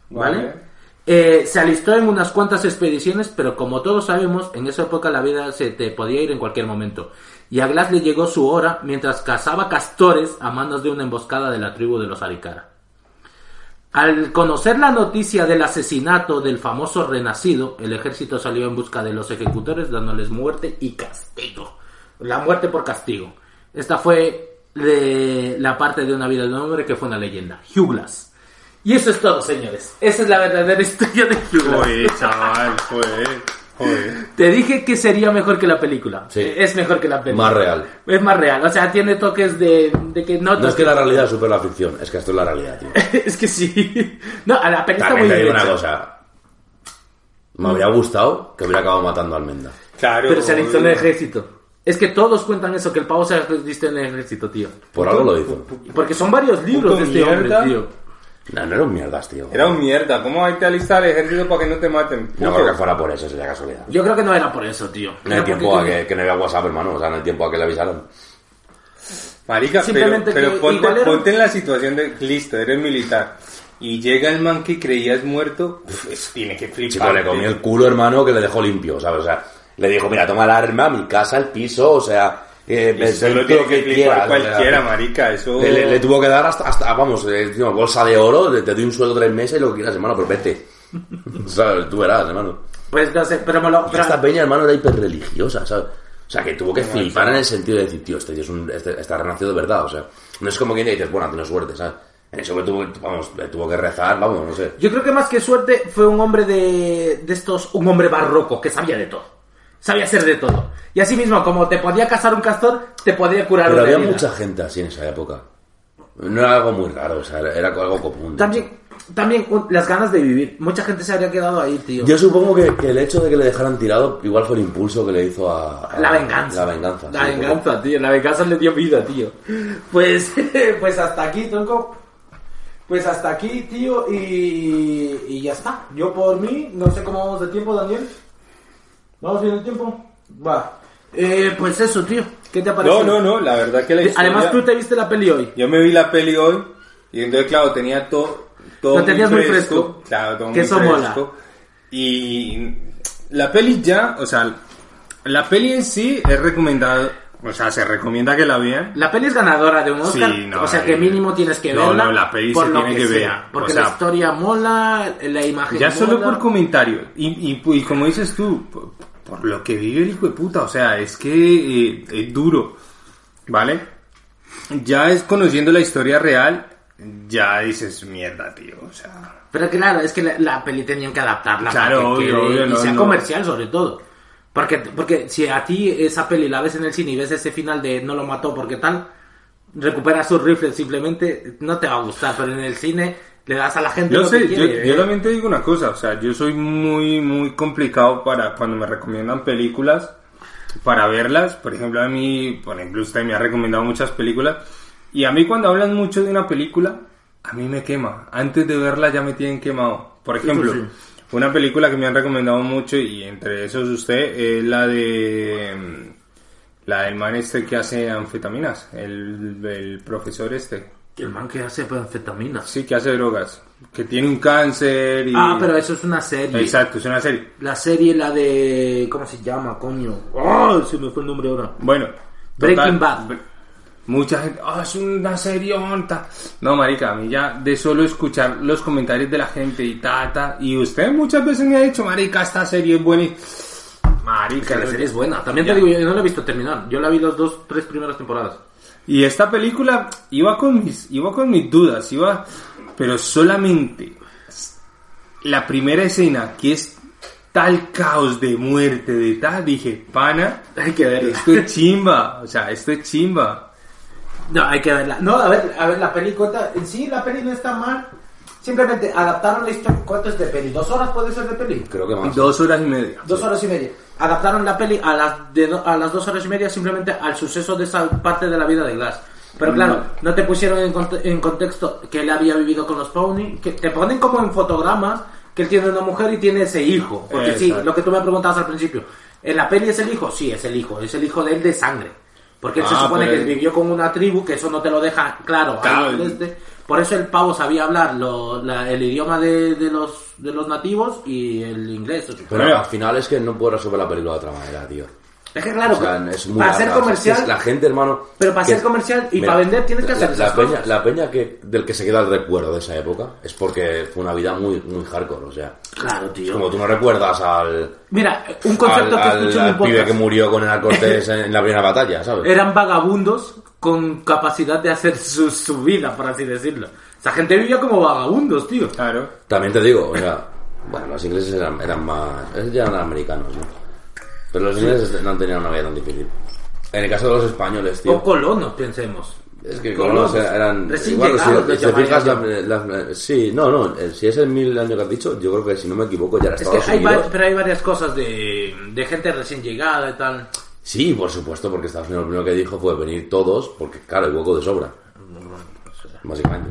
¿Vale?
Vale.
Eh, se alistó en unas cuantas expediciones, pero como todos sabemos, en esa época la vida se te podía ir en cualquier momento. Y a Glass le llegó su hora mientras cazaba castores a manos de una emboscada de la tribu de los Arikara. Al conocer la noticia del asesinato del famoso renacido, el ejército salió en busca de los ejecutores dándoles muerte y castigo. La muerte por castigo. Esta fue de la parte de una vida de un hombre que fue una leyenda. Hugh Glass. Y eso es todo, señores. Esa es la verdadera historia de Hugh Glass.
Joder, chaval, joder. Joder.
Te dije que sería mejor que la película.
Sí.
Es mejor que la película.
Más real.
Es más real. O sea, tiene toques de, de que no...
No es que la realidad supera la ficción, es que esto es la realidad, tío.
es que sí. No, a la está
También
muy
te
bien
digo una cosa. Me habría gustado que hubiera acabado matando a Almenda.
Claro.
Pero se alistó en el ejército. Es que todos cuentan eso, que el pavo se alistó en el ejército, tío.
Por algo lo hizo.
Porque son varios libros de este hombre,
mierda.
tío.
No, no era un mierdas, tío.
Era un mierda. ¿Cómo hay que alistar el ejército para que no te maten?
No
Puto.
creo que fuera por eso, sería casualidad.
Yo creo que no era por eso, tío.
No hay tiempo a que, que no había WhatsApp, hermano. O sea, no hay tiempo a que le avisaran.
Marica, pero,
Simplemente
pero
que
ponte,
era-
ponte en la situación de listo, eres militar. Y llega el man que creías muerto, pues tiene que flipar.
Chico, le comió el culo, hermano, que le dejó limpio, ¿sabes? O sea, le dijo, mira, toma el arma, mi casa, el piso, o sea, eh,
Eso
el
lo tiene que flipar
quieras, o sea,
cualquiera, marica. Eso.
Le, le- le tuvo que dar hasta, hasta vamos, eh, tío, bolsa de oro, te, te doy un sueldo tres meses y lo que quieras, hermano, pero vete. ¿Sabes? Tú verás, hermano.
Pues no sé, pero me lo...
Y
pero-
esta peña, hermano, era hiperreligiosa, ¿sabes? O sea, que tuvo que flipar en el sentido de decir, tío, este tío es un, este- está renacido de verdad, o sea, no es como quien dices, bueno, tienes suerte, ¿sabes? En eso tuvo, vamos, tuvo que rezar, vamos, no sé.
Yo creo que más que suerte fue un hombre de, de estos, un hombre barroco que sabía de todo. Sabía ser de todo. Y así mismo, como te podía casar un castor, te podía curar
Pero
una
había
herida.
mucha gente así en esa época. No era algo muy raro, o sea, era, algo común.
También, también las ganas de vivir. Mucha gente se habría quedado ahí, tío.
Yo supongo que, que el hecho de que le dejaran tirado igual fue el impulso que le hizo a... a-
La venganza.
La venganza.
La
sí,
venganza, tío. La venganza le dio vida, tío. Pues, pues hasta aquí, tronco. Pues hasta aquí, tío. Y, y ya está. Yo por mí, no sé cómo vamos de tiempo, Daniel. ¿Vamos bien de tiempo? Va. Eh, pues eso, tío. ¿Qué te ha parecido?
No, no, no, la verdad que la historia...
Además, tú te viste la peli hoy.
Yo me vi la peli hoy y entonces, claro, tenía todo... todo
Lo tenías muy fresco.
Claro, todo
Que
muy
eso mola.
fresco. Y la peli ya, o sea, la peli en sí es recomendada, o sea, se recomienda que la vean.
La peli es ganadora de un Oscar,
Sí, no,
o sea que mínimo tienes que
no,
verla.
no, la peli
por
se
lo
tiene que ver,
sea,
o
Porque
sea,
la historia mola, la imagen
Ya solo por comentarios. Y, y, y como dices tú, por, por lo que vive el hijo de puta, o sea, es que eh, es duro, ¿vale? Ya es conociendo la historia real, ya dices, mierda, tío, o sea...
Pero claro, es que la, la peli tenían que adaptarla
Claro,
para que
obvio,
quede
obvio,
y sea comercial sobre todo. Porque, porque si a ti esa peli la ves en el cine y ves ese final de no lo mató porque tal, recupera sus rifles simplemente, no te va a gustar, pero en el cine le das a la gente
Yo
lo
sé,
que
yo,
quiere.
yo
¿eh?
también te digo una cosa, o sea, yo soy muy, muy complicado para cuando me recomiendan películas, para verlas. Por ejemplo, a mí, por ejemplo, usted me ha recomendado muchas películas, y a mí cuando hablan mucho de una película, a mí me quema. Antes de verla ya me tienen quemado. Por ejemplo,
sí.
Una película que me han recomendado mucho, y entre esos usted, es la de... mm, La del man este que hace anfetaminas, el, el profesor este.
El man que hace anfetaminas.
Sí, que hace drogas. Que tiene un cáncer y...
Ah, pero eso es una serie.
Exacto, es una serie.
La serie, la de... ¿Cómo se llama, coño? ¡Oh! Se me fue el nombre ahora.
Bueno.
Breaking Bad.
Mucha gente, ah, es una serie onta. No, marica, a mí ya de solo escuchar los comentarios de la gente y ta, ta. Y usted muchas veces me ha dicho, marica, esta serie es buena y... Marica,
la serie es buena. También
Ya.
te digo, yo no la he visto terminar. Yo la vi las dos, tres primeras temporadas.
Y esta película iba con mis, iba con mis dudas, iba, pero solamente la primera escena que es tal caos de muerte de tal, dije, pana,
Hay que verla.
esto es chimba, o sea, esto es chimba.
No, hay que verla. No, a ver, a ver, la peli cuenta. En sí, la peli no está mal. Simplemente adaptaron la historia. ¿Cuánto es de peli? ¿Dos horas puede ser de peli?
Creo que más.
Dos horas y media.
Dos horas y media. Adaptaron la peli a las, de do- a las dos horas y media simplemente al suceso de esa parte de la vida de Glass. Pero claro, no te pusieron en, conte- en contexto que él había vivido con los Pony, que te ponen como en fotogramas que él tiene una mujer y tiene ese hijo. Porque sí,
Exacto.
lo que tú me preguntabas al principio, ¿en la peli es el hijo? Sí, es el hijo, es el hijo de él de sangre. Porque él se
Ah,
supone
pero
que
él-
vivió con una tribu, que eso no te lo deja claro.
Claro,
este. Por eso el pavo sabía hablar lo- la- el idioma de, de los, de los nativos y el inglés.
Pero al final es que no puedo resolver la película de otra manera, tío.
Es que claro,
O sea, es muy
para ser
larga, o sea,
comercial,
es la gente, hermano.
Pero para
que-
ser comercial y
Mira,
para vender tienes que
la-
hacer
la,
esas
peña,
cosas.
la peña que, del que se queda el recuerdo de esa época es porque fue una vida muy, muy hardcore, o sea.
claro, tío.
Como tú no recuerdas al.
Mira, un concepto
al,
que
al-
escuché en
al
un
pibe que murió con el Cortés en, en la primera batalla, ¿sabes?
Eran vagabundos con capacidad de hacer su, su vida, por así decirlo. Esa gente vivía como vagabundos, tío.
Claro.
También te digo, o sea, bueno, los ingleses eran, eran más. Ya eran americanos, ¿no? Pero los ingleses no tenían una vida tan difícil. En el caso de los españoles, tío.
O colonos, pensemos.
Es que
Colonos.
colonos eran.
Recién
igual,
llegados,
si, te fijas,
llamarían.
la- la- sí, no, no. Si es el mil año que has dicho, yo creo que si no me equivoco ya era
Es
Estados
que hay, va-
Unidos.
pero hay varias cosas de, de gente recién llegada y tal.
Sí, por supuesto, porque Estados Unidos lo primero que dijo fue venir todos, porque claro, hay hueco de sobra. Básicamente.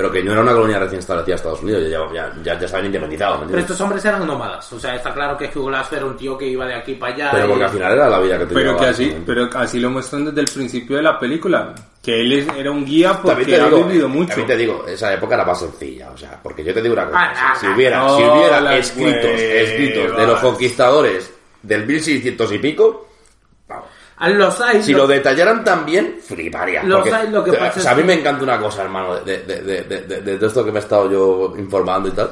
Pero que no era una colonia recién establecida Estados Unidos, ya, ya, ya, ya estaban independizados, ¿me
Pero estos hombres eran nómadas. O sea, está claro que Hugh Glass era un tío que iba de aquí para allá.
Pero
y-
porque al final era la vida que tenía.
Pero que así, pero así lo muestran desde el principio de la película. Que él era un guía porque ha vivido
eh,
mucho.
también te digo, esa época era más sencilla, o sea, porque yo te digo una cosa,
Ah, ah,
si hubiera,
no,
si hubiera escritos,
huevas.
escritos de los conquistadores del 1600 y pico,
Ah, Los hay.
si
lo-
lo detallaran también, fliparía.
Los
porque,
hay, lo que
o sea,
pasa es
a mí me encanta una cosa, hermano, de, de, de, de, esto que me he estado yo informando y tal,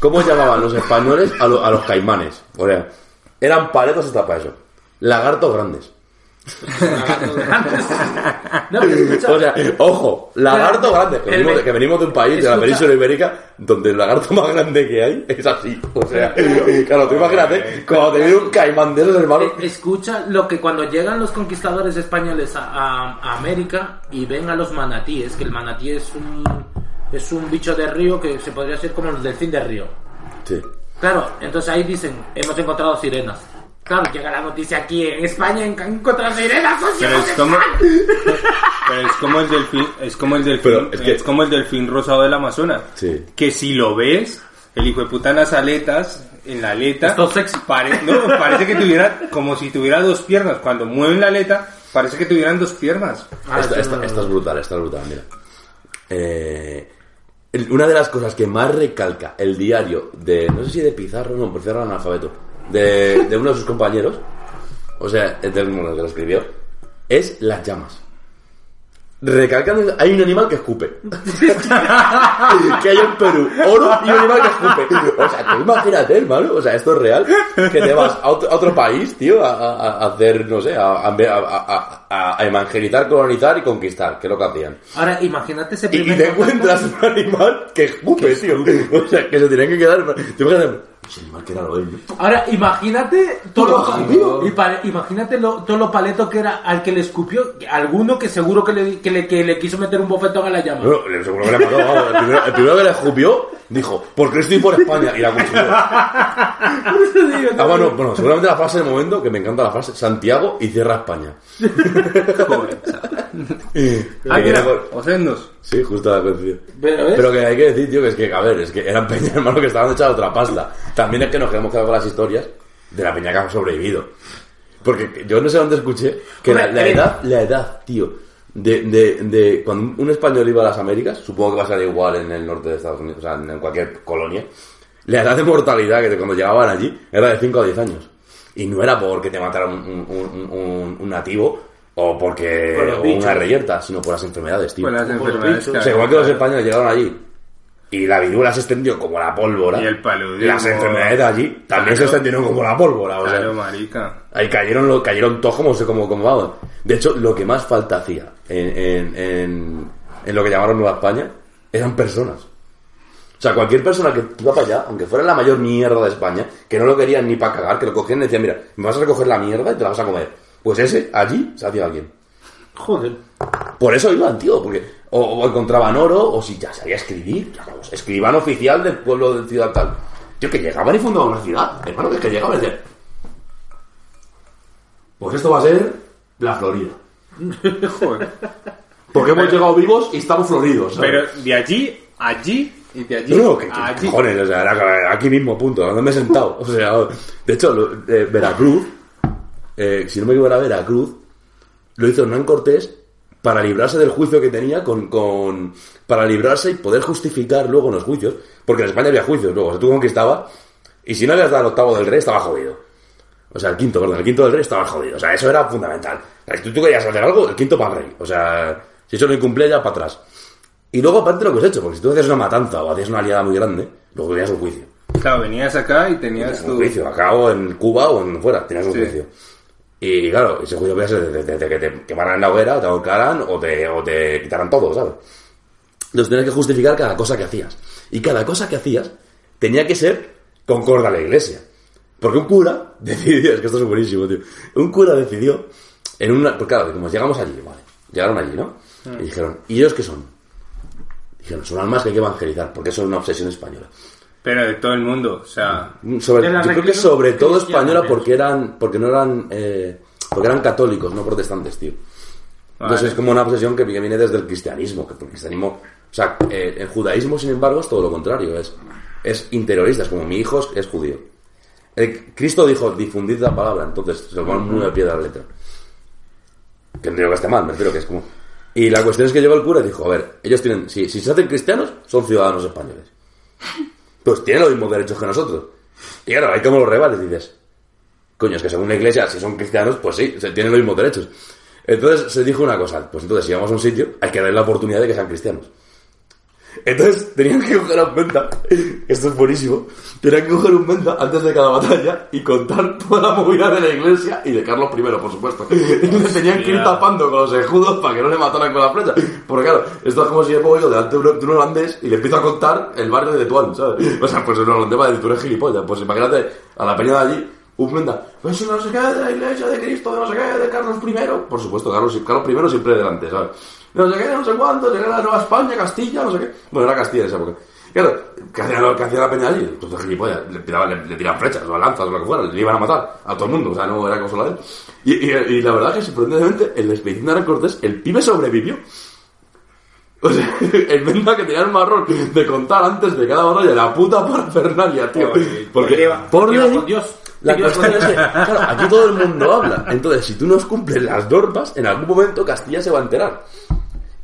¿Cómo llamaban los españoles a, lo- a los caimanes? O sea, eran paletos hasta para eso. Lagartos grandes.
No, pero escucha,
O sea, ojo, lagarto grande. Que venimos, que venimos de un país, de la
Escucha.
península ibérica, donde el lagarto más grande que hay es así. O sea, claro, tú imagínate, cuando te viene un caimán de esos,
eh, escucha lo que cuando llegan los conquistadores españoles a, a- a América y ven a los manatíes, que el manatí es un, es un bicho de río que se podría ser como el delfín de río.
Sí.
Claro, entonces ahí dicen, hemos encontrado sirenas. Claro, llega la noticia aquí en España, en han encontrado sirenas, ¡oh,
Pero es como, pero es como el delfín, es como el delfín,
Pero es
como el delfín rosado del Amazonas.
Sí.
Que si lo ves, el hijo de puta en las aletas, en la aleta,
Esto es sexy.
pare- no, parece que tuviera, como si tuviera dos piernas. Cuando mueven la aleta, parece que tuvieran dos piernas.
Ah,
esta, esta es brutal, esta es brutal, mira. Eh, una de las cosas que más recalca el diario de, no sé si de Pizarro, no, Pizarro era analfabeto, de, de uno de sus compañeros, o sea, el del el que lo escribió, es las llamas. Recalcan, hay un animal que escupe. que hay en Perú, oro y un animal que escupe. O sea, tú imagínate, hermano, o sea, esto es real, que te vas a otro, a otro país, tío, a, hacer, no sé, a, a, a- a- a evangelizar, colonizar y conquistar, que es lo que hacían.
Ahora, imagínate ese
Y, y
primer
te encuentras un animal que escupe, tío. O sea, que se tienen que quedar. Te imaginas, ese animal que era lo él.
Ahora, imagínate todo lo,
jodido.
y pa- imagínate lo- todo lo paleto que era al que le escupió, alguno que seguro que le, que le, que le quiso meter un bofetón a la llama.
Bueno, seguro que le mató. vamos, el, primero, el primero que le escupió dijo, ¿por qué estoy por España? Y la cuchilló. Ah, bueno, bueno, seguramente la frase del momento, que me encanta la frase, Santiago y cierra España.
Joder, chaval.
Que
Ah,
viene
mira,
con-
Osendos.
Sí, justo la coincidió.
Pero.
Pero que hay que decir, tío, que es que, a ver, es que eran peñas, hermano, que estaban hechas otra pasta. También es que nos quedamos quedado con las historias de la peña que ha sobrevivido. Porque yo no sé dónde escuché que la,
Hombre,
la
eh,
edad, la edad, tío, de, de, de cuando un español iba a las Américas, supongo que va a ser igual en el norte de Estados Unidos, o sea, en cualquier colonia, la edad de mortalidad que cuando llegaban allí era de 5 a 10 años. Y no era porque te matara un, un, un- un- un nativo o porque
Por los
o
bichos.
una reyerta, sino por las enfermedades, tío.
Las enfermedades
bichos.
O sea, igual que los españoles llegaron allí y la viruela se extendió como la pólvora.
Y el paludismo.
Las enfermedades de allí también se extendieron como la pólvora. O sea,
Claro, marica.
ahí cayeron, lo- cayeron todos como, se- como, como vamos. De hecho, lo que más falta hacía en, en, en, en lo que llamaron Nueva España eran personas. O sea, cualquier persona que iba para allá, aunque fuera la mayor mierda de España, que no lo querían ni para cagar, que lo cogían y decían, mira, me vas a recoger la mierda y te la vas a comer. Pues ese, allí, se hacía alguien.
Joder.
Por eso iban, tío, porque o, o encontraban oro, o si ya sabía escribir, ya vamos, escriban oficial del pueblo de ciudad tal. Tío, que llegaban y fundaban una ciudad, hermano, que, que llegaban y decían, pues esto va a ser la Florida.
Joder.
Porque hemos llegado vivos y estamos floridos, ¿sabes?
Pero de allí, allí y de allí
No, que, que
allí.
cojones, o sea, aquí mismo, punto, donde me he sentado. O sea, de hecho, Veracruz, eh, si no me equivoco era Veracruz, lo hizo Hernán Cortés para librarse del juicio que tenía con, con para librarse y poder justificar luego en los juicios, porque en España había juicios luego, o sea, tú conquistabas y si no habías dado el octavo del rey estaba jodido. O sea, el quinto, perdón, el quinto del rey estaba jodido. O sea, eso era fundamental. O sea, si tú, tú querías hacer algo, el quinto para el rey. O sea, si eso no incumplía ya para atrás. Y luego aparte lo que has hecho, porque si tú hacías una matanza o hacías una aliada muy grande, luego tenías un juicio.
Claro, venías acá y tenías
Tenías un
tu...
juicio, acá o en Cuba o en fuera, tenías un
Sí.
juicio. Y claro, ese juicio podía ser desde de, que te quemaran en la hoguera, o te ahorcaran o te, o te quitaran todo, ¿sabes? Entonces tenías que justificar cada cosa que hacías. Y cada cosa que hacías tenía que ser concorde a la iglesia. Porque un cura decidió, es que esto es buenísimo, tío. Un cura decidió, en una, pues claro, como llegamos allí, vale, llegaron allí, ¿no? Y dijeron, ¿y ellos qué son? Dijeron, son almas que hay que evangelizar, porque eso es una obsesión española.
Pero de todo el mundo, o sea...
Sobre, yo creo que sobre todo española porque eran porque no eran eh, porque eran católicos no protestantes tío. Entonces
Vale.
es como una obsesión que, viene desde el cristianismo que el cristianismo o sea eh, el judaísmo sin embargo es todo lo contrario es es interiorista es como mi hijo es, es judío. El- Cristo dijo difundid la palabra entonces se lo van muy al pie de la letra. Que no digo que esté mal me refiero que es como y la cuestión es que llegó el cura y dijo a ver ellos tienen si, si se hacen cristianos son ciudadanos españoles pues tienen los mismos derechos que nosotros. Y claro, hay como los rebates, dices, coño, es que según la iglesia, si son cristianos, pues sí, se tienen los mismos derechos. Entonces se dijo una cosa, pues entonces si vamos a un sitio, hay que darle la oportunidad de que sean cristianos. Entonces tenían que coger a un venda, esto es buenísimo, tenían que coger un venda antes de cada batalla y contar toda la movida de la iglesia y de Carlos I, por supuesto. Y le tenían que ir tapando con los escudos para que no le mataran con la flecha. Porque claro, esto es como si yo pongo yo delante de un, holandés y le empiezo a contar el barrio de Tetuán, ¿sabes? O sea, pues el holandés va a decir, tú eres gilipollas. Pues imagínate a la peña de allí, un venda, pues no sé qué, de la iglesia de Cristo, de no sé qué, de Carlos I. Por supuesto, Carlos, Carlos I siempre delante, ¿sabes? No sé qué, no sé cuánto, llegué a la Nueva España, Castilla, no sé qué. Bueno, era Castilla en esa época. Claro, ¿qué hacía, lo- qué hacía la peña allí? Pues de gilipollas, le tiraban, le, le tiraban flechas, o lanzas, o lo que fuera, le iban a matar a todo el mundo, o sea, no era cosa de él. Y, y, y la verdad que sorprendentemente, en la expedición de Cortés, el pibe sobrevivió. O sea, el venda que tenía el marrón de contar antes de cada batalla la puta parafernalia, tío. Porque por
iba
ley,
con Dios.
la cuestión es que, claro, aquí todo el mundo habla. Entonces, si tú no cumples las normas, en algún momento Castilla se va a enterar.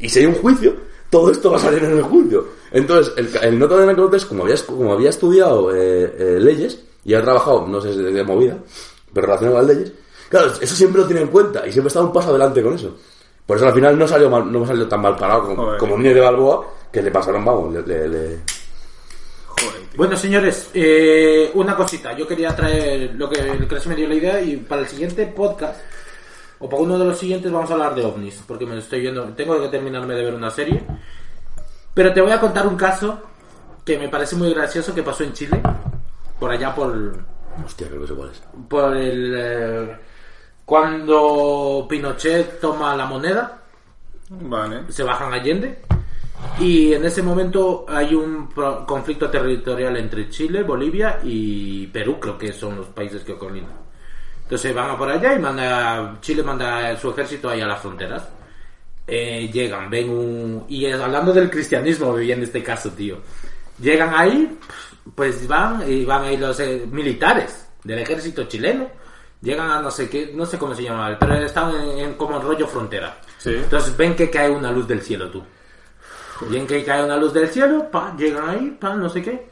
Y si hay un juicio, todo esto va a salir en el juicio. Entonces, el, el nota de Cortés, como había, como había estudiado eh, eh, leyes y había trabajado, no sé de qué movida, pero relacionado con las leyes, claro, eso siempre lo tiene en cuenta y siempre está un paso adelante con eso. Por eso al final no salió, mal- no salió tan mal parado como,
Joder.
como Núñez de Balboa, que le pasaron, vamos, le- le- le,
Joder, tío.
Bueno, señores, eh, una cosita. Yo quería traer lo que el Crash me dio la idea y para el siguiente podcast, o para uno de los siguientes, vamos a hablar de ovnis, porque me estoy viendo, tengo que terminarme de ver una serie. Pero te voy a contar un caso que me parece muy gracioso que pasó en Chile, por allá por,
Hostia, creo que sé cuál es.
por el... eh, cuando Pinochet toma la moneda,
Vale.
se bajan Allende y en ese momento hay un conflicto territorial entre Chile, Bolivia y Perú, creo que son los países que colindan. Entonces van a por allá y manda Chile manda su ejército ahí a las fronteras. Eh, llegan, ven un... Y hablando del cristianismo, en este caso, tío. Llegan ahí, pues van y van ahí los eh, militares del ejército chileno. Llegan a no sé qué, no sé cómo se llama, pero están en, en como en rollo frontera.
Sí.
Entonces ven que cae una luz del cielo, tú. Ven que cae una luz del cielo, pa, llegan ahí, pa, no sé qué.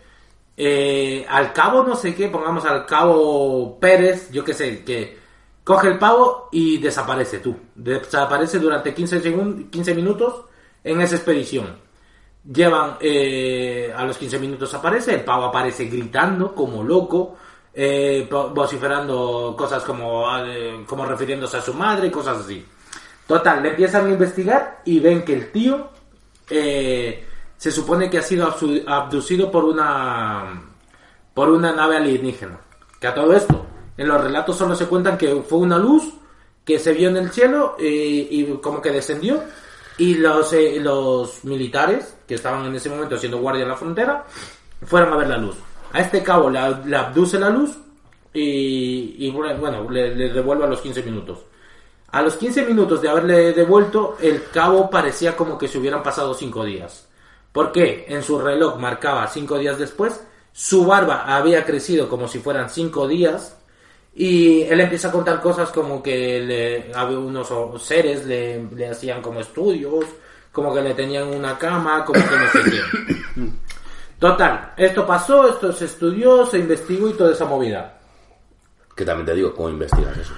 Eh, al cabo, no sé qué, pongamos al cabo Pérez, yo qué sé, que coge el pavo y desaparece tú. Desaparece durante 15, segun- 15 minutos en esa expedición. Llevan, eh, a los 15 minutos aparece, el pavo aparece gritando como loco, eh, vociferando cosas como, como refiriéndose a su madre y cosas así. Total, le empiezan a investigar y ven que el tío se supone que ha sido abducido por una por una nave alienígena. Que a todo esto, en los relatos solo se cuentan que fue una luz que se vio en el cielo eh, y como que descendió y los, eh, los militares que estaban en ese momento siendo guardia en la frontera fueron a ver la luz. A este cabo le abduce la luz y, y, bueno, le, le devuelve a los 15 minutos. A los 15 minutos de haberle devuelto, el cabo parecía como que se hubieran pasado 5 días. ¿Por qué? En su reloj marcaba 5 días después, su barba había crecido como si fueran 5 días, y él empieza a contar cosas como que le, había unos seres le, le hacían como estudios, como que le tenían una cama, como que no sé qué. Total, esto pasó, esto se estudió, se investigó y toda esa movida.
Que también te digo, ¿cómo investigas eso?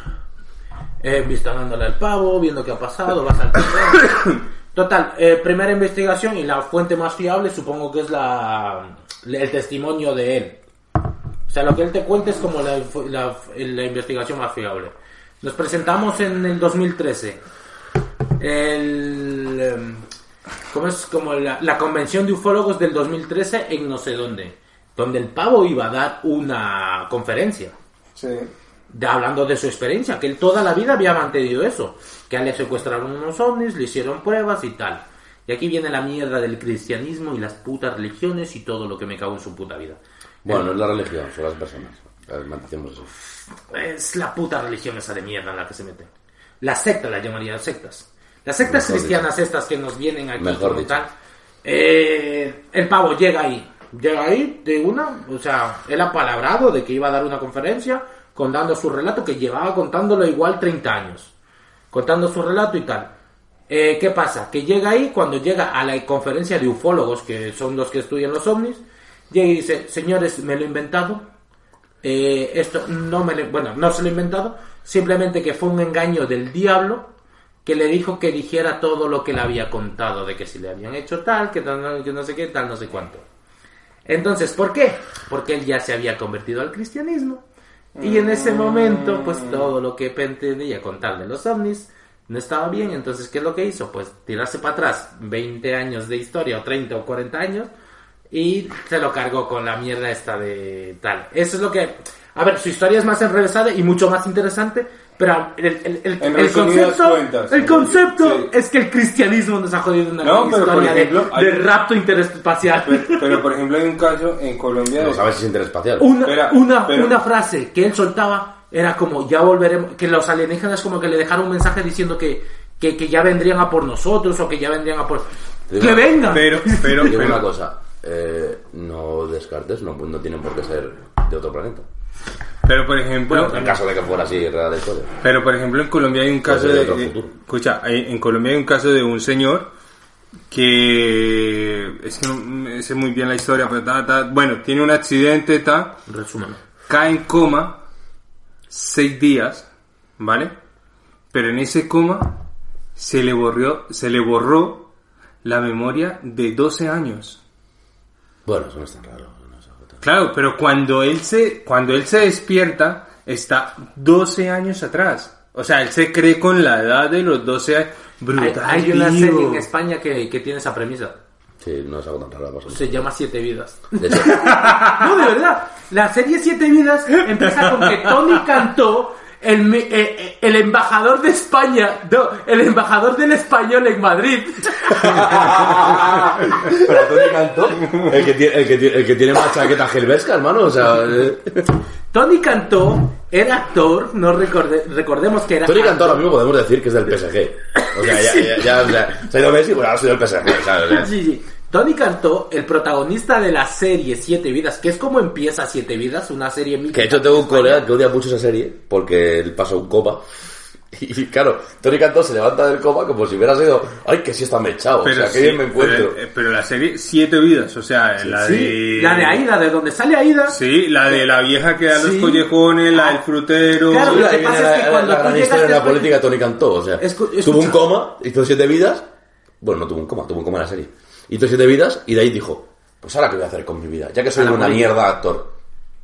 Eh, instalándole al pavo, viendo qué ha pasado, vas al. Total, eh, primera investigación y la fuente más fiable supongo que es la, el testimonio de él. O sea, lo que él te cuenta es como la, la- la investigación más fiable. Nos presentamos en el 2013. El, em, ¿Cómo es? Como la, la convención de ufólogos del 2013 en no sé dónde. Donde el pavo iba a dar una conferencia
Sí.
De- hablando de su experiencia, que él toda la vida había mantenido eso, que a él le secuestraron unos ovnis, le hicieron pruebas y tal. Y aquí viene la mierda del cristianismo y las putas religiones y todo lo que me cago en su puta vida.
Bueno, no es la religión, son las personas. Ver, mantecemos eso.
Es la puta religión esa de mierda en la que se meten. La secta la llamaría sectas. Las sectas
Mejor
cristianas estas que nos vienen aquí
Mejor
como tal. eh, el pavo llega ahí. Llega ahí de una. O sea, él ha palabrado de que iba a dar una conferencia contando su relato que llevaba contándolo igual 30 años. Contando su relato y tal. Eh, ¿Qué pasa? Que llega ahí, cuando llega a la conferencia de ufólogos, que son los que estudian los ovnis, llega y dice, señores, me lo he inventado, eh, esto no me bueno, no se lo he inventado, simplemente que fue un engaño del diablo que le dijo que dijera todo lo que le había contado, de que si le habían hecho tal, que, tal, que no sé qué, tal, no sé cuánto. Entonces, ¿por qué? Porque él ya se había convertido al cristianismo. Y en ese momento, pues todo lo que pretendía contar de los ovnis no estaba bien. Entonces, ¿qué es lo que hizo? Pues tirarse para atrás 20 años de historia, o 30 o 40 años, y se lo cargó con la mierda esta de tal. Eso es lo que... A ver, su historia es más enrevesada y mucho más interesante, pero el, el, el,
En
el
resumidas
concepto,
cuentas.
el concepto
Sí.
es que el cristianismo nos ha jodido una
No, pero, por
historia de-
ejemplo,
de,
hay-
rapto interespacial.
Pero, pero, por ejemplo, hay un caso en Colombia.
No
de-
sabes si es interespacial.
Una, una,
pero-
una frase que él soltaba era como, ya volveremos, que los alienígenas como que le dejaron un mensaje diciendo que, que, que ya vendrían a por nosotros o que ya vendrían a por... ¡Que
una-
vengan!
Pero, pero, pero-
una cosa, eh, no descartes, no, no tienen por qué ser de otro planeta.
Pero, por ejemplo,
En caso de que fuera así real la historia.
pero por ejemplo en Colombia hay un caso de,
de
escucha, hay- en Colombia hay un caso de un señor que es que no sé muy bien la historia, pero ta, ta, bueno, tiene un accidente, ta,
Resúmelo.
cae en coma seis días, ¿vale? Pero en ese coma se le borró, se le borró la memoria de 12 años.
Bueno, eso no es tan raro. no es algo tan-
Claro, pero cuando él se, cuando él se despierta, está 12 años atrás. O sea, él se cree con la edad de los 12 años.
Hay,
Brutal.
hay una
tío.
serie en España que, que tiene esa premisa.
Sí, no es algo tan raro.
Se llama Siete Vidas.
De hecho,
No, de verdad. La serie Siete Vidas empieza con que Tony cantó el, eh, eh, el embajador de España, no, el embajador del español en Madrid.
pero Tony Cantó, el que tiene, el que tiene, el que tiene más chaqueta Gelbesca, hermano, o sea... eh.
Tony Cantó era actor, no recorde- recordemos que era
Tony Cantó ahora mismo podemos decir que es del PSG. O sea, ya, ya, ya, o sea, se ha ido Messi, pues ahora soy del PSG, ¿sabes?
Sí. Tony Cantó, el protagonista de la serie Siete Vidas, que es como empieza Siete Vidas, una serie mítica.
Que de hecho tengo un colega que odia mucho esa serie porque él pasó un coma. Y claro, Tony Cantó se levanta del coma como si hubiera sido, ay, que sí está mechado, o sea,
sí,
qué bien me encuentro.
Pero, eh, pero la serie Siete Vidas, o sea, la
Sí,
de...
la de Aida, de donde sale Aida.
Sí, la de la vieja que da los
Sí.
collejones, la del frutero.
Claro,
Sí,
lo que pasa
viene
es que
la,
cuando
la
tú
gran
llegas
historia de la
después-
política de Tony Cantó, o sea,
Escu- escucha.
tuvo un coma, hizo siete vidas, bueno, no tuvo un coma, tuvo un coma en la serie, hizo siete vidas y de ahí dijo, pues ahora qué voy a hacer con mi vida, ya que soy una mierda de actor.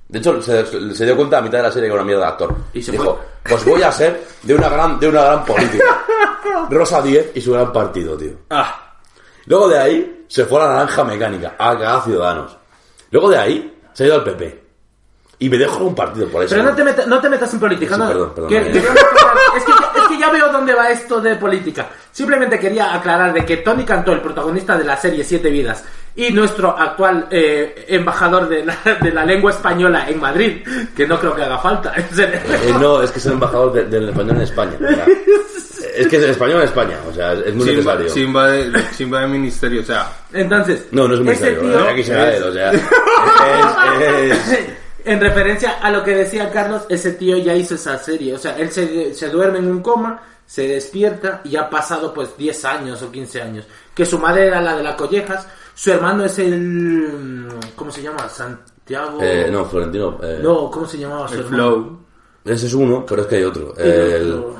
De hecho, se, se dio cuenta a mitad de la serie que era una mierda de actor.
Y se
dijo, pues voy a ser de una gran, de una gran política. Rosa 10 y su gran partido, tío.
Ah,
Luego de ahí se fue a la naranja mecánica, a cagar Ciudadanos. Luego de ahí se ha ido al PP. Y me dejó un partido por ahí.
Pero no te, meta- no te metas en política,
Sí,
no.
perdón, perdón,
es, que ya, es veo dónde va esto de política. Simplemente quería aclarar de que Tony Cantó, el protagonista de la serie Siete Vidas, y nuestro actual eh, embajador de la, de la lengua española en Madrid, que no creo que haga falta. serio.
Eh, no, es que es el embajador de- del español en España. o sea, es que es el español en España, o sea, es muy
Simba,
necesario.
Simba, de, Simba de ministerio, o sea,
Entonces,
No, no es un
ese
misterio,
tío,
¿eh? aquí será él, o sea, es- es-
en referencia a lo que decía Carlos, ese tío ya hizo esa serie. O sea, él se, se duerme en un coma, se despierta y ha pasado pues 10 años o 15 años. Que su madre era la de las collejas, su hermano es el... ¿Cómo se llama? Santiago...
eh, no, Florentino. eh,
No, ¿cómo se llamaba su
el
hermano?
flow.
Ese es uno, pero es que hay otro.
El
El,
otro-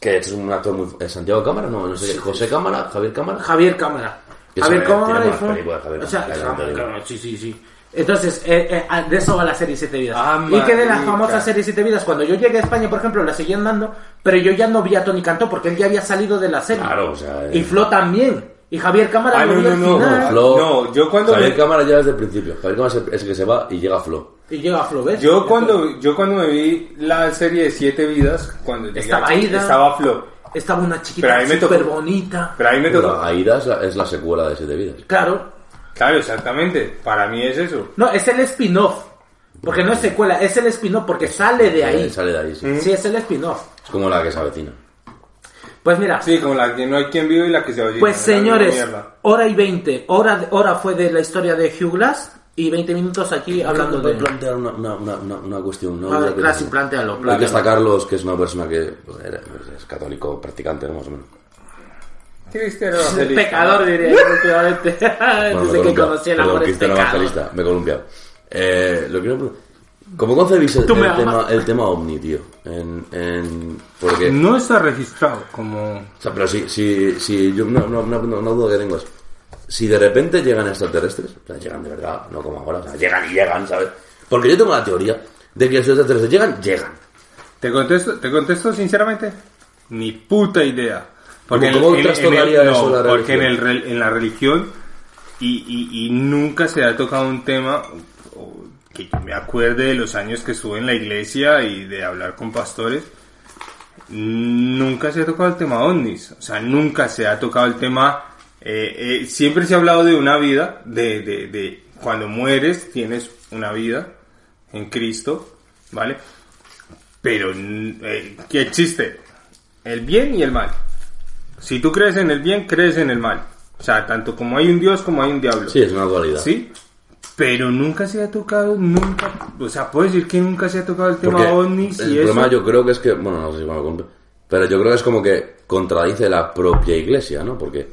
que es un actor muy. eh, Santiago Cámara, no, no sé qué. José Cámara, Javier Cámara.
Javier Cámara. Javier Cámara
Javier
O sea,
Cámara,
Cámara, sí, sí, sí. Entonces, eh, eh, ah, de eso va la serie Siete Vidas.
Ah,
y que de la famosa serie Siete Vidas, cuando yo llegué a España, por ejemplo, la seguían dando, pero yo ya no vi a Tony Cantó porque él ya había salido de la serie.
Claro, o sea, eh.
Y Flo también. Y Javier Cámara
Ah, no, no, no,
final.
Flo-
No, yo cuando
Javier
me-
Cámara ya desde el principio. Javier Cámara es el- que se va y llega Flo.
Y llega Flo, ¿ves?
Yo cuando, yo cuando me vi la serie de Siete Vidas, cuando llegué
Estaba
aquí,
Aida.
estaba Flo.
Estaba una
a
chiquita súper bonita.
Pero ahí me tocó.
Aida es la, es la secuela de Siete Vidas.
Claro.
Claro, exactamente. Para mí es eso.
No, es el spin-off. Porque no es secuela, es el spin-off porque sale de ahí.
Sale de ahí, sí.
Sí, es el spin-off.
Es como la que se avecina.
Pues mira,
Sí, como la que no hay quien vive y la que se oye.
Pues señores, hora y 20. Hora, hora fue de la historia de Hugh Glass y 20 minutos aquí hablando de...
plantear una, una, una, una, una cuestión. ¿no?
A ver,
Ya que-
Glass, plantéalo,
Hay que
plantéalo.
está Carlos, que es una persona que pues, pues, es católico practicante, ¿no? más o menos.
Cristiano evangelista.
Pecador, diría yo, últimamente.
Bueno, me
Desde que conocí el amor es
cristiano evangelista, me he columpiado. Eh, lo quiero preguntar. ¿Cómo concebís el, el tema, el tema ovni, tío? En, en, porque,
No está registrado como...
o sea, pero si, si, si yo, no, no, no, no, una duda que tengo es, si de repente llegan extraterrestres, o sea, llegan de verdad, no como ahora, o sea, llegan y llegan, ¿sabes? Porque yo tengo la teoría de que si los extraterrestres llegan, llegan.
¿Te contesto, ¿Te contesto sinceramente? Ni puta idea. Porque
¿Cómo- cómo trastocaría eso la
porque en, el, rel- en la religión y, y- y nunca se ha tocado un tema que yo me acuerde de los años que estuve en la iglesia y de hablar con pastores. Nunca se ha tocado el tema ovnis. O sea, nunca se ha tocado el tema... eh, eh, siempre se ha hablado de una vida, de, de, de cuando mueres tienes una vida en Cristo, ¿vale? Pero, eh, ¿qué existe? El bien y el mal. Si tú crees en el bien, crees en el mal. O sea, tanto como hay un Dios como hay un diablo.
Sí, es una dualidad.
¿Sí? Pero nunca se ha tocado, nunca, o sea, puedo decir que nunca se ha tocado el tema
Porque
ovnis
el
y eso.
problema yo creo que es que, bueno, no sé si me lo compre, pero yo creo que es como que contradice la propia iglesia, ¿no? Porque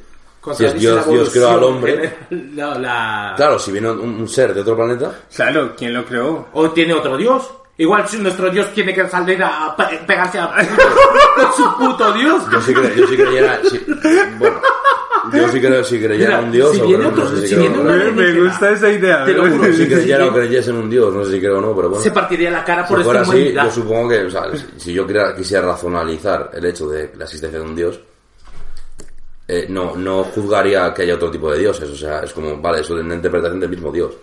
si es Dios, Dios creó al hombre,
general, la- la-
claro, si viene un, un ser de otro planeta,
Claro, ¿quién lo creó?
O tiene otro dios. Igual si nuestro dios tiene que salir a pe- pegarse a con su puto dios.
yo sí, cre- yo sí creyera, sí, bueno, yo sí, creo, si creyera
Mira,
en un Dios,
si
o
viene
no, sé si
si
creo
viene una-
Me, me gusta esa idea.
Te lo
¿no?
juro,
Si creyera
si
o creyese en un Dios, no sé si creo o no, pero bueno.
Se partiría la cara
Si
por
fuera
esta
así, yo supongo que, o sea, si- si yo quisiera, quisiera racionalizar el hecho de la existencia de un Dios, eh, no, no juzgaría que haya otro tipo de dioses, o sea, es como, vale, eso es una interpretación del mismo Dios.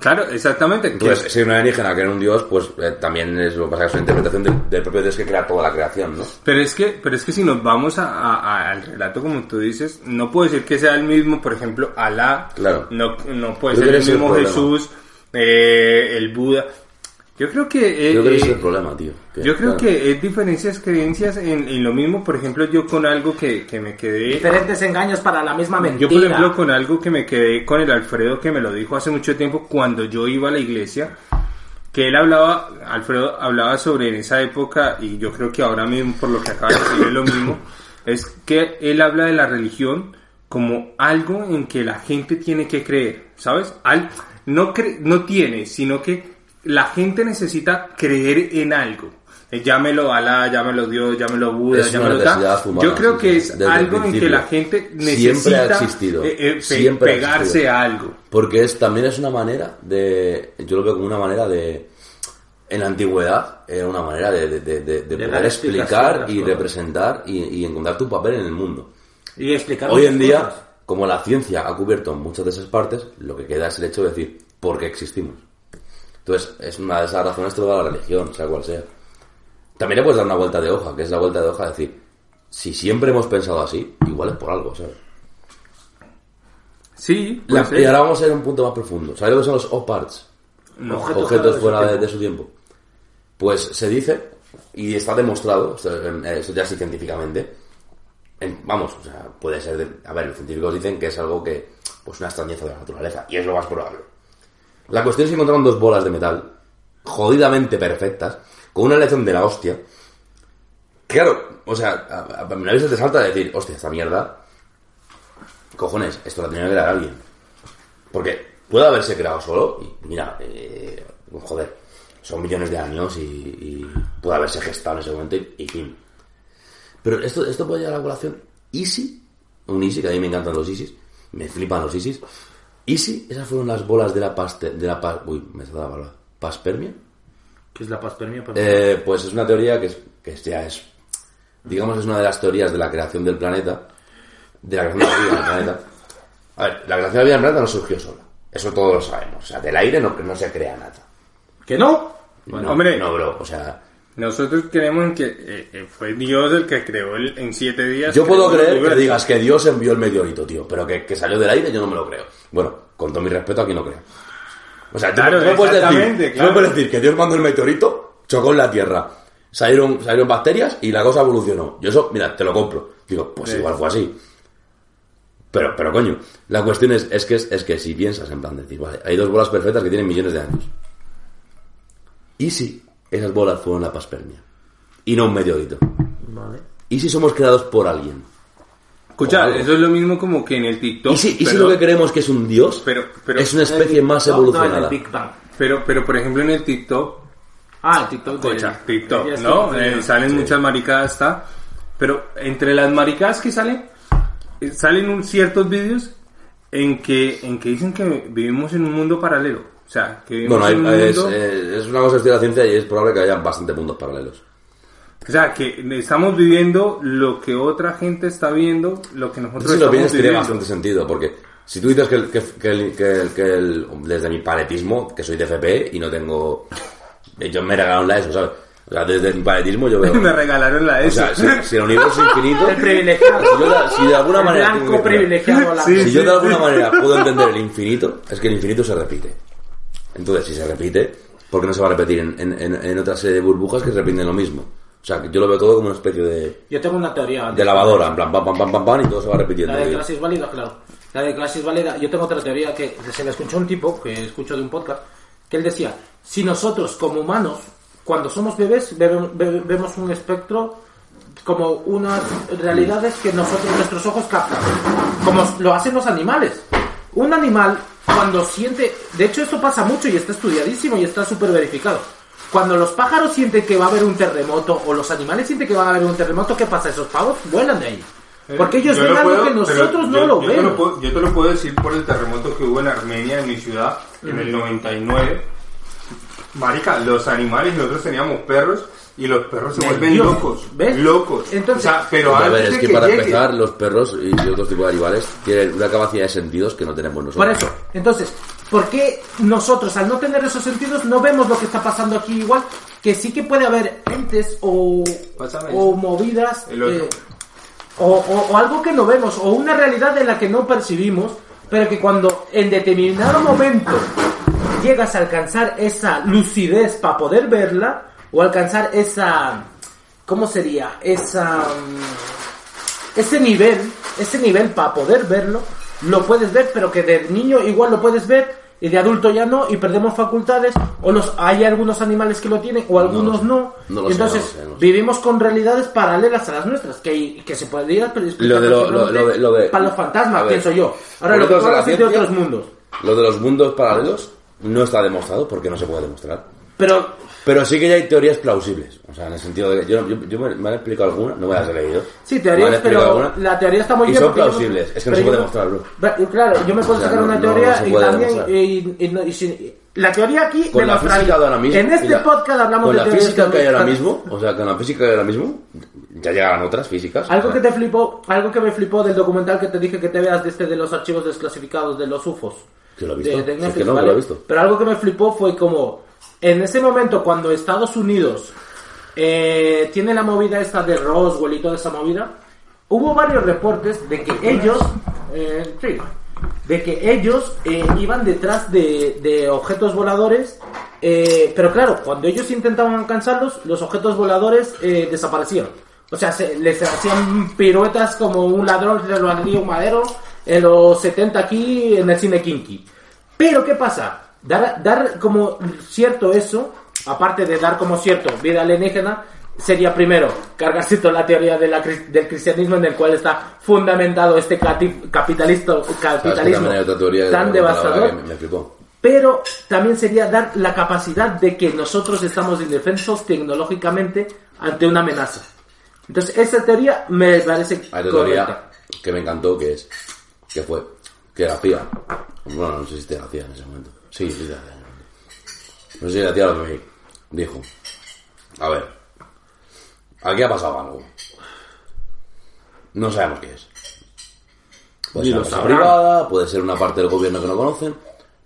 Claro, exactamente.
Entonces, si un alienígena que era un dios, pues eh, también es lo que pasa es una interpretación del, del propio dios que crea toda la creación, ¿no?
Pero es que, pero es que si nos vamos a- a- al relato como tú dices, no puedo decir que sea el mismo, por ejemplo, Alá,
Claro.
no, no puede
Yo
ser el
es el
mismo
problema.
Jesús, eh, el Buda. Yo creo que... eh,
Creo que ese es
eh,
el problema, tío. que,
Yo creo
claro,
que es diferencias, creencias en, en lo mismo, por ejemplo, yo con algo que, que me quedé...
Diferentes engaños para la misma mentira.
Yo, por ejemplo, con algo que me quedé con el Alfredo, que me lo dijo hace mucho tiempo cuando yo iba a la iglesia, que él hablaba, Alfredo hablaba sobre en esa época, y yo creo que ahora mismo, por lo que acaba de decir, es lo mismo, es que él habla de la religión como algo en que la gente tiene que creer, ¿sabes? Al, no, cre- no tiene, sino que la gente necesita creer en algo. Eh, Llámelo Alá, llámelo Dios, llámelo Buda,
Es
llámelo tal.
humana,
Yo creo que es algo en que la gente
Siempre ha
necesita
existido,
eh, eh,
siempre ha
pegarse
existido.
a algo.
Porque es, también es una manera de. Yo lo veo como una manera de. En la antigüedad era una manera de, de, de- de- de
dar
poder explicar y representar y, y encontrar tu papel en el mundo.
Y explicar
Hoy en día,
cosas.
como la ciencia ha cubierto muchas de esas partes, lo que queda es el hecho de decir por qué existimos. Entonces, es una de esas razones toda la religión, sea cual sea. También le puedes dar una vuelta de hoja, que es la vuelta de hoja de decir, si siempre hemos pensado así, igual es por algo, ¿sabes?
Sí,
La- y ahora vamos a ir a un punto más profundo. ¿Sabes lo que son los O-Parts?
Objetos
Objetos fuera de, su tiempo. Pues se dice, y está demostrado, o sea, en- eso ya sí científicamente, en- vamos, o sea, puede ser, de- a ver, los científicos dicen que es algo que, pues una extrañeza de la naturaleza, y es lo más probable. La cuestión es que encontraron dos bolas de metal, jodidamente perfectas, con una lección de la hostia. Claro, o sea, a, a, a te de decir, hostia, esta mierda, cojones, esto la tenía que crear alguien. Porque puede haberse creado solo, y mira, eh, joder, son millones de años y, puede haberse gestado en ese momento y, fin. Pero esto, esto puede llegar a la colación. Easy, un Easy, que a mí me encantan los Easys, me flipan los Easys. Easy, esas fueron las bolas de la paste, de la pa- uy, me la palabra, paspermia.
¿Qué es la paspermia?
Eh, pues es una teoría que, es, que ya es, digamos, es una de las teorías de la creación del planeta, de la creación de la vida en el planeta. A ver, la creación de la vida en el planeta no surgió sola. Eso todos lo sabemos. O sea, del aire no, no se crea nada.
¿Que no?
no,
hombre.
No, bro. O sea,
Nosotros creemos que eh, eh, fue Dios el que creó el, en siete días.
yo puedo creer que digas que Dios envió el meteorito, tío. Pero que, que salió del aire yo no me lo creo. Bueno, con todo mi respeto aquí no creo. O sea,
Claro,
tú me puedes decir,
claro.
puedes decir que Dios mandó el meteorito, chocó en la Tierra, salieron, salieron bacterias y la cosa evolucionó. Yo eso, mira, te lo compro. Digo, pues
Sí.
igual fue así. Pero, pero coño, la cuestión es, es que es, es que si piensas en plan de decir, vale, hay dos bolas perfectas que tienen millones de años. ¿Y si esas bolas fueron la paspermia? Y no un meteorito.
Vale.
¿Y si somos creados por alguien?
Escucha, eso es lo mismo como que en el TikTok.
¿Y si, y si
pero-
lo que creemos que es un dios
pero- pero-
es una especie más
No, no, en el
evolucionada?
Big Bang.
Pero, pero por ejemplo en el TikTok,
Ah, el TikTok. de-
Cocha, TikTok, ¿no? Eh, salen muchas maricadas, está. Pero entre las maricadas que salen, eh, salen un- ciertos vídeos en que, en que dicen que vivimos en un mundo paralelo. O sea, que vivimos
Bueno, hay-
en un
es,
mundo...
eh, es una cosa que estudia la ciencia y es probable que haya bastante mundos paralelos.
O sea, que estamos viviendo lo que otra gente está viendo, lo que nosotros
Si lo piensas tiene
viviendo.
bastante sentido, porque si tú dices que, el- que, que el- que el- que el- desde mi paletismo, que soy de FP y no tengo... Yo me regalaron la ESO, ¿sabes? O sea, desde mi paletismo yo veo...
Me regalaron la
O
ESO.
sea, si, si el universo es infinito...
El privilegiado.
Si, yo de- si de alguna
El
manera...
blanco
que-
privilegiado. la-
Sí.
Si yo de alguna manera puedo entender el infinito, es que el infinito se repite. Entonces, si se repite, ¿por qué no se va a repetir en, en, en- en otra serie de burbujas que repiten lo mismo? O sea, que yo lo veo todo como una especie de,
Yo tengo una teoría.
de lavadora, en plan pam, pam, pam, pam, pam, y todo se va repitiendo.
La de clase es válida, claro. La de clase es válida. Yo tengo otra teoría que se le escuchó un tipo que escucho de un podcast que él decía: si nosotros como humanos, cuando somos bebés, vemos, ve- vemos un espectro como unas realidades que nosotros, nuestros ojos captan, como lo hacen los animales. Un animal, cuando siente, de hecho esto pasa mucho y está estudiadísimo y está súper verificado. Cuando los pájaros sienten que va a haber un terremoto o los animales sienten que va a haber un terremoto, ¿qué pasa? Esos pavos vuelan de ahí. Porque ellos
Yo
ven
lo
algo
puedo,
que nosotros no
yo-
lo
yo te
vemos.
puedo- yo te lo puedo decir por el terremoto que hubo en Armenia, en mi ciudad, en el 99. Marica, los animales, nosotros teníamos perros y los perros se vuelven
Dios,
locos.
¿ves?
Locos.
Entonces-
o sea, pero
a ver, es
de
que,
que
para
llegue-
empezar, los perros y otros tipos de animales tienen una capacidad de sentidos que no tenemos nosotros.
Por eso, entonces, ¿por qué nosotros, al no tener esos sentidos, no vemos lo que está pasando aquí igual? Que sí que puede haber entes o, o movidas, eh, o, o- o algo que no vemos, o una realidad en la que no percibimos, pero que cuando en determinado momento llegas a alcanzar esa lucidez para poder verla, o alcanzar esa, ¿cómo sería? Esa... mm, ese nivel, ese nivel para poder verlo, lo puedes ver, pero que de niño igual lo puedes ver y de adulto ya no y perdemos facultades o los hay algunos animales que lo tienen o algunos no,
no
entonces
no lo sé, no sé.
vivimos con realidades paralelas a las nuestras que, que se podría
Lo de lo- lo- lo de- lo de-
para los fantasmas pienso yo ahora lo que decir de otros mundos
Lo de los mundos paralelos no está demostrado porque no se puede demostrar.
pero
Pero sí que ya hay teorías plausibles. O sea, en el sentido de que yo, yo, yo me, me han explicado algunas, no me las he leído.
Sí, teorías, pero
algunas,
la teoría está muy
y
bien.
son
yo
plausibles. Es que no se puede demostrar,
Claro, yo me puedo
O sea,
sacar
no-
una teoría
no
y también. y- y y la teoría aquí.
Con la física de ahora mismo.
En este
la-
podcast hablamos
con
de
la
teorías
física que hay ahora mismo, o sea, con la física que hay ahora mismo, ya llegarán otras físicas.
Algo
O
que te flipó, algo que me flipó del documental que te dije que te veas de este de los archivos desclasificados de los UFOs.
Que lo he visto.
De- de
Es
Netflix,
que no, que
¿vale?
lo he visto.
Pero algo que me flipó fue como en ese momento cuando Estados Unidos eh, tiene la movida esta de Roswell y toda esa movida, hubo varios reportes de que ellos, eh, de que ellos eh, iban detrás de, objetos voladores, pero claro, cuando ellos intentaban alcanzarlos, los objetos voladores desaparecían. O sea, se, les hacían piruetas como un ladrón de lo un madero en los 70 aquí en el cine Kinky. Pero ¿qué pasa? Dar, dar como cierto eso, aparte de dar como cierto vida alienígena, sería primero cargarse toda la teoría de la del cristianismo en el cual está fundamentado este capitalista,
¿sabes que
capitalismo
que
tan devastador.
me, me.
Pero también sería dar la capacidad de que nosotros estamos indefensos tecnológicamente ante una amenaza. Entonces, esa teoría me parece
Hay otra teoría que me encantó que es que fue que la CIA bueno no sé si te la CIA en ese momento sí sí no sé si la CIA lo que me dijo. A ver. Aquí ha pasado algo. No sabemos qué es. Puede ser una privada puede ser una parte del gobierno que no conocen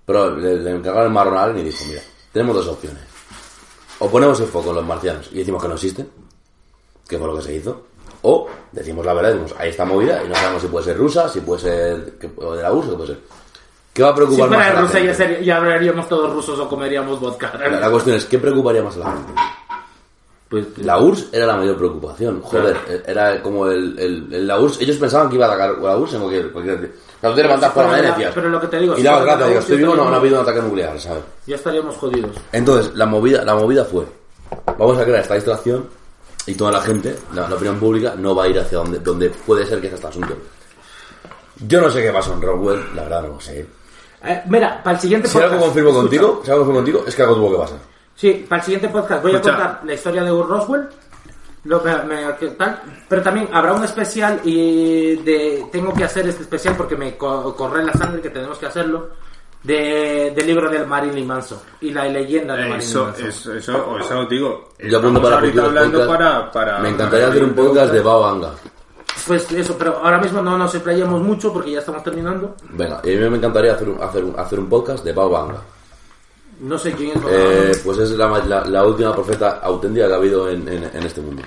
pero le, le encargaron el marrón a alguien y dijo mira tenemos dos opciones. O ponemos el foco en los marcianos y decimos que no existen que fue lo que se hizo. O decimos la verdad, decimos, ahí está movida y no sabemos si puede ser rusa, si puede ser que- o de la URSS, o qué puede ser. ¿Qué va a
Si
preocupar más a la gente?
ya hablaríamos todos rusos o comeríamos vodka.
La, la cuestión es, ¿qué preocuparía más a la gente?
Pues,
La URSS era la mayor preocupación. Joder, era como el, el, el- la URSS. Ellos pensaban que iba a atacar la URSS en cualquier... cualquier Claro, tú te levantas por la mañana y
la-
decías...
pero lo que te digo,
Y dabas gracias,
la
digo, estoy vivo, no, no ha habido un ataque nuclear, ¿sabes?
ya estaríamos jodidos.
Entonces, la movida, la movida fue, vamos a crear esta distracción y toda la gente, la, la opinión pública, no va a ir hacia donde, donde puede ser que es este asunto. Yo no sé qué pasó en Rockwell, la verdad no lo sé.
Eh, mira, para el siguiente
Si algo
podcast.
confirmo
escucha.
contigo, si algo confirmo contigo, es que algo tuvo que pasar.
Sí, para el siguiente podcast voy
Escucha.
a contar la historia de Roswell. Lo que me- que tal, pero también habrá un especial y de tengo que hacer este especial porque me co- corre la sangre que tenemos que hacerlo de, del libro del Marilyn Manson y la leyenda de Marilyn Manson.
eso, eso, eso digo.
Yo apunto para
hablando para, para...
Me encantaría hacer un podcast de Bao Anga.
Pues eso, pero ahora mismo no nos explayemos mucho porque ya estamos terminando.
Venga, y a mí me encantaría hacer un, hacer un, hacer un podcast de Bao Anga.
No sé quién es.
Eh, pues es la, la, la última profeta auténtica que ha habido en, en, en este mundo.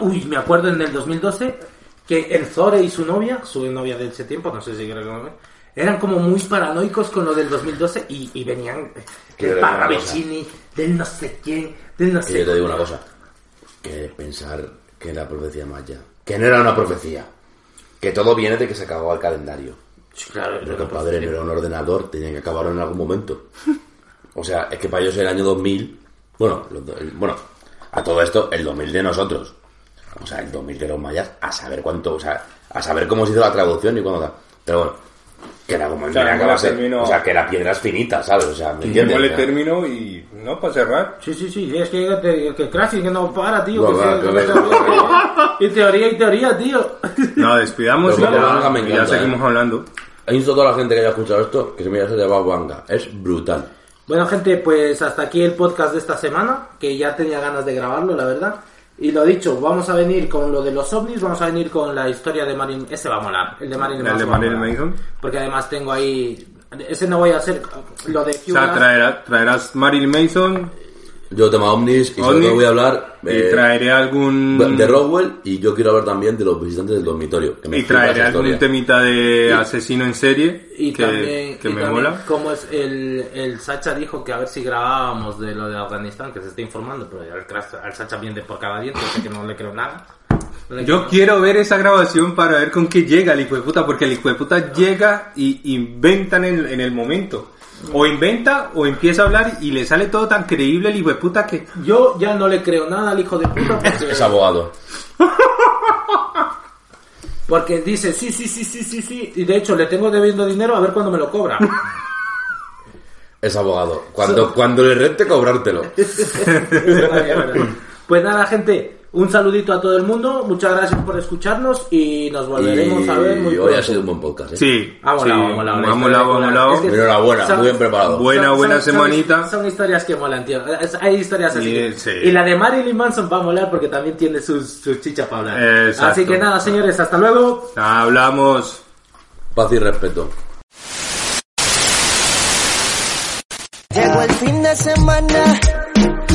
Uy, me acuerdo en el 2012 que el Zore y su novia, su novia de ese tiempo, no sé si creo que eran como muy paranoicos con lo del 2012 y, y venían del Parravicini, del no sé quién, del no sé
yo te digo una cosa. Que pensar que la profecía maya, que no era una profecía, que todo viene de que se acabó el calendario.
Sí, claro,
Pero que padre no era un ordenador, tenía que acabarlo en algún momento. O sea, es que para ellos el año 2000, bueno, el- bueno, a todo esto, el 2000 de nosotros. O sea, el 2000 de los mayas, a saber cuánto, o sea, a saber cómo se hizo la traducción y cuándo da. Pero bueno, que era como el
sea,
mira, que
no
va a ser-
terminó-
o sea, que era piedras finitas, ¿sabes? O sea, ¿me
le
O sea,
término y... No, para cerrar.
Sí, sí, sí, es que, que, que Crash que no para, tío.
No,
que y teoría y teoría, tío.
No, despidamos y ya,
me
y ya
encanta,
seguimos
¿eh?
hablando.
Insto a toda la gente que haya escuchado esto que se mire de Bab Anga. Es brutal.
Bueno, gente, pues hasta aquí el podcast de esta semana, que ya tenía ganas de grabarlo, la verdad. Y lo dicho, vamos a venir con lo de los ovnis, vamos a venir con la historia de Marilyn... Ese va a molar, el de Marilyn
El de
molar.
Manson.
Porque además tengo ahí... Ese no voy a hacer lo de
O sea,
QAnon.
traerá- traerás Marilyn Mason
Yo tema ovnis y sobre todo voy a hablar
y
eh,
traeré algún...
de Roswell y yo quiero hablar también de los visitantes del dormitorio. Que me
Y
flipa
traeré
esa
algún
historia.
temita de asesino en serie
Y
que,
también,
que
y
me
también
mola.
como es el, el Sacha dijo que a ver si grabábamos de lo de Afganistán, que se está informando, pero al, Sacha miente por cada diente, así que no le creo nada. No le
Yo
creo.
quiero ver esa grabación para ver con qué llega el hijo de puta, porque el hijo de puta llega y inventan en, en el momento. O inventa o empieza a hablar y le sale todo tan creíble el hijo de puta que...
Yo ya no le creo nada al hijo de puta porque,
Es abogado.
porque dice sí, sí, sí, sí, sí, sí. Y de hecho le tengo debiendo dinero a ver cuándo me lo cobra.
Es abogado. Cuando, cuando le rente, cobrártelo.
pues nada, gente, un saludito a todo el mundo. Muchas gracias por escucharnos y nos volveremos
Y
a ver muy
hoy
pronto.
ha sido un buen podcast. ¿eh?
Sí,
Ha molado,
sí,
ha molado, la
ha molado,
historia
ha
mola.
molado.
Es que-
Enhorabuena,
Son-
muy bien preparado.
Buena,
Son-
buena
son- son-
semanita.
Son, historias que molan, tío. Hay historias así.
Y,
que-
sí.
Y la de Marilyn Manson va a molar porque también tiene sus, sus chichas para hablar.
Exacto.
Así que nada, señores, hasta luego.
Hablamos.
Paz y respeto.
Llegó el fin de semana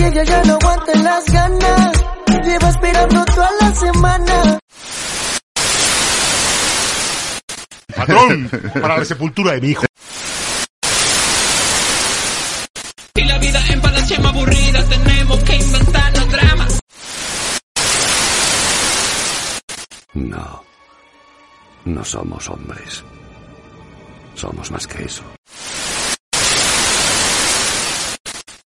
y ella ya no aguanta las ganas. Lleva esperando toda la semana.
Patrón, para la sepultura de mi hijo.
Y la vida en Palachema aburrida, tenemos que inventarnos dramas.
No. No somos hombres. Somos más que eso.